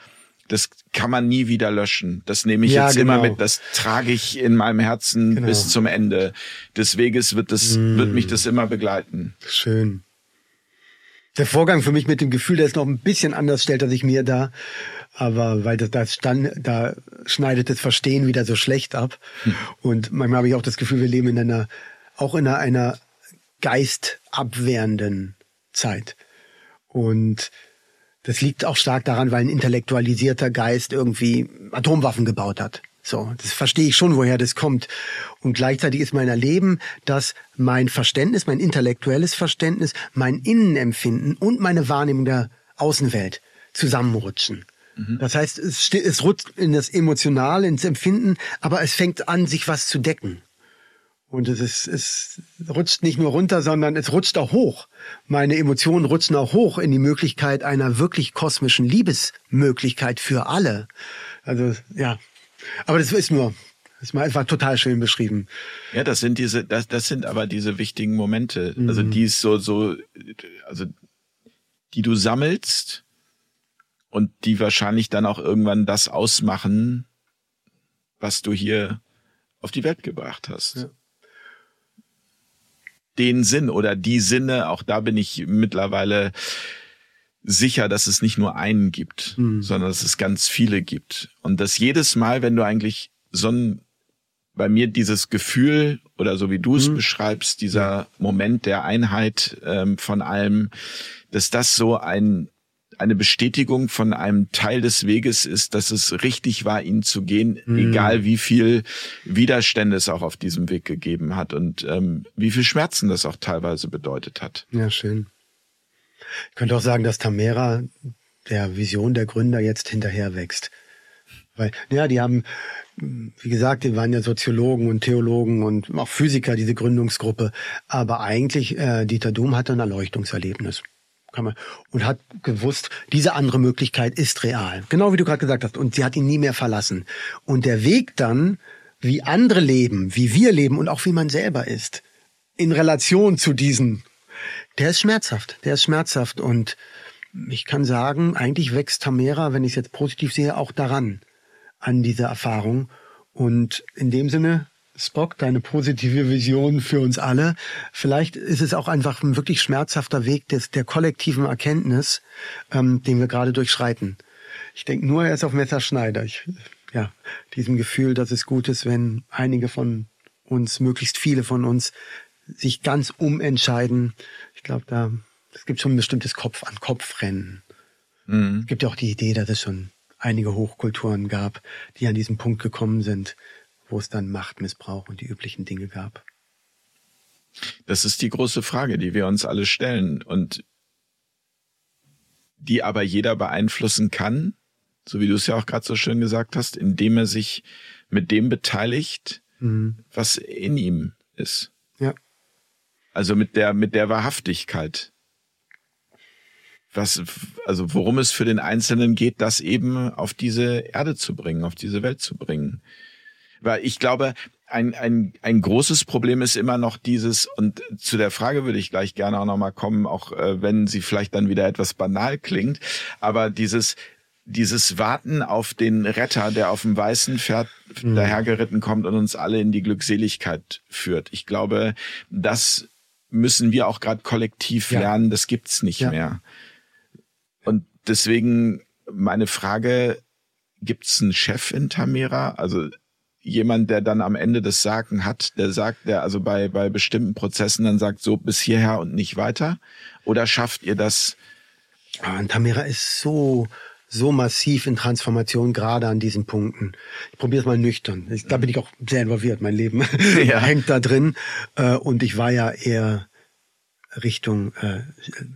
das kann man nie wieder löschen. Das nehme ich ja, jetzt genau. immer mit, das trage ich in meinem Herzen genau. bis zum Ende des Weges wird das, mm. wird mich das immer begleiten. Schön. Der Vorgang für mich mit dem Gefühl, der ist noch ein bisschen anders, stellt er sich mir da. Aber weil das, das stand, da schneidet das Verstehen wieder so schlecht ab. Hm. Und manchmal habe ich auch das Gefühl, wir leben in einer, auch in einer, einer geistabwehrenden Zeit. Und das liegt auch stark daran, weil ein intellektualisierter Geist irgendwie Atomwaffen gebaut hat. So, das verstehe ich schon, woher das kommt. Und gleichzeitig ist mein Erleben, dass mein Verständnis, mein intellektuelles Verständnis, mein Innenempfinden und meine Wahrnehmung der Außenwelt zusammenrutschen. Mhm. Das heißt, es, es rutscht in das Emotionale, ins Empfinden, aber es fängt an, sich was zu decken. Und es, ist, es rutscht nicht nur runter, sondern es rutscht auch hoch. Meine Emotionen rutschen auch hoch in die Möglichkeit einer wirklich kosmischen Liebesmöglichkeit für alle. Also ja, aber das ist nur, das ist mal einfach total schön beschrieben. Ja, das sind diese, das, das sind aber diese wichtigen Momente. Mhm. Also die ist so, so, also die du sammelst und die wahrscheinlich dann auch irgendwann das ausmachen, was du hier auf die Welt gebracht hast. Ja den Sinn oder die Sinne, auch da bin ich mittlerweile sicher, dass es nicht nur einen gibt, mhm. sondern dass es ganz viele gibt. Und dass jedes Mal, wenn du eigentlich so ein, bei mir dieses Gefühl oder so wie du es mhm. beschreibst, dieser Moment der Einheit ähm, von allem, dass das so ein eine Bestätigung von einem Teil des Weges ist, dass es richtig war, ihn zu gehen, mhm. egal wie viel Widerstände es auch auf diesem Weg gegeben hat und ähm, wie viel Schmerzen das auch teilweise bedeutet hat. Ja, schön. Ich könnte auch sagen, dass Tamera der Vision der Gründer jetzt hinterher wächst. Weil, ja, die haben, wie gesagt, die waren ja Soziologen und Theologen und auch Physiker, diese Gründungsgruppe. Aber eigentlich, äh, Dieter Doom hatte ein Erleuchtungserlebnis kann man, und hat gewusst, diese andere Möglichkeit ist real. Genau wie du gerade gesagt hast. Und sie hat ihn nie mehr verlassen. Und der Weg dann, wie andere leben, wie wir leben und auch wie man selber ist, in Relation zu diesen, der ist schmerzhaft. Der ist schmerzhaft. Und ich kann sagen, eigentlich wächst Tamera, wenn ich es jetzt positiv sehe, auch daran, an dieser Erfahrung. Und in dem Sinne Spock, deine positive Vision für uns alle. Vielleicht ist es auch einfach ein wirklich schmerzhafter Weg des, der kollektiven Erkenntnis, ähm, den wir gerade durchschreiten. Ich denke nur, er ist auf Messerschneider. Ich, ja, diesem Gefühl, dass es gut ist, wenn einige von uns, möglichst viele von uns, sich ganz umentscheiden. Ich glaube, da es gibt schon ein bestimmtes Kopf an Kopfrennen. Mhm. Es gibt ja auch die Idee, dass es schon einige Hochkulturen gab, die an diesem Punkt gekommen sind wo es dann Machtmissbrauch und die üblichen Dinge gab? Das ist die große Frage, die wir uns alle stellen und die aber jeder beeinflussen kann, so wie du es ja auch gerade so schön gesagt hast, indem er sich mit dem beteiligt, mhm. was in ihm ist. Ja. Also mit der, mit der Wahrhaftigkeit. Was, also worum es für den Einzelnen geht, das eben auf diese Erde zu bringen, auf diese Welt zu bringen. Weil ich glaube, ein, ein, ein großes Problem ist immer noch dieses, und zu der Frage würde ich gleich gerne auch nochmal kommen, auch äh, wenn sie vielleicht dann wieder etwas banal klingt, aber dieses, dieses Warten auf den Retter, der auf dem weißen Pferd mhm. dahergeritten kommt und uns alle in die Glückseligkeit führt. Ich glaube, das müssen wir auch gerade kollektiv ja. lernen, das gibt's nicht ja. mehr. Und deswegen meine Frage, gibt's einen Chef in Tamera? Also jemand, der dann am Ende des Sagen hat, der sagt, der also bei, bei bestimmten Prozessen dann sagt, so bis hierher und nicht weiter? Oder schafft ihr das? Ah, Tamera ist so, so massiv in Transformation, gerade an diesen Punkten. Ich probiere es mal nüchtern. Ich, da bin ich auch sehr involviert. Mein Leben ja. hängt da drin. Äh, und ich war ja eher Richtung äh,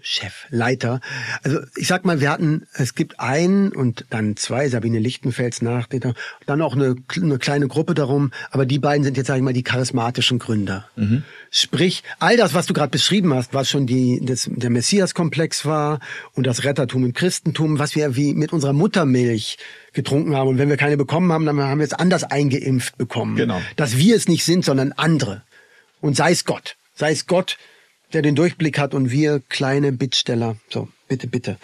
Chef, Leiter. Also ich sag mal, wir hatten, es gibt einen und dann zwei, Sabine Lichtenfels nach, dann auch eine, eine kleine Gruppe darum, aber die beiden sind jetzt, sag ich mal, die charismatischen Gründer. Mhm. Sprich, all das, was du gerade beschrieben hast, was schon die, das, der Messias-Komplex war und das Rettertum im Christentum, was wir wie mit unserer Muttermilch getrunken haben und wenn wir keine bekommen haben, dann haben wir es anders eingeimpft bekommen. Genau. Dass wir es nicht sind, sondern andere. Und sei es Gott. Sei es Gott, der den Durchblick hat und wir kleine Bittsteller. So, bitte, bitte.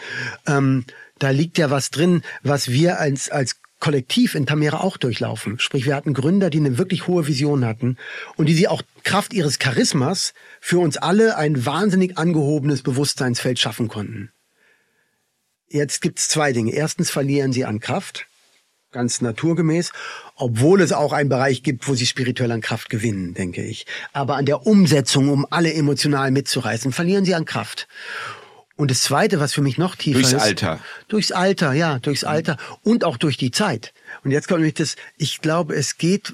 Ähm, da liegt ja was drin, was wir als, als Kollektiv in Tamera auch durchlaufen. Sprich, wir hatten Gründer, die eine wirklich hohe Vision hatten und die sie auch Kraft ihres Charismas für uns alle ein wahnsinnig angehobenes Bewusstseinsfeld schaffen konnten. Jetzt gibt's zwei Dinge. Erstens verlieren sie an Kraft ganz naturgemäß, obwohl es auch einen Bereich gibt, wo sie spirituell an Kraft gewinnen, denke ich. Aber an der Umsetzung, um alle emotional mitzureißen, verlieren sie an Kraft. Und das Zweite, was für mich noch tiefer durchs ist. Durchs Alter. Durchs Alter, ja, durchs Alter und auch durch die Zeit. Und jetzt kommt nämlich das, ich glaube, es geht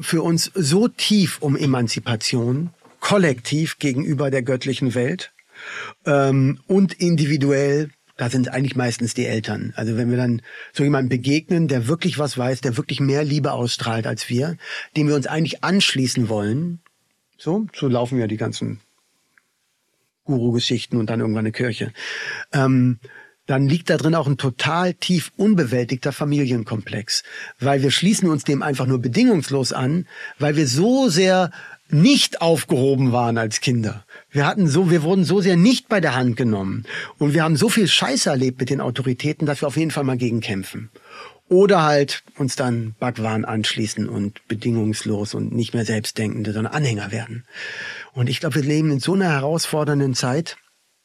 für uns so tief um Emanzipation, kollektiv gegenüber der göttlichen Welt ähm, und individuell da sind eigentlich meistens die Eltern. Also wenn wir dann so jemandem begegnen, der wirklich was weiß, der wirklich mehr Liebe ausstrahlt als wir, dem wir uns eigentlich anschließen wollen, so, so laufen ja die ganzen Guru-Geschichten und dann irgendwann eine Kirche. Ähm, dann liegt da drin auch ein total tief unbewältigter Familienkomplex, weil wir schließen uns dem einfach nur bedingungslos an, weil wir so sehr nicht aufgehoben waren als Kinder. Wir hatten so, wir wurden so sehr nicht bei der Hand genommen. Und wir haben so viel Scheiße erlebt mit den Autoritäten, dass wir auf jeden Fall mal gegen kämpfen. Oder halt uns dann Bhagwan anschließen und bedingungslos und nicht mehr Selbstdenkende, sondern Anhänger werden. Und ich glaube, wir leben in so einer herausfordernden Zeit,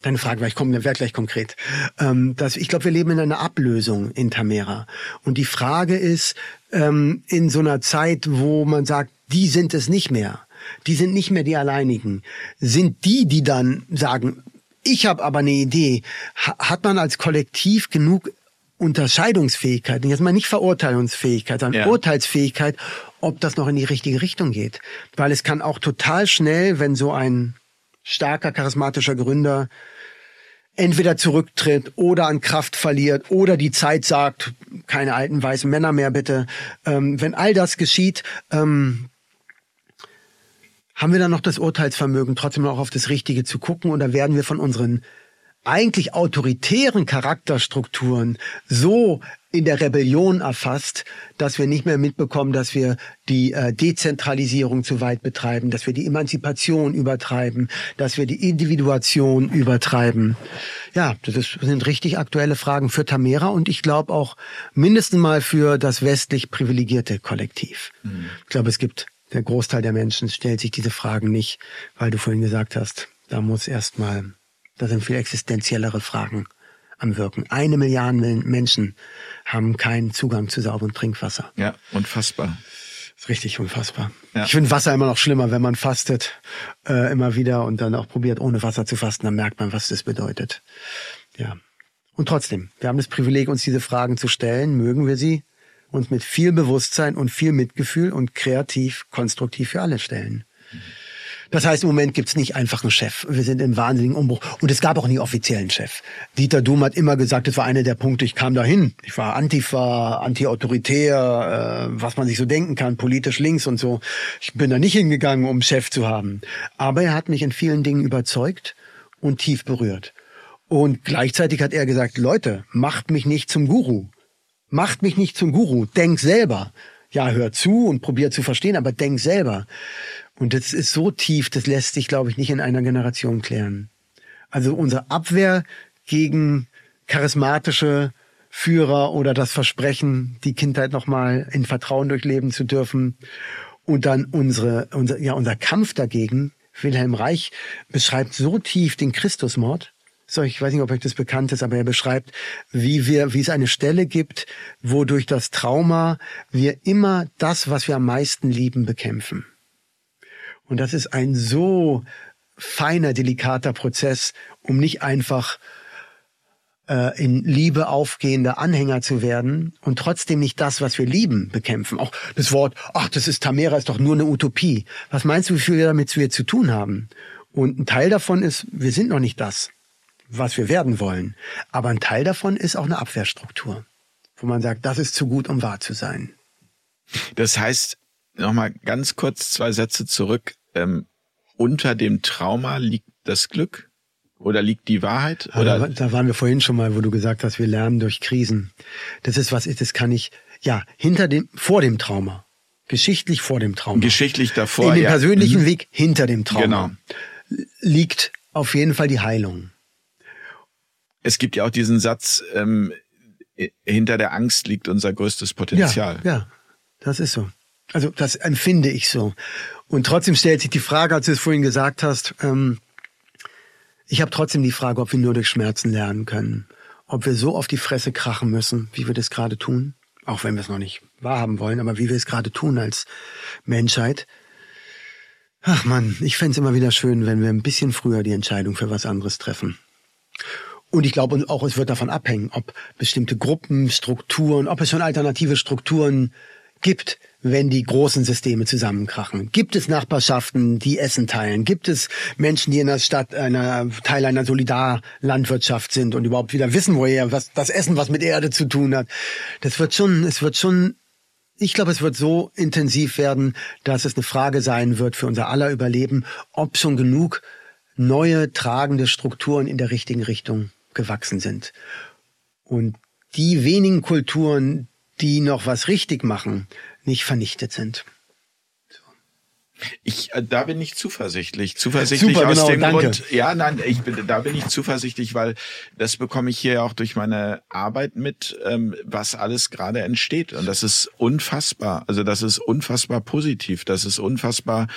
Deine Frage, ich komme, werde gleich konkret. Ähm, dass, ich glaube, wir leben in einer Ablösung in Tamera. Und die Frage ist, ähm, in so einer Zeit, wo man sagt, die sind es nicht mehr die sind nicht mehr die Alleinigen. Sind die, die dann sagen, ich habe aber eine Idee, hat man als Kollektiv genug Unterscheidungsfähigkeit, jetzt mal nicht Verurteilungsfähigkeit, sondern ja. Urteilsfähigkeit, ob das noch in die richtige Richtung geht. Weil es kann auch total schnell, wenn so ein starker, charismatischer Gründer entweder zurücktritt oder an Kraft verliert oder die Zeit sagt, keine alten weißen Männer mehr bitte. Ähm, wenn all das geschieht, ähm, haben wir dann noch das Urteilsvermögen, trotzdem noch auf das Richtige zu gucken oder werden wir von unseren eigentlich autoritären Charakterstrukturen so in der Rebellion erfasst, dass wir nicht mehr mitbekommen, dass wir die äh, Dezentralisierung zu weit betreiben, dass wir die Emanzipation übertreiben, dass wir die Individuation übertreiben. Ja, das sind richtig aktuelle Fragen für Tamera und ich glaube auch mindestens mal für das westlich privilegierte Kollektiv. Mhm. Ich glaube, es gibt der Großteil der Menschen stellt sich diese Fragen nicht, weil du vorhin gesagt hast, da muss erstmal, da sind viel existenziellere Fragen am Wirken. Eine Milliarde Menschen haben keinen Zugang zu sauberem Trinkwasser. Ja, unfassbar. Das ist richtig unfassbar. Ja. Ich finde Wasser immer noch schlimmer, wenn man fastet, äh, immer wieder und dann auch probiert, ohne Wasser zu fasten, dann merkt man, was das bedeutet. Ja. Und trotzdem, wir haben das Privileg, uns diese Fragen zu stellen. Mögen wir sie? Uns mit viel Bewusstsein und viel Mitgefühl und kreativ, konstruktiv für alle stellen. Das heißt, im Moment gibt's nicht einfach einen Chef. Wir sind im wahnsinnigen Umbruch. Und es gab auch nie offiziellen Chef. Dieter Duhm hat immer gesagt, das war einer der Punkte, ich kam dahin. Ich war Antifa, anti-autoritär, äh, was man sich so denken kann, politisch links und so. Ich bin da nicht hingegangen, um Chef zu haben. Aber er hat mich in vielen Dingen überzeugt und tief berührt. Und gleichzeitig hat er gesagt, Leute, macht mich nicht zum Guru. Macht mich nicht zum Guru, denk selber. Ja, hör zu und probier zu verstehen, aber denk selber. Und das ist so tief, das lässt sich, glaube ich, nicht in einer Generation klären. Also unsere Abwehr gegen charismatische Führer oder das Versprechen, die Kindheit nochmal in Vertrauen durchleben zu dürfen. Und dann unsere, unser, ja, unser Kampf dagegen. Wilhelm Reich beschreibt so tief den Christusmord, so, ich weiß nicht, ob euch das bekannt ist, aber er beschreibt, wie wir, wie es eine Stelle gibt, wo durch das Trauma wir immer das, was wir am meisten lieben, bekämpfen. Und das ist ein so feiner, delikater Prozess, um nicht einfach äh, in Liebe aufgehende Anhänger zu werden und trotzdem nicht das, was wir lieben, bekämpfen. Auch das Wort, ach, das ist Tamera, ist doch nur eine Utopie. Was meinst du, wie viel wir damit zu, zu tun haben? Und ein Teil davon ist, wir sind noch nicht das, was wir werden wollen. Aber ein Teil davon ist auch eine Abwehrstruktur, wo man sagt, das ist zu gut, um wahr zu sein. Das heißt, nochmal ganz kurz zwei Sätze zurück. Ähm, unter dem Trauma liegt das Glück? Oder liegt die Wahrheit? Oder? Da, da waren wir vorhin schon mal, wo du gesagt hast, wir lernen durch Krisen. Das ist was ist, das kann ich, ja, hinter dem, vor dem Trauma. Geschichtlich vor dem Trauma. Geschichtlich davor. In dem ja. persönlichen mhm. Weg hinter dem Trauma. Genau. Liegt auf jeden Fall die Heilung. Es gibt ja auch diesen Satz, ähm, hinter der Angst liegt unser größtes Potenzial. Ja, ja, das ist so. Also das empfinde ich so. Und trotzdem stellt sich die Frage, als du es vorhin gesagt hast, ähm, ich habe trotzdem die Frage, ob wir nur durch Schmerzen lernen können. Ob wir so auf die Fresse krachen müssen, wie wir das gerade tun. Auch wenn wir es noch nicht wahrhaben wollen, aber wie wir es gerade tun als Menschheit. Ach man, ich fände es immer wieder schön, wenn wir ein bisschen früher die Entscheidung für was anderes treffen. Und ich glaube auch, es wird davon abhängen, ob bestimmte Gruppen, Strukturen, ob es schon alternative Strukturen gibt, wenn die großen Systeme zusammenkrachen? Gibt es Nachbarschaften, die Essen teilen? Gibt es Menschen, die in der Stadt einer Teil einer Solidarlandwirtschaft sind und überhaupt wieder wissen, woher was das Essen was mit Erde zu tun hat? Das wird schon, es wird schon ich glaube, es wird so intensiv werden, dass es eine Frage sein wird für unser aller Überleben, ob schon genug neue tragende Strukturen in der richtigen Richtung gewachsen sind. Und die wenigen Kulturen, die noch was richtig machen, nicht vernichtet sind. Ich, äh, da bin ich zuversichtlich. Zuversichtlich Super, aus genau, dem danke. Grund, ja, nein, ich bin, da bin ich zuversichtlich, weil das bekomme ich hier auch durch meine Arbeit mit, ähm, was alles gerade entsteht. Und das ist unfassbar. Also das ist unfassbar positiv. Das ist unfassbar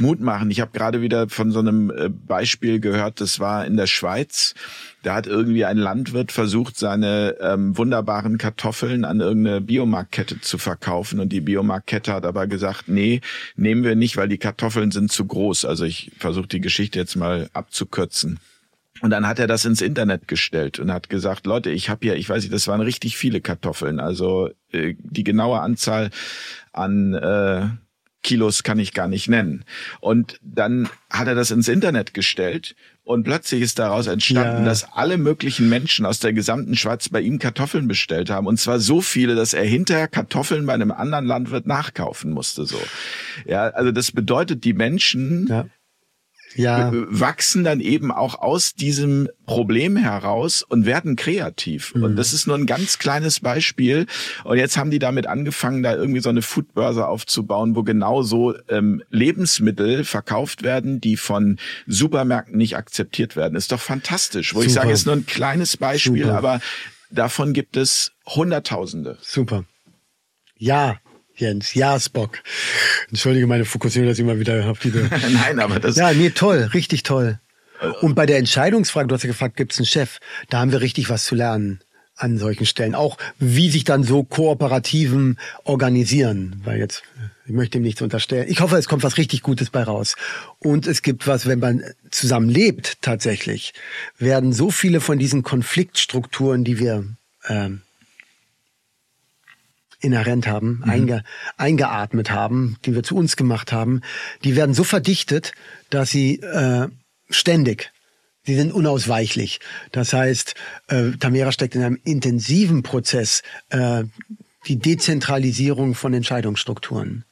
Mut machen. Ich habe gerade wieder von so einem äh, Beispiel gehört, das war in der Schweiz. Da hat irgendwie ein Landwirt versucht, seine ähm, wunderbaren Kartoffeln an irgendeine Biomarktkette zu verkaufen. Und die Biomarktkette hat aber gesagt, nee, nehmen wir nicht, weil die Kartoffeln sind zu groß. Also ich versuche die Geschichte jetzt mal abzukürzen. Und dann hat er das ins Internet gestellt und hat gesagt, Leute, ich habe hier, ich weiß nicht, das waren richtig viele Kartoffeln. Also äh, die genaue Anzahl an äh, Kilos kann ich gar nicht nennen. Und dann hat er das ins Internet gestellt und plötzlich ist daraus entstanden, ja. dass alle möglichen Menschen aus der gesamten Schweiz bei ihm Kartoffeln bestellt haben. Und zwar so viele, dass er hinterher Kartoffeln bei einem anderen Landwirt nachkaufen musste, so. Ja, also das bedeutet, die Menschen ja ja. wachsen dann eben auch aus diesem Problem heraus und werden kreativ. Mhm. Und das ist nur ein ganz kleines Beispiel. Und jetzt haben die damit angefangen, da irgendwie so eine Foodbörse aufzubauen, wo genau so ähm, Lebensmittel verkauft werden, die von Supermärkten nicht akzeptiert werden. Ist doch fantastisch. Wo Super. ich sage, ist nur ein kleines Beispiel, Super. aber davon gibt es Hunderttausende. Super. Ja, Jens, ja, Spock. Entschuldige meine Fokussierung, dass ich mal wieder auf diese. Nein, aber das. Ja, nee, toll, richtig toll. Und bei der Entscheidungsfrage, du hast ja gefragt, gibt es einen Chef? Da haben wir richtig was zu lernen an solchen Stellen. Auch wie sich dann so Kooperativen organisieren. Weil jetzt, ich möchte ihm nichts unterstellen. Ich hoffe, es kommt was richtig Gutes bei raus. Und es gibt was, wenn man zusammen lebt tatsächlich, werden so viele von diesen Konfliktstrukturen, die wir ähm, inhärent haben, mhm. einge, eingeatmet haben, die wir zu uns gemacht haben, die werden so verdichtet, dass sie äh, ständig Sie sind unausweichlich. Das heißt, äh, Tamera steckt in einem intensiven Prozess äh, die Dezentralisierung von Entscheidungsstrukturen.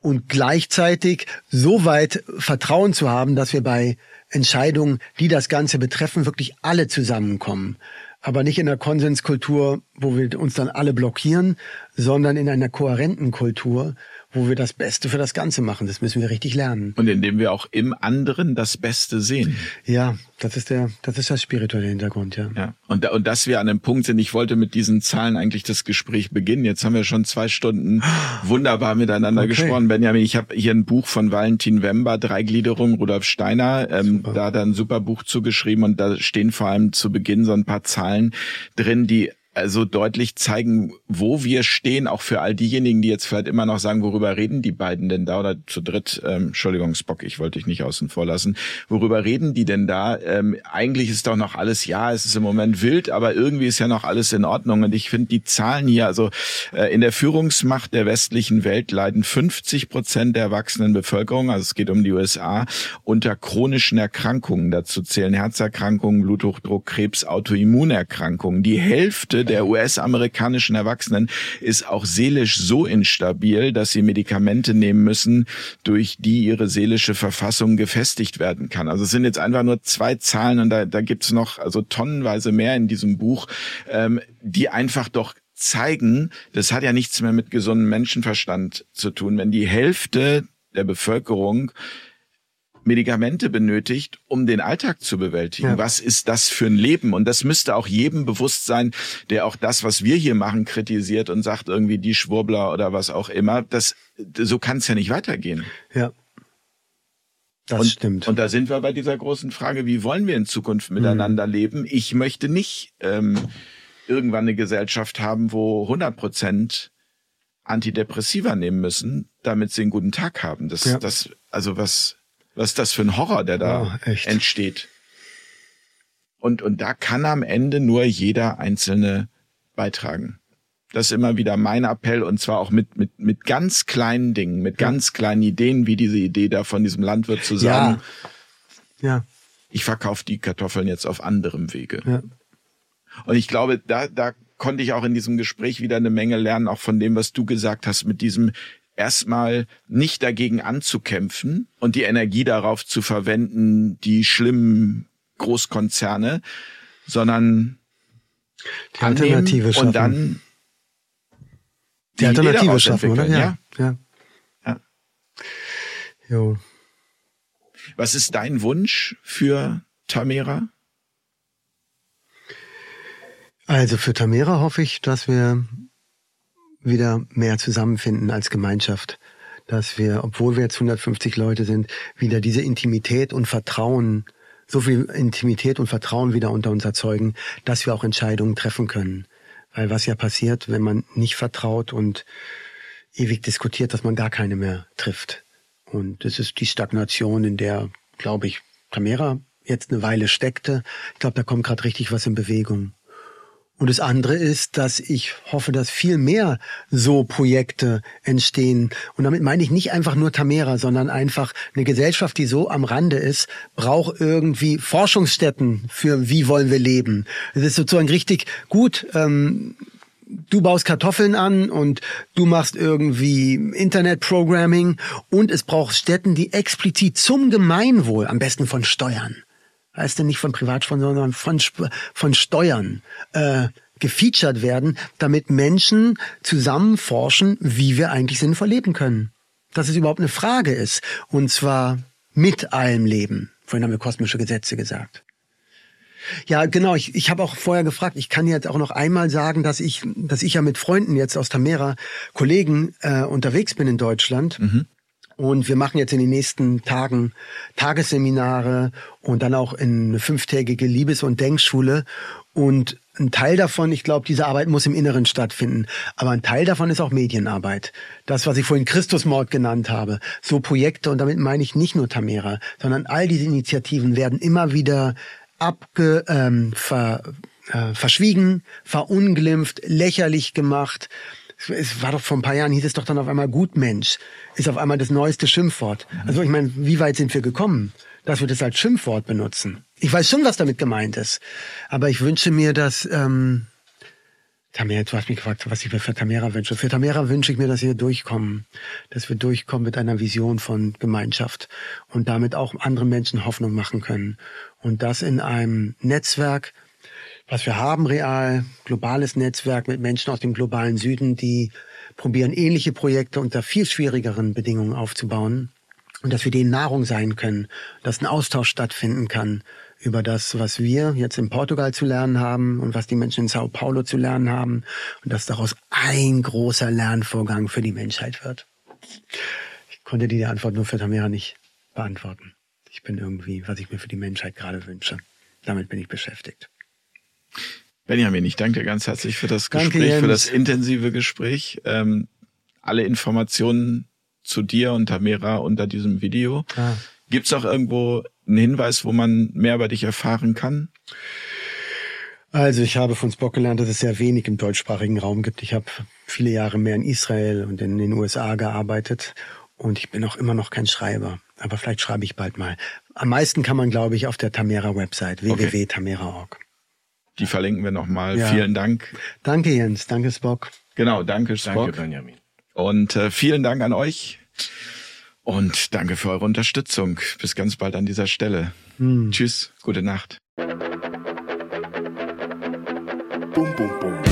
Und gleichzeitig so weit Vertrauen zu haben, dass wir bei Entscheidungen, die das Ganze betreffen, wirklich alle zusammenkommen aber nicht in einer Konsenskultur, wo wir uns dann alle blockieren, sondern in einer kohärenten Kultur, wo wir das Beste für das Ganze machen. Das müssen wir richtig lernen. Und indem wir auch im anderen das Beste sehen. Ja, das ist der, das ist der spirituelle Hintergrund, ja. Ja. Und, und dass wir an einem Punkt sind, ich wollte mit diesen Zahlen eigentlich das Gespräch beginnen. Jetzt haben wir schon zwei Stunden wunderbar miteinander okay. gesprochen. Benjamin, ich habe hier ein Buch von Valentin Wember, Dreigliederung, Rudolf Steiner, ähm, da hat er ein super Buch zugeschrieben und da stehen vor allem zu Beginn so ein paar Zahlen drin, die also deutlich zeigen, wo wir stehen, auch für all diejenigen, die jetzt vielleicht immer noch sagen, worüber reden die beiden denn da oder zu dritt, ähm, Entschuldigung, Spock, ich wollte dich nicht außen vor lassen, worüber reden die denn da? Ähm, eigentlich ist doch noch alles, ja, es ist im Moment wild, aber irgendwie ist ja noch alles in Ordnung und ich finde die Zahlen hier, also äh, in der Führungsmacht der westlichen Welt leiden 50 Prozent der erwachsenen Bevölkerung, also es geht um die USA, unter chronischen Erkrankungen. Dazu zählen Herzerkrankungen, Bluthochdruck, Krebs, Autoimmunerkrankungen. Die Hälfte der US-amerikanischen Erwachsenen ist auch seelisch so instabil, dass sie Medikamente nehmen müssen, durch die ihre seelische Verfassung gefestigt werden kann. Also es sind jetzt einfach nur zwei Zahlen und da, da gibt's noch also tonnenweise mehr in diesem Buch, ähm, die einfach doch zeigen, das hat ja nichts mehr mit gesundem Menschenverstand zu tun. Wenn die Hälfte der Bevölkerung Medikamente benötigt, um den Alltag zu bewältigen. Ja. Was ist das für ein Leben? Und das müsste auch jedem bewusst sein, der auch das, was wir hier machen, kritisiert und sagt irgendwie die Schwurbler oder was auch immer. Das, so kann es ja nicht weitergehen. Ja. Das und, stimmt. Und da sind wir bei dieser großen Frage, wie wollen wir in Zukunft miteinander mhm. leben? Ich möchte nicht ähm, irgendwann eine Gesellschaft haben, wo 100 Prozent Antidepressiva nehmen müssen, damit sie einen guten Tag haben. Das, ja. das, also was, was ist das für ein Horror, der da oh, entsteht? Und, und da kann am Ende nur jeder Einzelne beitragen. Das ist immer wieder mein Appell und zwar auch mit, mit, mit ganz kleinen Dingen, mit ganz kleinen Ideen, wie diese Idee da von diesem Landwirt zu sagen. Ja. ja. Ich verkaufe die Kartoffeln jetzt auf anderem Wege. Ja. Und ich glaube, da, da konnte ich auch in diesem Gespräch wieder eine Menge lernen, auch von dem, was du gesagt hast, mit diesem, erstmal nicht dagegen anzukämpfen und die Energie darauf zu verwenden, die schlimmen Großkonzerne, sondern die Alternative schaffen. und dann die, die Alternative schaffen, oder? Ja. ja. ja. Jo. Was ist dein Wunsch für Tamera? Also für Tamera hoffe ich, dass wir wieder mehr zusammenfinden als Gemeinschaft. Dass wir, obwohl wir jetzt 150 Leute sind, wieder diese Intimität und Vertrauen, so viel Intimität und Vertrauen wieder unter uns erzeugen, dass wir auch Entscheidungen treffen können. Weil was ja passiert, wenn man nicht vertraut und ewig diskutiert, dass man gar keine mehr trifft. Und das ist die Stagnation, in der, glaube ich, Tamera jetzt eine Weile steckte. Ich glaube, da kommt gerade richtig was in Bewegung. Und das andere ist, dass ich hoffe, dass viel mehr so Projekte entstehen. Und damit meine ich nicht einfach nur Tamera, sondern einfach eine Gesellschaft, die so am Rande ist, braucht irgendwie Forschungsstätten für wie wollen wir leben. Es ist sozusagen richtig gut. Ähm, du baust Kartoffeln an und du machst irgendwie Internet-Programming und es braucht Städten, die explizit zum Gemeinwohl, am besten von Steuern, heißt denn nicht von Privatsponsoren, sondern von, von Steuern äh, gefeatured werden, damit Menschen zusammen forschen, wie wir eigentlich sinnvoll leben können. Dass es überhaupt eine Frage ist. Und zwar mit allem Leben. Vorhin haben wir kosmische Gesetze gesagt. Ja, genau. Ich, ich habe auch vorher gefragt. Ich kann jetzt auch noch einmal sagen, dass ich, dass ich ja mit Freunden jetzt aus Tamera, Kollegen äh, unterwegs bin in Deutschland. Mhm. Und wir machen jetzt in den nächsten Tagen Tagesseminare und dann auch eine fünftägige Liebes- und Denkschule. Und ein Teil davon, ich glaube, diese Arbeit muss im Inneren stattfinden. Aber ein Teil davon ist auch Medienarbeit. Das, was ich vorhin Christusmord genannt habe. So Projekte, und damit meine ich nicht nur Tamera, sondern all diese Initiativen werden immer wieder abge, ähm, ver, äh, verschwiegen, verunglimpft, lächerlich gemacht es war doch vor ein paar Jahren, hieß es doch dann auf einmal Gutmensch, ist auf einmal das neueste Schimpfwort. Mhm. Also ich meine, wie weit sind wir gekommen, dass wir das als Schimpfwort benutzen? Ich weiß schon, was damit gemeint ist, aber ich wünsche mir, dass ähm, Tamera, du hast mich gefragt, was ich mir für Tamera wünsche. Für Tamera wünsche ich mir, dass wir durchkommen, dass wir durchkommen mit einer Vision von Gemeinschaft und damit auch anderen Menschen Hoffnung machen können. Und das in einem Netzwerk, was wir haben real, globales Netzwerk mit Menschen aus dem globalen Süden, die probieren, ähnliche Projekte unter viel schwierigeren Bedingungen aufzubauen und dass wir denen Nahrung sein können, dass ein Austausch stattfinden kann über das, was wir jetzt in Portugal zu lernen haben und was die Menschen in Sao Paulo zu lernen haben und dass daraus ein großer Lernvorgang für die Menschheit wird. Ich konnte die Antwort nur für Tamara nicht beantworten. Ich bin irgendwie, was ich mir für die Menschheit gerade wünsche. Damit bin ich beschäftigt. Benjamin, ich danke dir ganz herzlich für das Danke, Gespräch, für Jens. das intensive Gespräch. Ähm, alle Informationen zu dir und Tamera unter diesem Video. Ah. Gibt's noch irgendwo einen Hinweis, wo man mehr über dich erfahren kann? Also ich habe von Spock gelernt, dass es sehr wenig im deutschsprachigen Raum gibt. Ich habe viele Jahre mehr in Israel und in den USA gearbeitet und ich bin auch immer noch kein Schreiber. Aber vielleicht schreibe ich bald mal. Am meisten kann man, glaube ich, auf der Tamera-Website www.tamera.org. Die verlinken wir nochmal. Ja. Vielen Dank. Danke Jens, danke Spock. Genau, danke Spock. Danke, Benjamin. Und äh, vielen Dank an euch. Und danke für eure Unterstützung. Bis ganz bald an dieser Stelle. Tschüss, gute Nacht. Boom, boom, boom.